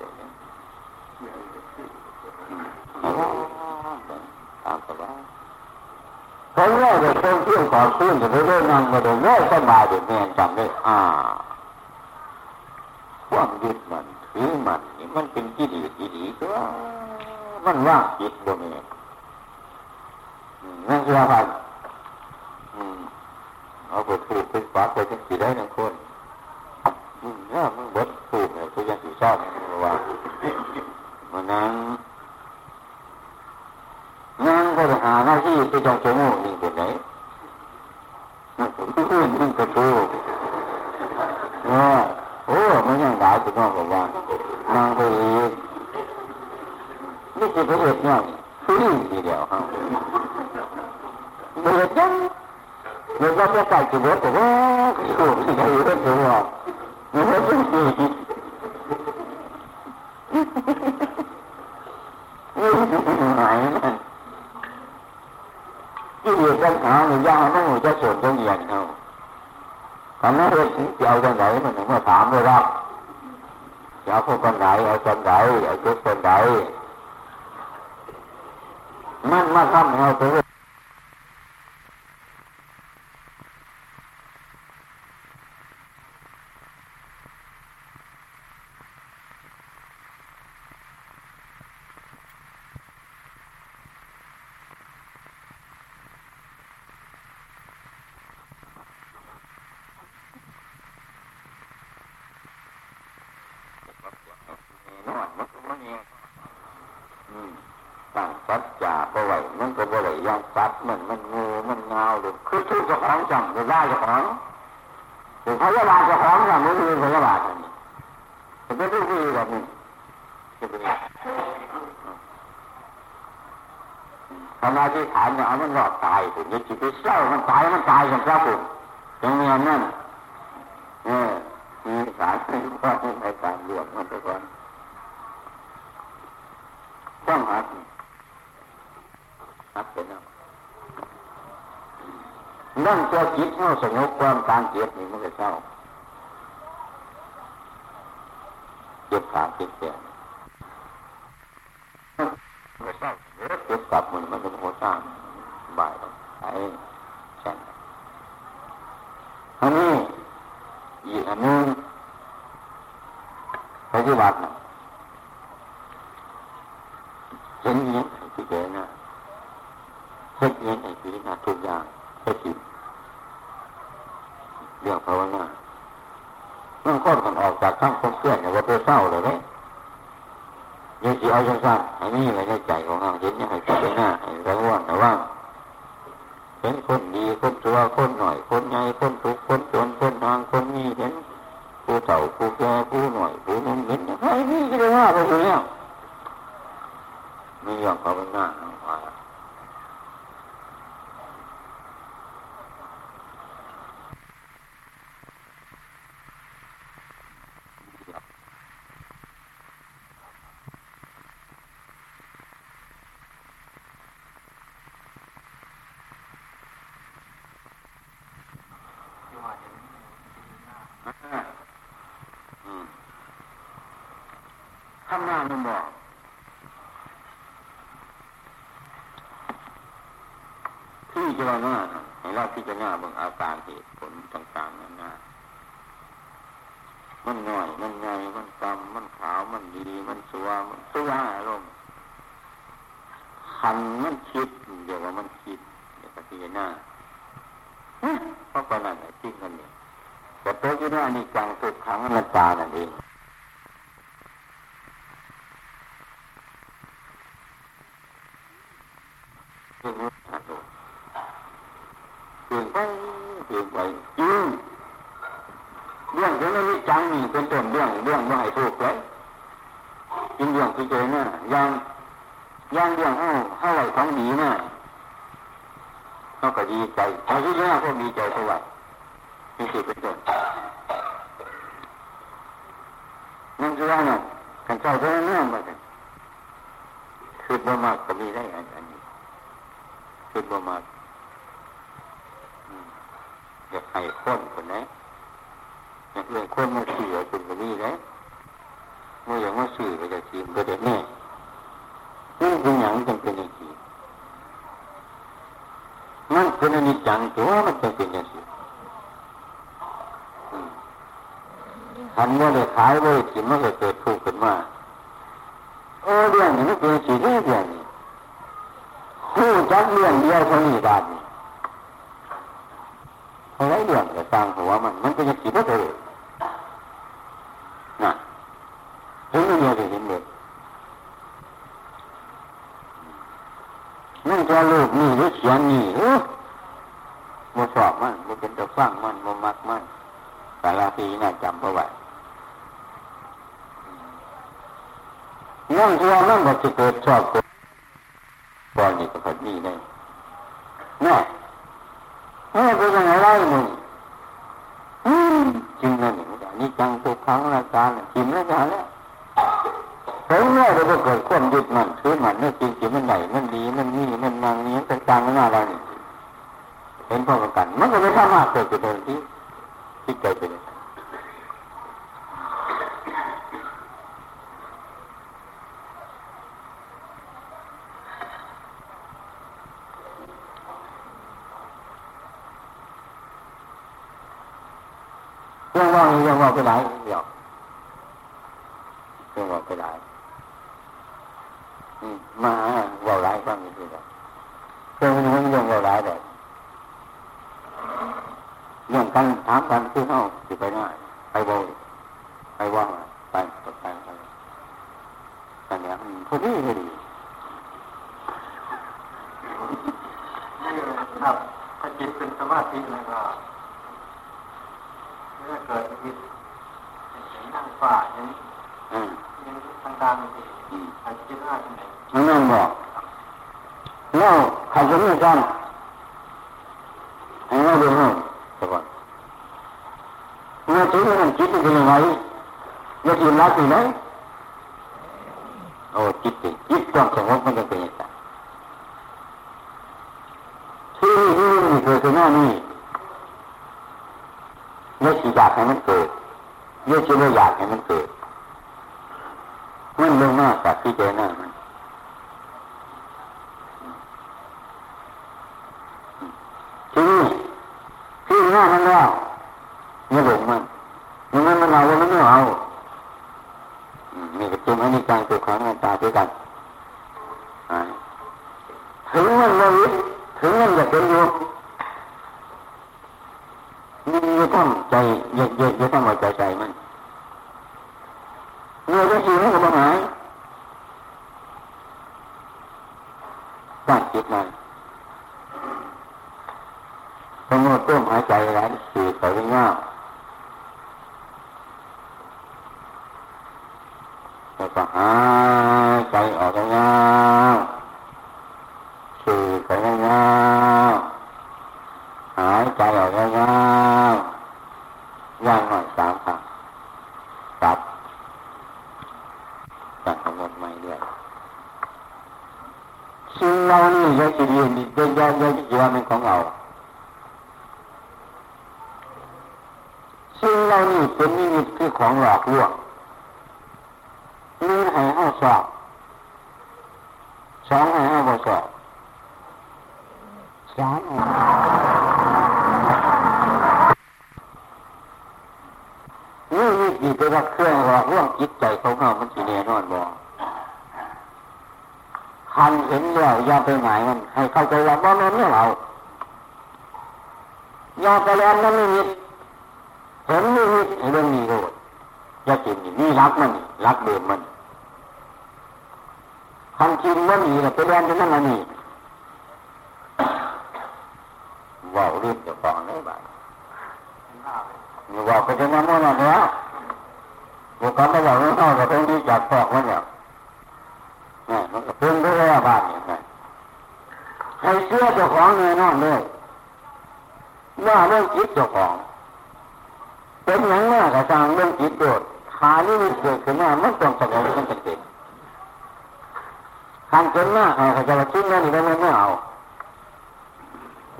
ตามสบายเขาเล่าจะต้องเที่ยวต่อสู้จะไปเรื่องนั้นมาเดินเรื่องสบายเดี๋ยวแม่จำได้อ่าความยึดมันถือมันนี่มันเป็นกิเลสดีๆก็มันว่างจิตบ่แม่นั่นคืออะไรเอาไปถูกไปฝากไปจังสีได้หนึ่งคนเนี่ยมึงบดถูกเนี่ยคือยังสีชอบว่ามันนั้น นั่งก็หาหน้าที่ที่จะจะโง่นี่เป็นไหนมึงก็ถูกเนี่ยโอ้มันยังหลายจุดนอกบอกว่านั่งไปอีกนี่คือพระเอกเนี่ยคือทีเดียวครับเดือดจังเดือดว่าจะใส่จุดเดือดแต่ว่าโอ้ยใครเดือดตัวเดือดจริงจริงหา ที่อื่นต้องหาหรือยากต้องหนูจะสวนต้องเยียนเขาตอนนั้นเราจะเอาจังไหนมันถึงมาถามเลยว่าจะเอาพวกคนไหนเอาคนไหนเอาจุดคนไหนมันมาทำให้เราถึงตั้งสัจจะก็ไหวมันก็บ่ไหลยางสัตว์มันมันงูมันเงาหรือคือทุกเจ้าของจังหรือไล่เจ้าของหรือพยาบาลเจ้าข องจังไม่มีพยาบาลอันนี้จะเป็นทุกทีแบบนี้จะเป็นขณะที่ฐานเนี่ยมันรอดตายผมจะจิตไปเศร้ามันตายมันตายกันครับผมอย่างนี้นั่นเออมีสารที่ว่าในการเลือกมันไปก่อนต้องหัดหัดเป็นแล้วนั่งตัวจิตเข้าสงบความการเจ็บนี่มันก็เศร้า เจ็บขาเจ็บแขนก็เศร้าเจ็บกลับมันมันเป็นหัวซ่านบ่ายไอ้แช่อันนี้อีกอันนึงปฏิบัตินะเห็นเงี้ยไอ้ที่เจนะเห็นเงี้ยไอ้ที่นะทุกอย่างไอ้ที่เรื่องภาวนาต้องค้นกันออกจากข้างคนเพื่อนเนี่ยว่าตัวเศร้าเลยเนี่ยยังสิเอาสั้นๆอันนี้อะไรในใจของเราเห็นยังไงพิจารณาไอ้ระว่างระว่างเห็นคนดีคนชั่วคนหน่อย คนใหญ่คนทุกคนจนคนทางคนนี้เห็นผู้เฒ่าผู้แก่ผู้หน่อยผู้นุ่มเห็นไอ้นี่ก็เลยว่าไปแล้วไม่ยอมเขาเป็นหน้าว่าทำหน้ามันบอกที่จะว่าหน้าให้ เราพิจาบางอาการเหตุผลต่างๆนั่นนะมันหน่อย มันใหญ่มันกำมันขาว มันดี มันสวมันสวอารมณ์ขันมันคิด เดี๋ยวว่ามันคิด เดี๋ยวพิจารณาเพราะประนั้นจริงกันเนี่ยแต่ตัวที่น่านี่จังสุดขังอนัตตานั่นเองคือ เลยเปลี่ยนไปเปลี่ยนไปจริงเรื่องของนี้จังนี่เป็นต้นเรื่องเรื่องไม่ให้ถูกเลยจริงเรื่องที่เจเนี่ยยังยังเรื่องเอ้าเท่าไหร่ของดีเนี่ยเขาก็ดีใจเขาที่แรกก็ดีใจเท่าไหร่นี่คือเป็นต้นนั่นคือว่าเนี่ยกันเจ้าเท่านั้นเนี่ยมาคือบ่มากก็มีได้อันนี้คือบ่มาก อยากให้คนคนไหนเรื่องคนมาสื่เป็นแบบนี้เลยเมื่ออย่างว่าสื่อไปจะทีมก็ได้แน่นี่เป็นอย่างจำเป็นอย่างนี้มันเป็นอนิจจังตัวมันจะเป็นอย่างนี้ทันว่าเลยขายว่าเลยกินมันก็เกิดทุกข์ขึ้นมาเออเรื่องนี้มันเป็นสิ่งที่เรื่องนี้คู่จักเรื่องเดียวเท่านี้บาทนี่ เพราะไรเรื่องจะสร้างหัวมัน มันก็จะคิดว่าเออน่ะเห็นมันเดียวจะเห็นเลยนั่นก็ลูกนี่หรือเสียงนี่เออมาสอบมันมาเป็นตัวฟังมันมามักมันแต่ละทีน่าจำเอาไว้นั่นคือนั่นก็จะเกิดชอบเกิดตอนนี้ก็พอดีได้แน่เฮ้ยเป็นยังไง ไล่มึงจริงนะนี่นี่จังทุกครั้งละจารกินแล้วกันแล้วเฮ้ยเนี่ยเราเกิดความยึดมันคือมันเนี่ยจริงจริงมันไหนมันดีมันนี่มันนางนี้ต่างๆมันอะไรนี่เห็นพ่อกันมันก็ไม่สามารถเกิดขึ้นที่ที่ จะยืนยังยังยังจะว่าเป็นของเราสิ่งเหล่านี้เป็นนิมิตคือของหลอกลวงนี่ให้ห้าสอบสองให้ห้าบสอบสามนี่มีกี่เป็นว่าเครื่องหลอกลวงจิตใจของเรามันสีแน่นอนบ่ คันเห็นแล้วอย่าไปหมายมันให้เข้าใจว่าบ่แม่นเรื่องเราอย่าไปแล้วนั่นไม่มีเห็นไม่มีเรื่องนี้โลดอย่ากินนี่รักมันรักเดิมมันคันกินมันนี่ไปเรียนที่นั่นนี่ว่าเรื่องจะฟังได้บ้างว่าไปที่นั่นนั่นแล้วบุคคลไม่อยากรู้เท่ากับตรงที่จับปอกมันเนี่ย มันก็เพิ่งได้แล้วบ้านเนี่ยไงให้เชื่อเจ้าของแน่นอนเลยว่าเรื่องจิตเจ้าของ เป็นอย่างนี้กระซังเรื่องจิตโดดขานี่มันเกิดขึ้นมามันต้องสงบมันจะเกิดทำจนหน้าเขาจะมาคิดนั่นนี่ไม่ไม่เอา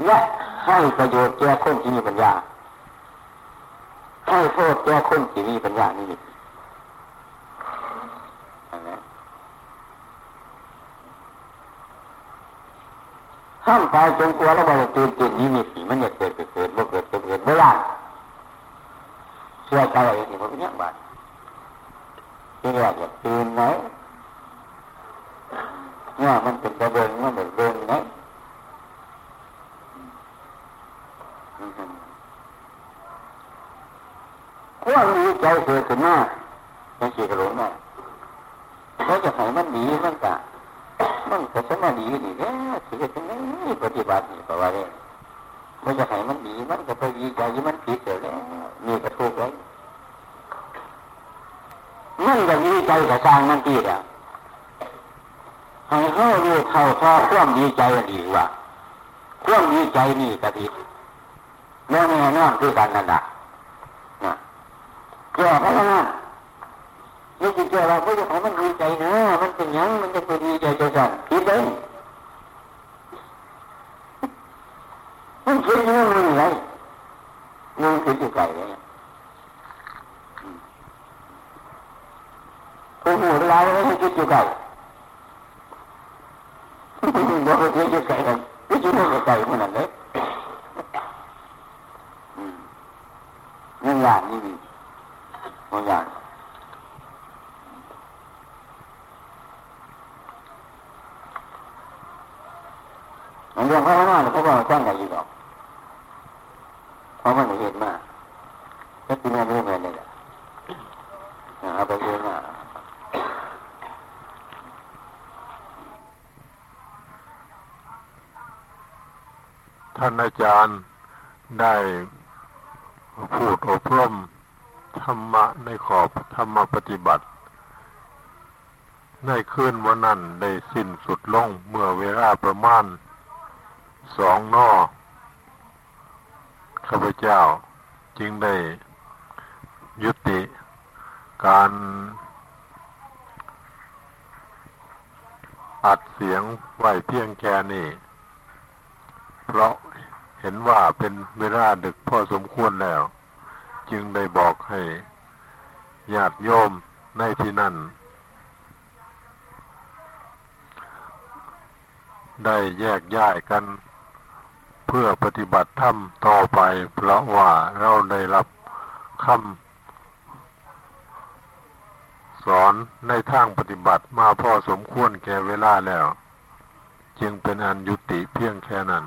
และให้ประโยชน์แก่คนที่มีปัญญาให้โทษแก่คนที่มีปัญญานี่ ห้ามตายจงกลัวแล้วบริตื่นตื่นนี้มีสีมันเนี่ยเกิดเกิดเกิดบ่เกิดเกิดเกิดเมื่อไรเชื่อใจอะไรนี่ผมเนี่ยบ้านที่แรกอยากตื่นไหนเนี่ยมันเป็นกระเบิงมันเป็นเบิงไหนความดีใจเกิดขึ้นมาเป็นสีกระโหลกแม่เขาจะให้มันดีมันกะ มันก็จะมาดีนี่เนี่ยสิจะเป็นนี่ปฏิบัตินี่เพระว่าเนี่ยมันจะให้มันดีมันก็ไปดีใจมันผิดเลยมีกระทุกเลยมันก็ดีใจกับสร้างมันตีอะให้เขารู้เท่าทอความดีใจดีว่าความดีใจนี่กะผิดแน่แน่นอนคือกันนั่นแหละนะแก่เพราะนั้น นี่คือเจ้าเราก็จะให้มันดีใจนะมันเป็นยังมันจะไปดีใจใจสั่นคิดเลยมันคิดยังมันอะไรมันคิดอยู่ไกลเลยผู้หูเวลาไม่คิดอยู่ไกลบอกว่าคิดอยู่ไกลกันคิดอยู่ไกลมันนั่นเลยนี่อย่างนี้นี่อย่าง เรื่องพระนาเขาบอกแจ้งกันอยู่หรอกเพราะมันเห็นมากก็กินอะไรไม่เหมือนเลยเอาไปเยอะมาท่านอาจารย์ได้พูดอบรมธรรมะในขอบธรรมปฏิบัติ ในคืนวันนั้นได้สิ้นสุดลงเมื่อเวลาประมาณ สองนอข้าพเจ้าจึงได้ยุติการอัดเสียงไหว้เพียงแค่นี้ เพราะเห็นว่าเป็นเวลาดึกพอสมควรแล้ว จึงได้บอกให้ญาติโยมในที่นั่น ได้แยกย้ายกัน เพื่อปฏิบัติธรรมต่อไปเพราะว่าเราได้รับคำสอนในทางปฏิบัติมาพอสมควรแก่เวลาแล้ว จึงเป็นอันยุติเพียงแค่นั้น